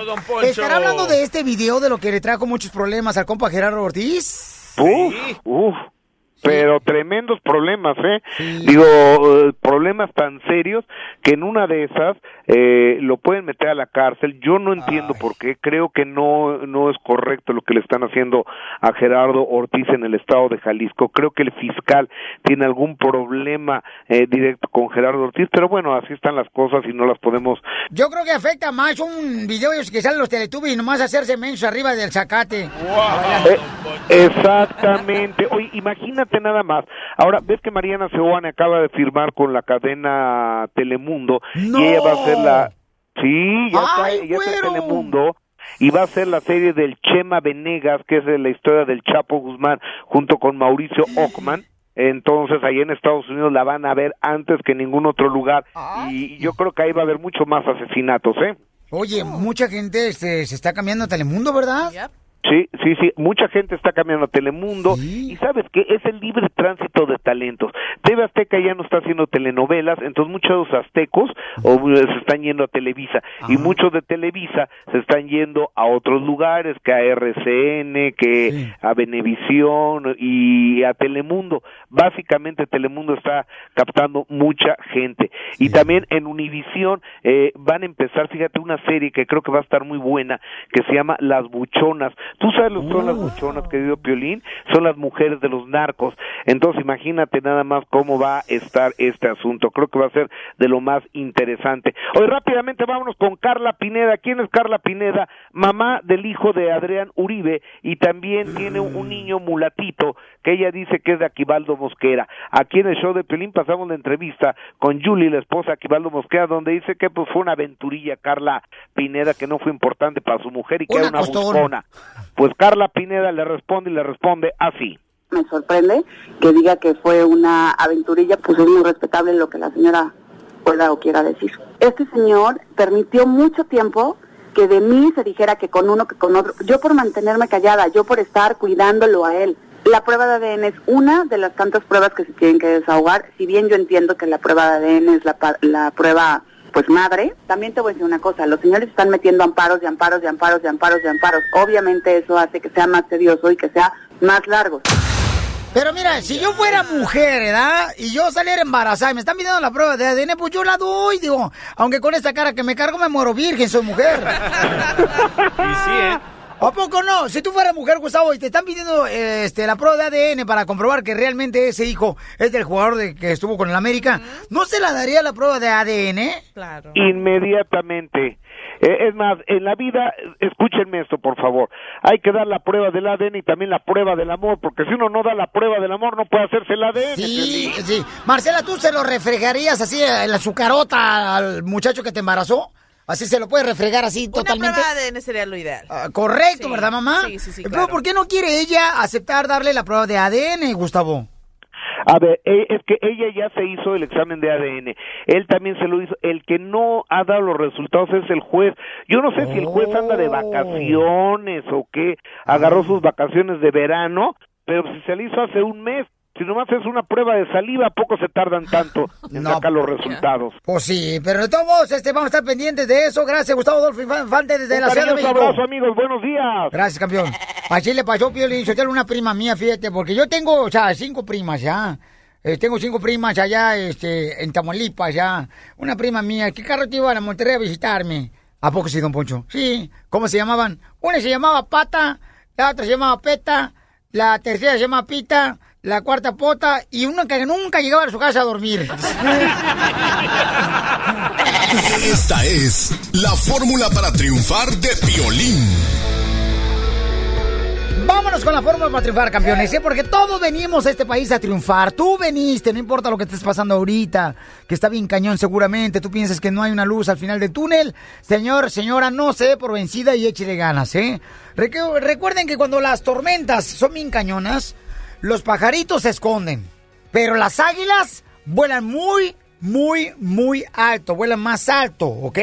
¿Estará hablando de este video de lo que le trajo muchos problemas al compa Gerardo Ortiz? Uf, uf. Pero tremendos problemas, ¿eh? Digo, eh, problemas tan serios que en una de esas eh, lo pueden meter a la cárcel. Yo no entiendo por qué. Creo que no, no es correcto lo que le están haciendo a Gerardo Ortiz en el estado de Jalisco. Creo que el fiscal tiene algún problema eh, directo con Gerardo Ortiz, pero bueno, así están las cosas y no las podemos Yo creo que afecta más un video que salen los teletubbies y nomás hacerse menso arriba del zacate. Eh, exactamente. Oye, imagínate nada más. Ahora, ves que Mariana Seoane acaba de firmar con la cadena Telemundo y ella va a hacer la... Sí, ya está, ¡Ay, ella está en! Telemundo y va a hacer la serie del Chema Venegas, que es de la historia del Chapo Guzmán, junto con Mauricio Ockman. Entonces, ahí en Estados Unidos la van a ver antes que en ningún otro lugar. Y yo creo que ahí va a haber mucho más asesinatos, ¿eh? Oye, mucha gente este, se está cambiando a Telemundo, ¿verdad? Sí, sí, sí, mucha gente está cambiando a Telemundo y sabes que es el libre tránsito de talentos. TV Azteca ya no está haciendo telenovelas, entonces muchos aztecos o, eh, se están yendo a Televisa y muchos de Televisa se están yendo a otros lugares, que a RCN, que a Venevisión y a Telemundo. Básicamente Telemundo está captando mucha gente y también en Univisión eh, van a empezar, fíjate, una serie que creo que va a estar muy buena que se llama Las Buchonas. ¿Tú sabes lo que son las buchonas, querido Piolín? Son las mujeres de los narcos. Entonces imagínate nada más cómo va a estar este asunto. Creo que va a ser de lo más interesante. Hoy rápidamente vámonos con Carla Pineda. ¿Quién es Carla Pineda? Mamá del hijo de Adrián Uribe y también tiene un niño mulatito que ella dice que es de Aquivaldo Mosquera. Aquí en el show de Piolín pasamos la entrevista con Julie, la esposa de Aquivaldo Mosquera, donde dice que pues fue una aventurilla Carla Pineda que no fue importante para su mujer y que Una era una costón. Pues Carla Pineda le responde y le responde así. Me sorprende que diga que fue una aventurilla, pues es muy respetable lo que la señora pueda o quiera decir. Este señor permitió mucho tiempo que de mí se dijera que con uno, que con otro. Yo por mantenerme callada, yo por estar cuidándolo a él. La prueba de ADN es una de las tantas pruebas que se tienen que desahogar. Si bien yo entiendo que la prueba de ADN es la, la prueba pues madre, también te voy a decir una cosa, los señores están metiendo amparos y amparos y amparos y amparos y amparos. Obviamente eso hace que sea más tedioso y que sea más largo. Pero mira, si yo fuera mujer, ¿verdad? Y yo saliera embarazada y me están pidiendo la prueba de ADN, pues yo la doy, digo. Aunque con esta cara que me cargo me muero virgen, soy mujer. [LAUGHS] Y sí, ¿eh? ¿A poco no? Si tú fueras mujer, Gustavo, y te están pidiendo eh, este, la prueba de ADN para comprobar que realmente ese hijo es del jugador de, que estuvo con el América, ¿no se la daría la prueba de ADN? Claro. Inmediatamente. Eh, es más, en la vida, escúchenme esto, por favor. Hay que dar la prueba del ADN y también la prueba del amor, porque si uno no da la prueba del amor, no puede hacerse el ADN. Sí, sí. Marcela, ¿tú se lo refregarías así en la azucarota al muchacho que te embarazó? Así se lo puede refregar así Una totalmente. prueba de ADN sería lo ideal. Correcto, Sí, ¿verdad, mamá? Sí, sí, sí, Pero claro. ¿por qué no quiere ella aceptar darle la prueba de ADN, Gustavo? A ver, eh, es que ella ya se hizo el examen de ADN, él también se lo hizo, el que no ha dado los resultados es el juez. Yo no sé si el juez anda de vacaciones o qué, agarró sus vacaciones de verano, pero si se le hizo hace un mes, si nomás es una prueba de saliva, ¿a poco se tardan tanto [LAUGHS] en sacar los resultados? Pues sí, pero de todos modos, este, vamos a estar pendientes de eso. Gracias, Gustavo Adolfo Infante, desde Un la Ciudad de México. abrazo, amigos, buenos días. Gracias, campeón. Así le pasó, Piolín, tengo una prima mía, fíjate, porque yo tengo, o sea, cinco primas ya. Eh, tengo cinco primas allá, este, en Tamaulipas, ya. Una prima mía, ¿qué carro te iba a Monterrey a visitarme? ¿A poco sí, don Poncho? Sí. ¿Cómo se llamaban? Una se llamaba Pata, la otra se llamaba Peta, la tercera se llamaba Pita, la cuarta Pota, y una que nunca llegaba a su casa a dormir. Esta es la fórmula para triunfar de Piolín. Vámonos con la fórmula para triunfar, campeones, ¿eh? porque todos venimos a este país a triunfar. Tú veniste, no importa lo que estés pasando ahorita, que está bien cañón seguramente. Tú piensas que no hay una luz al final del túnel. Señor, señora, no se dé por vencida y échele ganas, ¿eh? Recu- recuerden que cuando las tormentas son bien cañonas, los pajaritos se esconden, pero las águilas vuelan muy, muy, muy alto, vuelan más alto, ¿ok?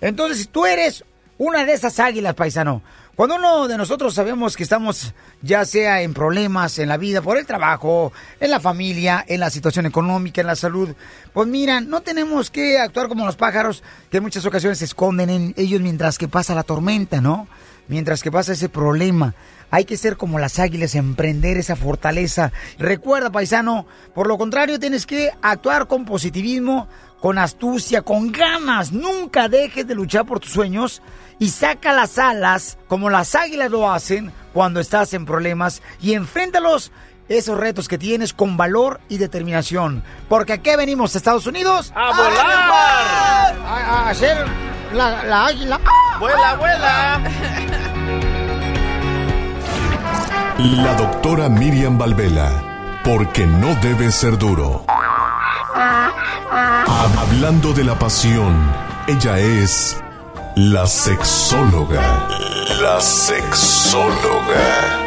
Entonces, si tú eres una de esas águilas, paisano, cuando uno de nosotros sabemos que estamos ya sea en problemas en la vida, por el trabajo, en la familia, en la situación económica, en la salud, pues mira, no tenemos que actuar como los pájaros que en muchas ocasiones se esconden en ellos mientras que pasa la tormenta, ¿no? Mientras que pasa ese problema. Hay que ser como las águilas, emprender esa fortaleza. Recuerda, paisano, por lo contrario, tienes que actuar con positivismo, con astucia, con ganas. Nunca dejes de luchar por tus sueños y saca las alas como las águilas lo hacen cuando estás en problemas y enfréntalos esos retos que tienes con valor y determinación. Porque aquí venimos a Estados Unidos ¡A volar! A, a hacer la, la águila. ¡Vuela, vuela! La doctora Miriam Valvela, porque no debe ser duro. Hablando de la pasión, ella es la sexóloga. La sexóloga.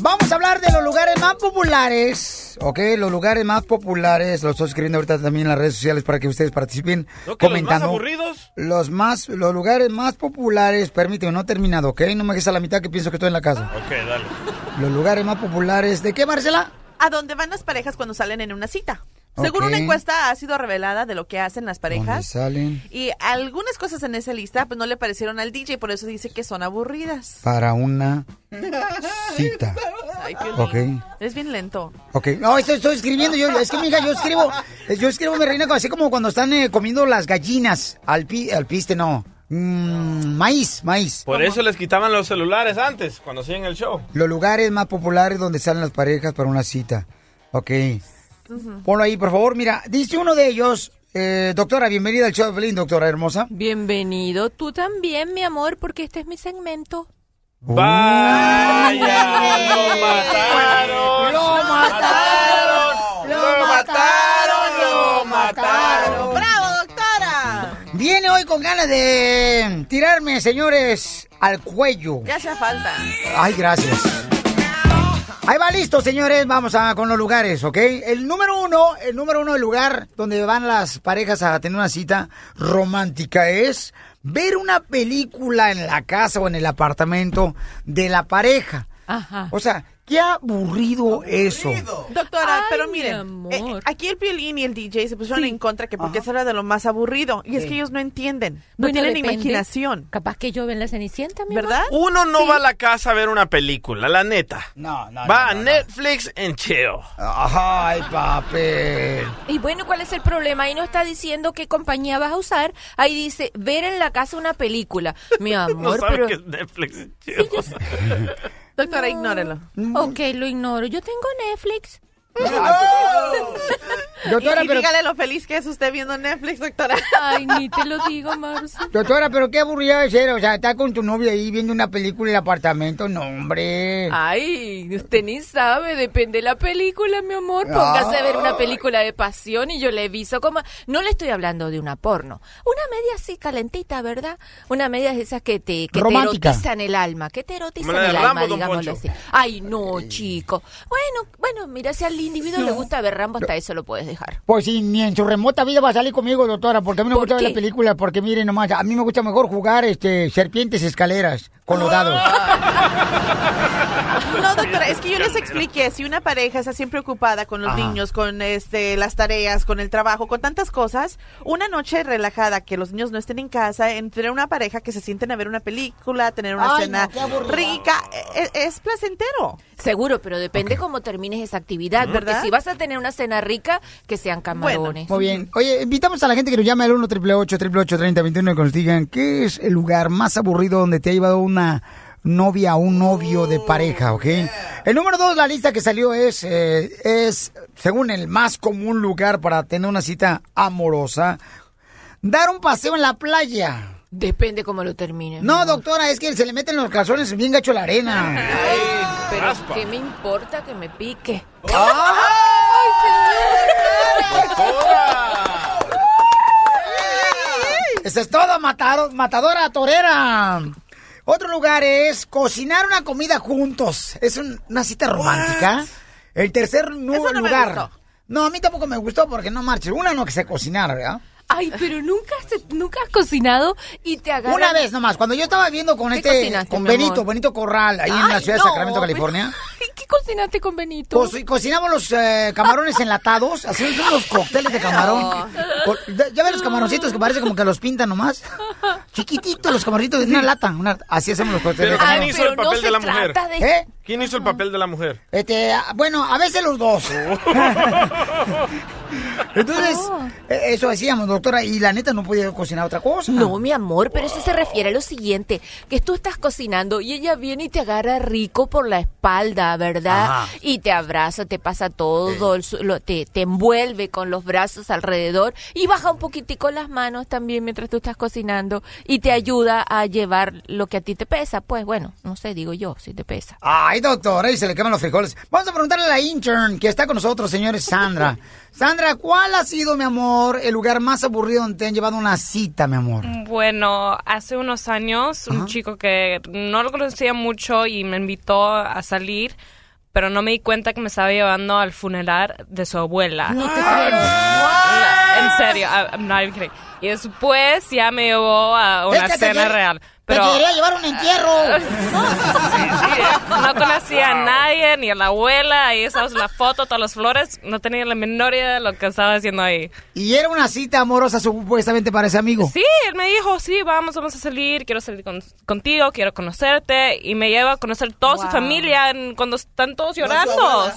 Vamos a hablar de los lugares más populares ¿ok? Los lugares más populares, los estoy escribiendo ahorita también en las redes sociales para que ustedes participen ¿No que los comentando. más aburridos? Los más, los lugares más populares, permíteme, no he terminado, ¿ok? No me dejes a la mitad que pienso que estoy en la casa. Ok, dale. Los lugares más populares, ¿de qué, Marcela? ¿A dónde van las parejas cuando salen en una cita? Según una encuesta ha sido revelada de lo que hacen las ¿Dónde parejas. salen? Y algunas cosas en esa lista pues no le parecieron al DJ, por eso dice que son aburridas. Para una [LAUGHS] cita. Ay, Piolín. Ok. Es bien lento. Ok, no, estoy, estoy escribiendo yo, es que mija, yo escribo, yo escribo mi reina así como cuando están eh, comiendo las gallinas, al, pi, al piste no, Mm, maíz, maíz. Por eso les quitaban los celulares antes, cuando hacían el show. Los lugares más populares donde salen las parejas para una cita. Ok. Ponlo ahí, por favor. Mira, dice uno de ellos, eh, doctora, bienvenida al show de Pelín, doctora hermosa. Bienvenido, tú también, mi amor, porque este es mi segmento. Vaya, lo mataron. Lo mataron. Lo mataron, lo mataron. ¡Bravo, doctora! Viene hoy con ganas de tirarme, señores, al cuello. Ya hace falta. Ay, gracias. Ahí va listo, señores. Vamos a con los lugares, ¿ok? El número uno, el número uno del lugar donde van las parejas a tener una cita romántica es ver una película en la casa o en el apartamento de la pareja. Ajá. O sea, qué aburrido eso. Doctora, Ay, pero mi miren, amor. eh, aquí el Piolín y el DJ se pusieron en contra que porque eso era de lo más aburrido. Y es que ellos no entienden, no Bueno, tienen depende. imaginación. Capaz que yo ven la Cenicienta, mi ¿Verdad? Uno no va a la casa a ver una película, la neta. No, no. Va a Netflix en chill. Ay, [LAUGHS] papel. Y bueno, ¿cuál es el problema? Ahí no está diciendo qué compañía vas a usar. Ahí dice, ver en la casa una película. Mi [LAUGHS] No amor, sabe pero... qué es Netflix en chill. Doctora, ignórelo. Ok, lo ignoro. Yo tengo Netflix. Doctora, y, y pero- dígale lo feliz que es usted viendo Netflix, doctora. Ay, ni te lo digo, Marcia. Doctora, pero qué aburrida de ser. O sea, está con tu novio ahí viendo una película en el apartamento. No, hombre. Ay, usted ni sabe, depende de la película, mi amor. Póngase a ver una película de pasión y yo le aviso como... No le estoy hablando de una porno. Una media así calentita, ¿verdad? Una media de esas que te, que te erotizan el alma. Que te erotizan el alma, digámoslo así. Ay, no, chico. Bueno, bueno, mira, si al individuo le gusta ver Rambo, hasta eso lo puedes dejar. Pues sí, ni en su remota vida va a salir conmigo, doctora, porque a mí no me ¿Por gusta ver la película, porque miren nomás, a mí me gusta mejor jugar este serpientes escaleras con los dados. [LAUGHS] No, doctora, es que yo les expliqué, si una pareja está siempre ocupada con los Ajá. niños, con este las tareas, con el trabajo, con tantas cosas, una noche relajada, que los niños no estén en casa, entre una pareja que se sienten a ver una película, tener una Ay, cena no, rica, e- e- es, placentero. Seguro, pero depende cómo termines esa actividad. Porque ¿Verdad? si vas a tener una cena rica, que sean camarones. Muy bien. Oye, invitamos a la gente que nos llame al 1 888 3021 y que nos digan qué es el lugar más aburrido donde te ha llevado una novia o un novio de pareja, ¿ok? El número dos, la lista que salió es, eh, es, según el más común lugar para tener una cita amorosa, dar un paseo en la playa. Depende cómo lo termines. No, doctora, es que se le meten los calzones bien gacho la arena. Pero ¿qué me importa que me pique? Eso es todo, matado- matadora torera. Otro lugar es cocinar una comida juntos. Es un- una cita romántica. El tercer Eso no me lugar. gustó. No, a mí tampoco me gustó porque no marches. Una no que sé cocinar, ¿verdad? Ay, pero nunca, has- nunca has cocinado y te agarras... Una vez nomás, cuando yo estaba viendo con ¿Qué este, con Benito? Benito Corral, ahí en la ciudad no, de Sacramento, pero- California. [LAUGHS] ¿Qué cocinaste con Benito? Pues, cocinamos los eh, camarones enlatados, hacemos unos cócteles de camarón. Ya ves los camaroncitos que parece como que los pintan nomás. Chiquititos los camaroncitos de una lata. una- así hacemos los cócteles Pero de ¿quién hizo el papel de la mujer? ¿Eh? ¿Quién hizo el papel de la mujer? Este, ah, bueno, a veces los dos. [LAUGHS] Entonces, eh, eso hacíamos, doctora, y la neta no podía cocinar otra cosa. No, mi amor, pero eso se refiere a lo siguiente, que tú estás cocinando y ella viene y te agarra rico por la espalda, ¿verdad? Ajá. Y te abraza, te pasa todo, lo- te, te envuelve con los brazos alrededor y baja un poquitico las manos también mientras tú estás cocinando y te ayuda a llevar lo que a ti te pesa. Pues bueno, no sé, digo yo, si te pesa. Ay, doctora, y se le queman los frijoles. Vamos a preguntarle a la intern que está con nosotros, señores, Sandra. [LAUGHS] Sandra, ¿cuál ha sido, mi amor, el lugar más aburrido donde te han llevado una cita, mi amor? Bueno, hace unos años un chico que no lo conocía mucho y me invitó a salir, pero no me di cuenta que me estaba llevando al funeral de su abuela. No te creo. En serio, I'm not even kidding. Y después ya me llevó a una cena quiere- real. Te Pero quería llevar un entierro. [LAUGHS] no conocía a nadie, ni a la abuela. Ahí estábamos en la foto, todas las flores. No tenía la menor idea de lo que estaba haciendo ahí. Y era una cita amorosa supuestamente para ese amigo. Sí, él me dijo, sí, vamos, vamos a salir, quiero salir con- contigo, quiero conocerte. Y me lleva a conocer toda su familia en- cuando están todos llorando.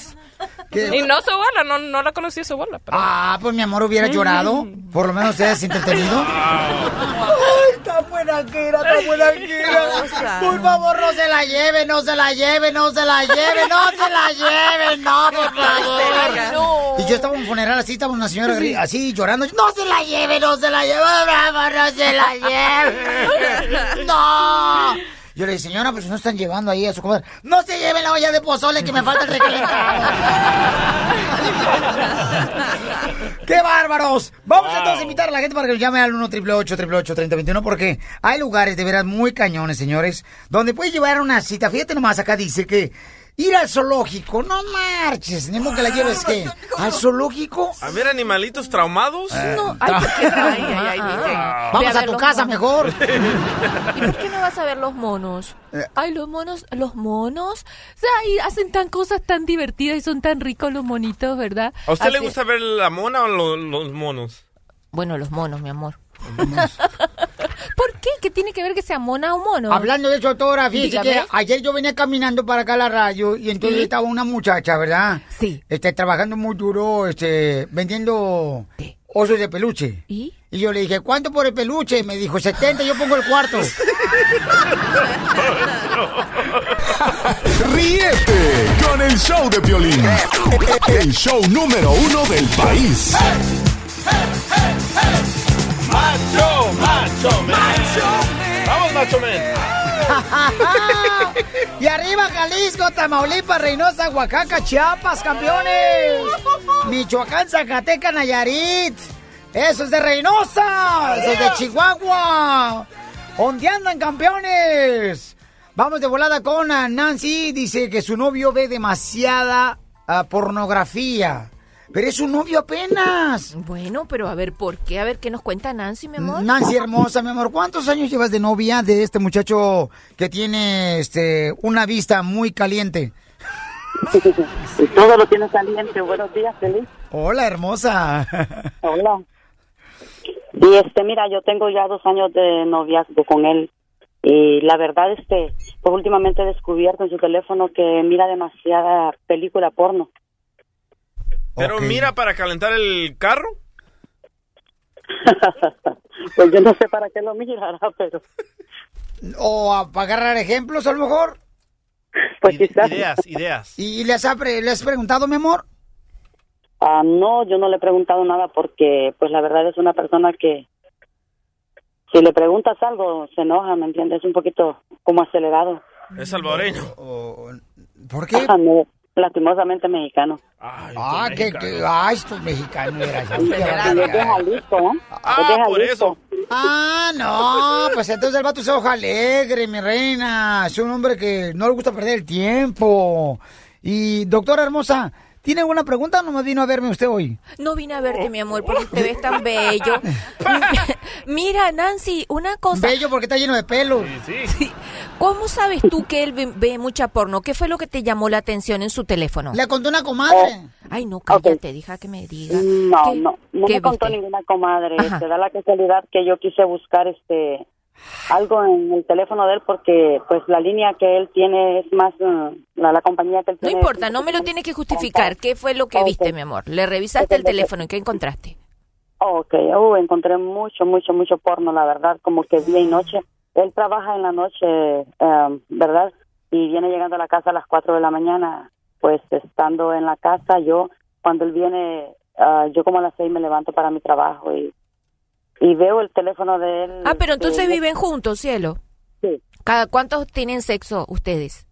Y no su abuela, no, no la conocí su abuela. pero- Ah, pues mi amor hubiera llorado. Por lo menos te has entretenido. [LAUGHS] Ay, tan buena que era, tan buena que era. Por favor, no se la lleve, no se la lleve, no se la lleve, no se la lleve, no, por [LAUGHS] favor. Y yo estaba en un funeral así, estaba una señora Sí. así llorando. No se la lleve, no se la lleve, bravo, no se la lleve. [LAUGHS] No. Yo le dije, señora, pues no están llevando ahí a su comadre. No se lleve la olla de pozole que me falta el recalentado. [LAUGHS] ¡Qué bárbaros! Vamos Wow. entonces a invitar a la gente para que nos llame al 1 888 3021 porque hay lugares de veras muy cañones, señores, donde puedes llevar una cita. Fíjate nomás, acá dice que ir al zoológico, no marches, ni modo que la lleves, ¿qué? ¿Al zoológico? A ver, animalitos traumados. No, ay, ¿por qué? Ay, ay, ay, dije. Vamos a tu casa mejor. [LAUGHS] ¿Y por qué no vas a ver los monos? Eh. Ay, los monos, los monos. O sea, ahí hacen tan cosas tan divertidas y son tan ricos los monitos, ¿verdad? ¿A usted le gusta ver la mona o lo- los monos? Bueno, los monos, mi amor. [LAUGHS] ¿Por qué? ¿Qué tiene que ver que sea mona o mono? Hablando de eso, doctora, fíjese que ayer yo venía caminando para acá a la radio y entonces ¿Sí? estaba una muchacha, ¿verdad? Sí. Este, trabajando muy duro, este, vendiendo osos de peluche. ¿Y? Y yo le dije, ¿cuánto por el peluche? Me dijo, 70, yo pongo el cuarto. [LAUGHS] Ríete con el show de violín. El show número uno del país. ¡Macho, macho, macho! ¡Vamos, macho, men! [LAUGHS] y arriba Jalisco, Tamaulipas, Reynosa, Oaxaca, Chiapas, campeones. [LAUGHS] Michoacán, Zacatecas, Nayarit. Eso es de Reynosa. Eso es de Chihuahua. ¿Dónde andan campeones? Vamos de volada con Nancy. Dice que su novio ve demasiada ah, pornografía. Pero es su novio apenas. Bueno, pero a ver, ¿por qué? A ver, ¿qué nos cuenta Nancy, mi amor? Nancy hermosa, mi amor, ¿cuántos años llevas de novia de este muchacho que tiene este una vista muy caliente? [LAUGHS] Todo lo tiene caliente. Buenos días, feliz. Hola, hermosa. Hola. Y este, mira, yo tengo ya dos años de noviazgo con él. Y la verdad, este, pues últimamente he descubierto en su teléfono que mira demasiada película porno. ¿Pero mira para calentar el carro? [LAUGHS] Pues yo no sé para qué lo mirará, pero O a- para agarrar ejemplos, a lo mejor. pues quizás. Ideas, ideas. ¿Y le has, apre- le has preguntado, mi amor? Ah, no, yo no le he preguntado nada porque, pues la verdad es una persona que si le preguntas algo se enoja, ¿me entiendes? Es un poquito como acelerado. Es salvadoreño. ¿Por qué? no, lastimosamente mexicano. Ah, que, que, ay, estos mexicanos, eras. Y es de Jalisco, ¿no? Es de Jalisco. Ah, no, pues entonces el vato es hoja alegre, mi reina. Es un hombre que no le gusta perder el tiempo. Y, doctora hermosa, ¿tiene alguna pregunta o no me vino a verme usted hoy? No vine a verte, mi amor, porque te ves tan [LAUGHS] bello. [LAUGHS] Mira, Nancy, una cosa. Bello porque está lleno de pelos. Sí. ¿Cómo sabes tú que él ve, ve mucha porno? ¿Qué fue lo que te llamó la atención en su teléfono? Le contó una comadre. Ay, no, cállate, deja que me diga. No, ¿Qué- no, no qué me contó ninguna comadre. Se da la casualidad que yo quise buscar este algo en el teléfono de él porque pues la línea que él tiene es más eh, la, la compañía que él No tiene. importa, no me lo tienes que justificar. ¿Qué fue lo que viste, mi amor? Le revisaste el teléfono y ¿qué encontraste? Ok, uh, encontré mucho, mucho, mucho porno, la verdad, como que día y noche. Él trabaja en la noche, eh, ¿verdad? Y viene llegando a la casa a las 4 de la mañana. Pues estando en la casa, yo, cuando él viene, ah, yo como a las 6 me levanto para mi trabajo y, y veo el teléfono de él. Ah, pero este, entonces viven juntos, cielo. Sí. ¿Cada cuántos tienen sexo ustedes?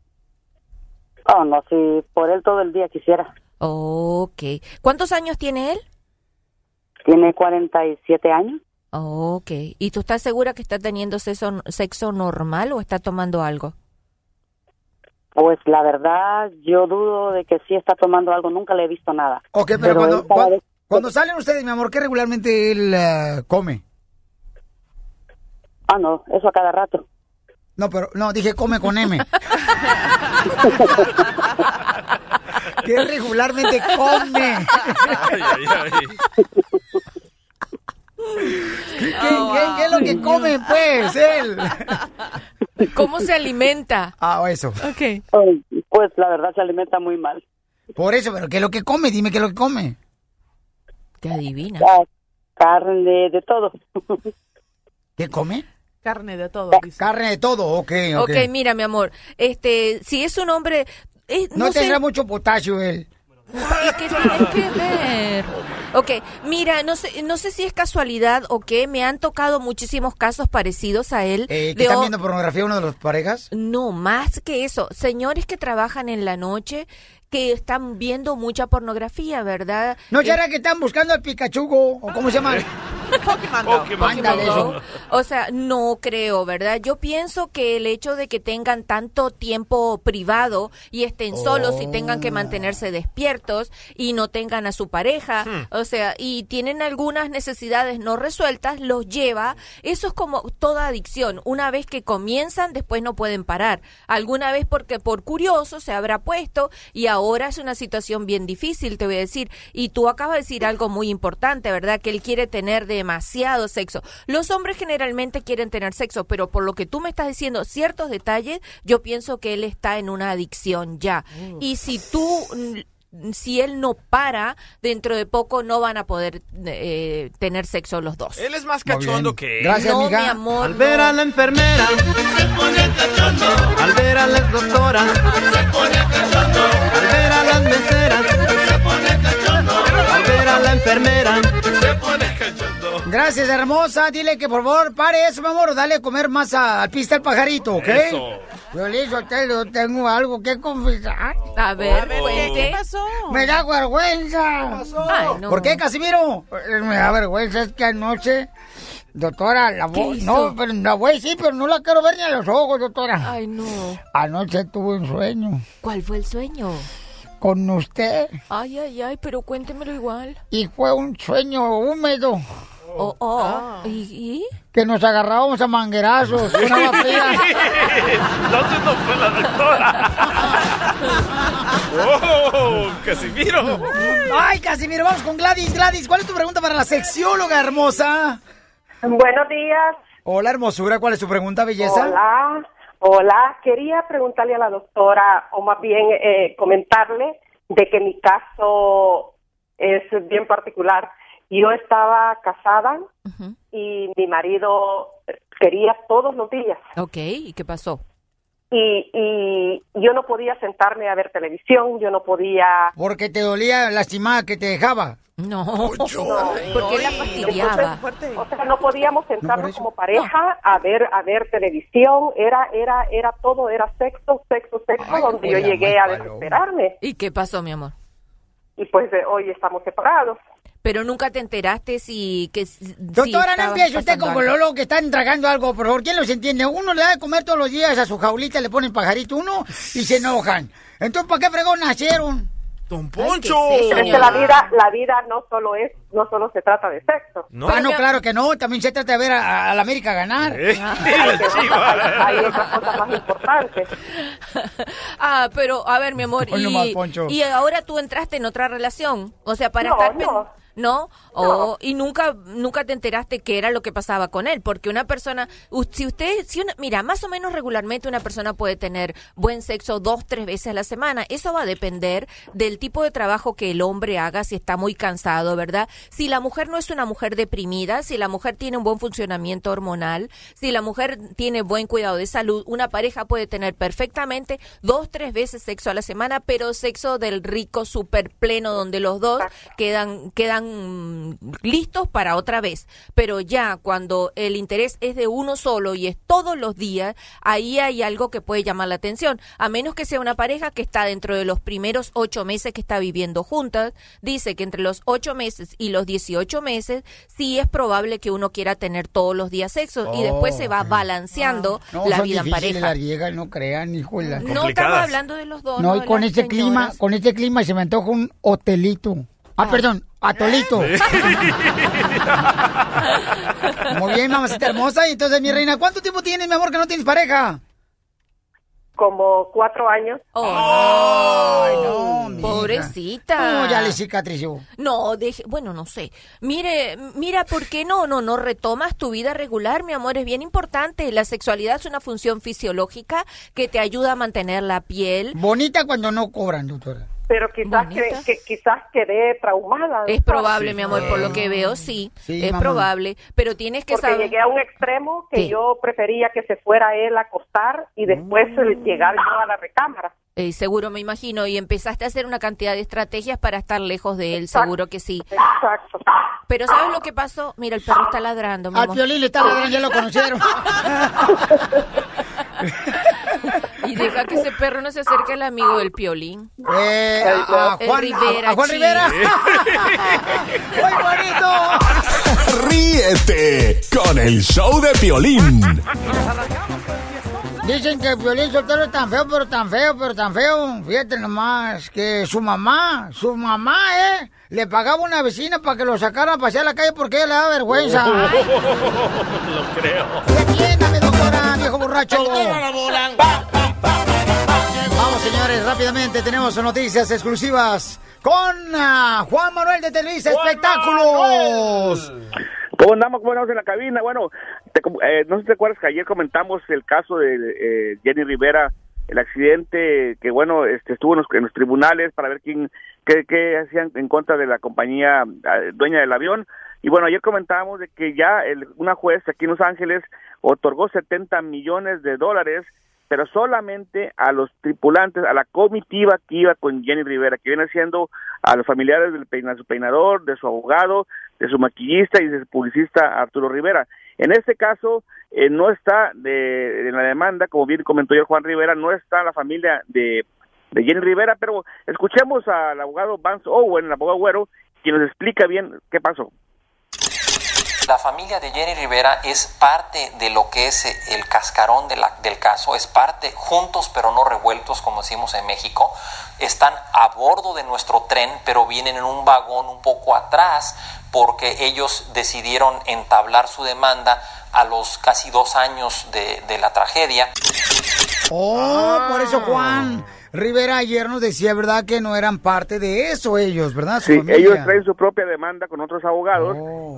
Oh, no, si por él todo el día quisiera. Ok. ¿Cuántos años tiene él? Tiene 47 años. Ok. ¿Y tú estás segura que está teniendo sexo, sexo normal o está tomando algo? Pues la verdad, yo dudo de que sí está tomando algo. Nunca le he visto nada. Ok, pero, cuando, él cada cua- vez- cuando salen ustedes, mi amor, ¿qué regularmente él eh, come? Ah, no, eso a cada rato. No, pero no, dije come con M. [LAUGHS] que regularmente come. ¿Qué, qué- qué- qué es lo que come, pues, él? ¿Cómo se alimenta? Ah, eso. Ok. Pues la verdad se alimenta muy mal. Por eso, pero ¿qué es lo que come? Dime qué es lo que come. Te adivina. Ah, carne, de todo. [LAUGHS] ¿Qué come? Carne de todo. dice. Carne de todo, ok, ok. ok, mira, mi amor, este, si es un hombre... eh, No, no sé- tendrá mucho potasio él. ¿Y qué tiene que ver? Ok, mira, no sé, no sé si es casualidad o qué, me han tocado muchísimos casos parecidos a él. Eh, ¿Que de están viendo pornografía uno de los parejas? No, más que eso, señores que trabajan en la noche, que están viendo mucha pornografía, ¿verdad? ¿No Eh, será que están buscando al Pikachu o cómo se llama? [LAUGHS] O sea, no creo, ¿verdad? Yo pienso que el hecho de que tengan tanto tiempo privado y estén solos y tengan que mantenerse despiertos y no tengan a su pareja, o sea, y tienen algunas necesidades no resueltas, los lleva. Eso es como toda adicción. Una vez que comienzan, después no pueden parar. Alguna vez porque por curioso se habrá puesto y ahora es una situación bien difícil, te voy a decir. Y tú acabas de decir algo muy importante, ¿verdad? Que él quiere tener demasiado sexo. Los hombres generalmente quieren tener sexo, pero por lo que tú me estás diciendo, ciertos detalles, yo pienso que él está en una adicción ya. Y si tú... Si él no para, dentro de poco no van a poder eh, tener sexo los dos. Él es más cachondo que él. Gracias, no, amiga. mi amor. Al ver a la enfermera, se pone cachondo. Al ver a las doctoras, se pone cachondo. Al ver a las meseras, se pone cachondo. Al ver a la enfermera, se pone cachondo. Gracias, hermosa. Dile que por favor pare eso, mi amor. Dale a comer más a- al pista al pajarito, ¿ok? Eso. Yo le yo tengo algo que confesar. A ver, ¿qué, cuente. qué pasó? Me da vergüenza. Ay, no. ¿Por qué, Casimiro? Me da vergüenza, es que anoche, doctora, la ¿Qué voy, hizo? no, pero la voy a decir, pero no la quiero ver ni a los ojos, doctora. Ay, no. Anoche tuve un sueño ¿Cuál fue el sueño? con usted Ay, ay, ay, pero cuéntemelo igual. y fue un sueño húmedo Oh, oh. ¿Y, y? que nos agarrábamos a manguerazos, fría. ¿Dónde [LAUGHS] no fue la doctora? [LAUGHS] ¡Oh! ¡Casimiro! Ay, Casimiro, vamos con Gladys. Gladys, ¿cuál es tu pregunta para la sexióloga hermosa? Buenos días. Hola, hermosura, ¿cuál es tu pregunta, belleza? Hola. Hola. Quería preguntarle a la doctora, o más bien eh, comentarle, de que mi caso es bien particular. Yo estaba casada y mi marido quería todos los días. Ok, ¿y qué pasó? Y, y yo no podía sentarme a ver televisión, yo no podía... Porque te dolía lastimada que te dejaba. No, porque la fastidiaba. O sea, no podíamos sentarnos como pareja a ver a ver televisión, era era era todo era sexo, sexo, sexo, donde yo llegué a desesperarme ¿Y qué pasó, mi amor? y pues eh, hoy estamos separados. Pero nunca te enteraste si que si Doctora, no empiece usted pasando como algo. Lolo que están tragando algo, por favor. ¿Quién los entiende? Uno le da de comer todos los días a su jaulita, le ponen pajarito uno y se enojan. Entonces, ¿para qué fregón nacieron? ¡Don Poncho! Es que la vida la vida no solo es no solo se trata de sexo. ah, no, claro que no. También se trata de ver a, a la América ganar. Eh. [LAUGHS] Hay otras cosas más importantes. [LAUGHS] Ah, pero a ver, mi amor, y, y ahora tú entraste en otra relación, o sea, para No, estar no. ¿No? O- y nunca nunca te enteraste qué era lo que pasaba con él, porque una persona, si usted, si una, mira, más o menos regularmente una persona puede tener buen sexo dos, tres veces a la semana. Eso va a depender del tipo de trabajo que el hombre haga, si está muy cansado, ¿verdad? Si la mujer no es una mujer deprimida, si la mujer tiene un buen funcionamiento hormonal, si la mujer tiene buen cuidado de salud, una pareja puede tener perfectamente dos, tres veces sexo a la semana, pero sexo del rico, súper pleno, donde los dos quedan, quedan están mm, listos para otra vez. Pero ya cuando el interés es de uno solo y es todos los días, ahí hay algo que puede llamar la atención. A menos que sea una pareja que está dentro de los primeros ocho meses que está viviendo juntas, dice que entre los ocho meses y los 18 meses, sí es probable que uno quiera tener todos los días sexo y después se va balanceando Oh, No, la son vida en pareja. las viejas, no crean, hijo de la- No estamos hablando de los dos. No, y de con este señoras. clima, con este clima se me antoja un hotelito. Ah, perdón, atolito. [LAUGHS] Muy bien, mamacita hermosa. Y entonces, mi reina, ¿cuánto tiempo tienes, mi amor, que no tienes pareja? Como cuatro años. Ay, no. Pobrecita. No, ya le cicatrizó. No, deje, bueno, no sé. Mire, mira, ¿por qué no? No, no retomas tu vida regular, mi amor, es bien importante. La sexualidad es una función fisiológica que te ayuda a mantener la piel. Bonita cuando no cobran, doctora. Pero quizás, que, que- quizás quedé traumada. Es probable, mi amor, por lo que veo, sí. Sí, es mamá. probable, pero tienes que Porque saber. llegué a un extremo que ¿Qué? yo prefería que se fuera él a acostar y después Mm. llegar yo a la recámara. Eh, seguro, me imagino, y empezaste a hacer una cantidad de estrategias para estar lejos de él, seguro que sí. Exacto. Pero ¿sabes lo que pasó? Mira, el perro está ladrando. mi Al amor. Piolín le está ladrando, ya lo conocieron. [LAUGHS] Y deja que ese perro no se acerque al amigo del piolín. Eh, a, a El Juan, Rivera, a, a Juan chi. Rivera. [LAUGHS] ¡Muy bonito! Ríete con el show de Piolín. Dicen que el violín soltero es tan feo, pero tan feo, pero tan feo. Fíjate nomás que su mamá, su mamá, ¿eh? Le pagaba una vecina para que lo sacara a pasear a la calle porque ella le da vergüenza. Ay, [LAUGHS] Lo creo. Viejo borracho. Vamos, señores, rápidamente tenemos noticias exclusivas con ah, Juan Manuel de Televisa Espectáculos. ¿Cómo andamos? ¿Cómo andamos en la cabina? Bueno, te eh, no sé si te acuerdas que ayer comentamos el caso de eh, Jenny Rivera, el accidente que, bueno, este, estuvo en los, en los tribunales para ver quién, qué, qué hacían en contra de la compañía eh, dueña del avión. Y bueno, ayer comentábamos de que ya el- una juez aquí en Los Ángeles otorgó 70 millones de dólares pero solamente a los tripulantes, a la comitiva que iba con Jenny Rivera, que viene siendo a los familiares del peinador, de su abogado, de su maquillista y de su publicista Arturo Rivera. En este caso, eh, no está de, en la demanda, como bien comentó yo Juan Rivera, no está la familia de, de Jenny Rivera, pero escuchemos al abogado Vance Owen, el abogado güero, quien nos explica bien qué pasó. La familia de Jenny Rivera es parte de lo que es eh, el cascarón de la- del caso, es parte juntos pero no revueltos, como decimos en México. Están a bordo de nuestro tren, pero vienen en un vagón un poco atrás porque ellos decidieron entablar su demanda a los casi dos años de, de la tragedia. Oh, por eso Juan Rivera ayer nos decía, ¿verdad? Que no eran parte de eso ellos, ¿verdad? Su Sí, familia. ellos traen su propia demanda con otros abogados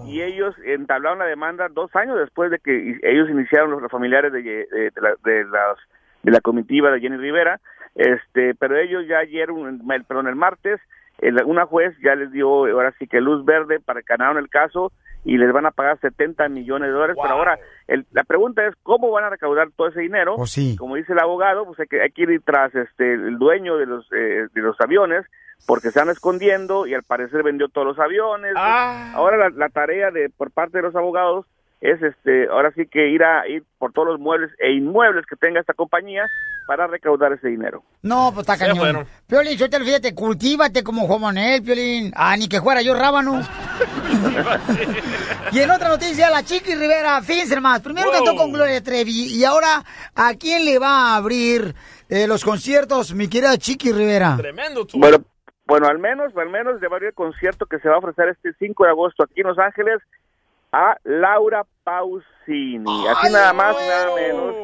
y ellos entablaron la demanda dos años después de que ellos iniciaron los, los familiares de, de- de la, de, las- de la comitiva de Jenny Rivera, este, pero ellos ya ayer, un- el, perdón, el martes, el- una juez ya les dio ahora sí que luz verde para que ganaron el caso y les van a pagar 70 millones de dólares, pero ahora el- la pregunta es cómo van a recaudar todo ese dinero. Oh, sí. Como dice el abogado, pues hay que, hay que ir tras este el dueño de los eh, de los aviones porque se están escondiendo y al parecer vendió todos los aviones. Ahora la, la tarea de por parte de los abogados es este ahora sí que ir a ir por todos los muebles e inmuebles que tenga esta compañía para recaudar ese dinero. No, pues está cañón. fueron. Piolín, suéltalo, fíjate, cultívate como Juan Manuel, Piolín. Ah, ni que fuera yo rábano. [LAUGHS] y en otra noticia, la Chiqui Rivera, fíjense más. Primero Wow. cantó con Gloria Trevi y ahora, ¿a quién le va a abrir eh, los conciertos, mi querida Chiqui Rivera? Tremendo Bueno, bueno, al menos, al menos de varios concierto que se va a ofrecer este 5 de agosto aquí en Los Ángeles a Laura Pausini. Así nada más, nada menos.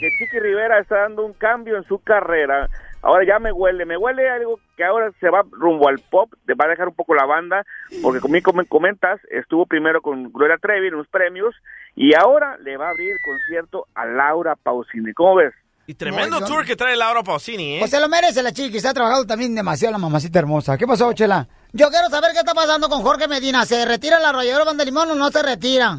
Que Chiqui Rivera está dando un cambio en su carrera. Ahora ya me huele, me huele algo que ahora se va rumbo al pop, te va a dejar un poco la banda, porque como como comentas, estuvo primero con Gloria Trevi en los premios y ahora le va a abrir concierto a Laura Pausini. ¿Cómo ves? Y tremendo No, tour que trae Laura Pausini, ¿eh? Pues se lo merece la Chiqui, se ha trabajado también demasiado la mamacita hermosa. ¿Qué pasó, Chela? Yo quiero saber qué está pasando con Jorge Medina. ¿Se retira la arrolladora Banda Limón o no se retira?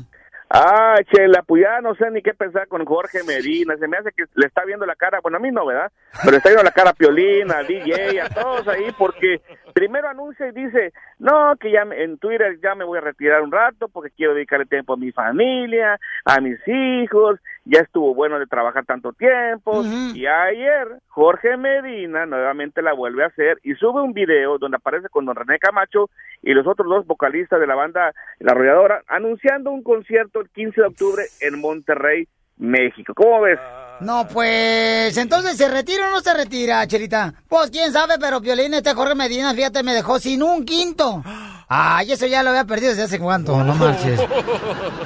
Ah, chela, pues ya no sé ni qué pensar con Jorge Medina. Se me hace que le está viendo la cara, bueno, a mí no, ¿verdad? Pero está viendo la cara a Piolín, a DJ, a todos ahí, porque Primero anuncia y dice, no, que ya me- en Twitter ya me voy a retirar un rato porque quiero dedicarle tiempo a mi familia, a mis hijos, ya estuvo bueno de trabajar tanto tiempo. Y ayer Jorge Medina nuevamente la vuelve a hacer y sube un video donde aparece con don René Camacho y los otros dos vocalistas de la banda La Arrolladora anunciando un concierto el 15 de octubre en Monterrey, México. ¿Cómo ves? No, pues, entonces, ¿se retira o no se retira, Chelita? Pues, quién sabe, pero Piolín, este Jorge Medina, fíjate, me dejó sin un quinto. Ay, eso ya lo había perdido desde hace cuánto, no marches.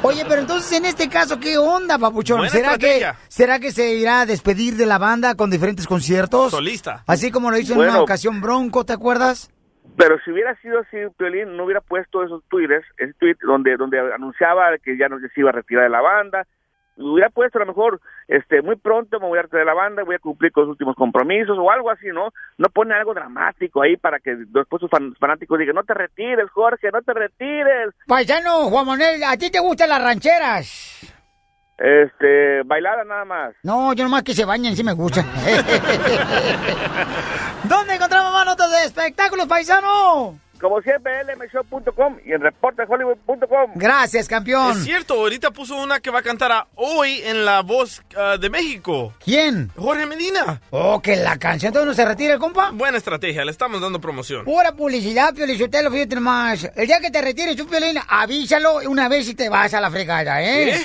Oye, pero entonces, en este caso, ¿qué onda, papuchón? Buena ¿Será que. ¿Será que se irá a despedir de la banda con diferentes conciertos? Solista. Así como lo hizo en una ocasión Bronco, ¿te acuerdas? Pero si hubiera sido así, Piolín no hubiera puesto esos tweets, ese tweet donde, donde anunciaba que ya no se iba a retirar de la banda. Hubiera puesto a lo mejor, este, muy pronto me voy a retirar de la banda, voy a cumplir con los últimos compromisos o algo así, ¿no? No pone algo dramático ahí para que después sus fan- fanáticos digan, no te retires, Jorge, no te retires. Paisano, Juan Manuel, ¿a ti te gustan las rancheras? Este, bailada nada más. No, yo nomás que se bañen, sí me gusta. [LAUGHS] [LAUGHS] ¿Dónde encontramos más notas de espectáculos, paisano? Como siempre, lmshow.com y en reportehollywood.com. Gracias, campeón. Es cierto, ahorita puso una que va a cantar a hoy en La Voz ah, de México. ¿Quién? Jorge Medina. Oh, que la canción todavía no se retira, compa. Buena estrategia, le estamos dando promoción. Pura publicidad, Piolín Sotelo, fíjate nomás. El día que te retires tú, Piolín, avísalo una vez y te vas a la fregada, ¿eh?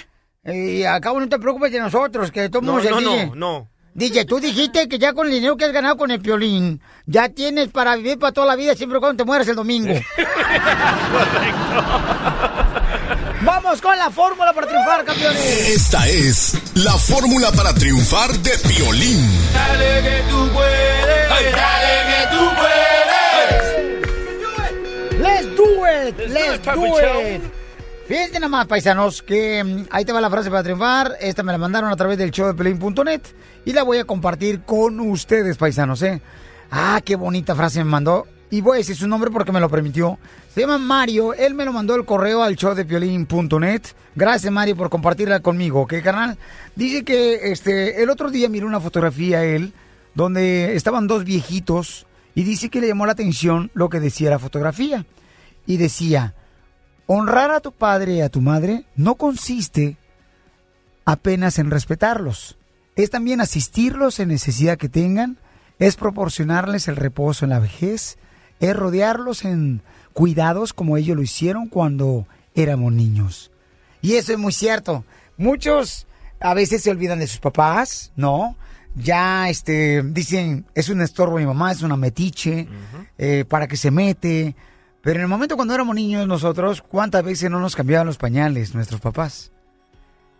Y a cabo no te preocupes de nosotros, que No, tomamos no, el no, DJ. no. DJ, tú dijiste que ya con el dinero que has ganado con el Piolín, ya tienes para vivir para toda la vida, siempre cuando te mueras el domingo. [LAUGHS] Vamos con la fórmula para triunfar, campeones. Esta es la fórmula para triunfar de Piolín. Dale que tú puedes, dale que tú puedes. Let's do it, let's do Chow. it. Fíjense nomás, paisanos, que mm, ahí te va la frase para triunfar. Esta me la mandaron a través del show de Pelín.net y la voy a compartir con ustedes, paisanos, ¿eh? Ah, qué bonita frase me mandó. Y voy a decir su nombre porque me lo permitió. Se llama Mario. Él me lo mandó el correo al show de Piolín.net. Gracias, Mario, por compartirla conmigo, ¿ok, carnal? Dice que este, el otro día miró una fotografía él donde estaban dos viejitos y dice que le llamó la atención lo que decía la fotografía. Y decía, honrar a tu padre y a tu madre no consiste apenas en respetarlos. Es también asistirlos en necesidad que tengan, es proporcionarles el reposo en la vejez, es rodearlos en cuidados como ellos lo hicieron cuando éramos niños. Y eso es muy cierto. Muchos a veces se olvidan de sus papás, ¿no? Ya este dicen, es un estorbo mi mamá, es una metiche, eh, para que se mete. Pero en el momento cuando éramos niños nosotros, ¿cuántas veces no nos cambiaban los pañales nuestros papás?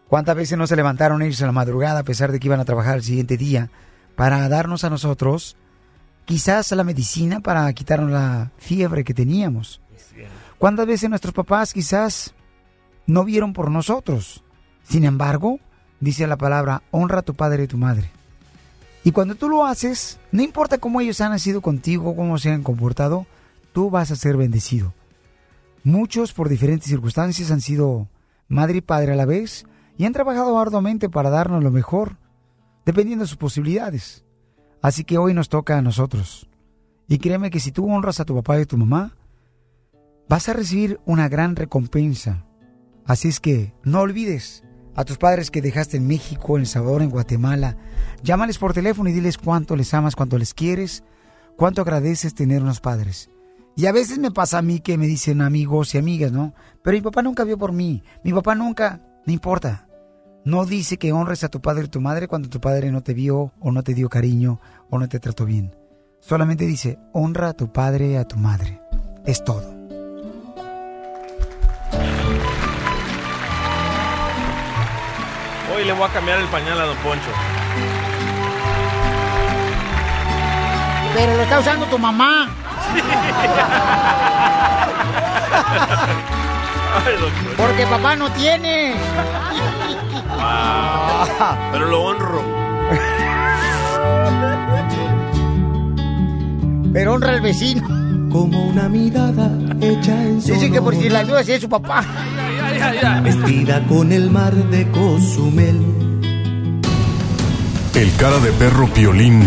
¿Cuántas veces no se levantaron ellos en la madrugada a pesar de que iban a trabajar el siguiente día para darnos a nosotros quizás la medicina para quitarnos la fiebre que teníamos? ¿Cuántas veces nuestros papás quizás no vieron por nosotros? Sin embargo, dice la palabra, honra a tu padre y tu madre. Y cuando tú lo haces, no importa cómo ellos han nacido contigo, cómo se han comportado, tú vas a ser bendecido. Muchos por diferentes circunstancias han sido madre y padre a la vez y han trabajado arduamente para darnos lo mejor, dependiendo de sus posibilidades. Así que hoy nos toca a nosotros. Y créeme que si tú honras a tu papá y a tu mamá, vas a recibir una gran recompensa. Así es que no olvides a tus padres que dejaste en México, en El Salvador, en Guatemala. Llámales por teléfono y diles cuánto les amas, cuánto les quieres, cuánto agradeces tener unos padres. Y a veces me pasa a mí que me dicen amigos y amigas, ¿no? Pero mi papá nunca vio por mí. Mi papá nunca, no importa. No dice que honres a tu padre y tu madre cuando tu padre no te vio o no te dio cariño o no te trató bien. Solamente dice, honra a tu padre y a tu madre. Es todo. Hoy le voy a cambiar el pañal a Don Poncho. Pero lo está usando tu mamá. [LAUGHS] Porque papá no tiene. Ah, pero lo honro. Pero honra al vecino. Como una mirada hecha en Dice que por si la duda si es su papá. Vestida con el mar de Cozumel. El cara de perro Piolín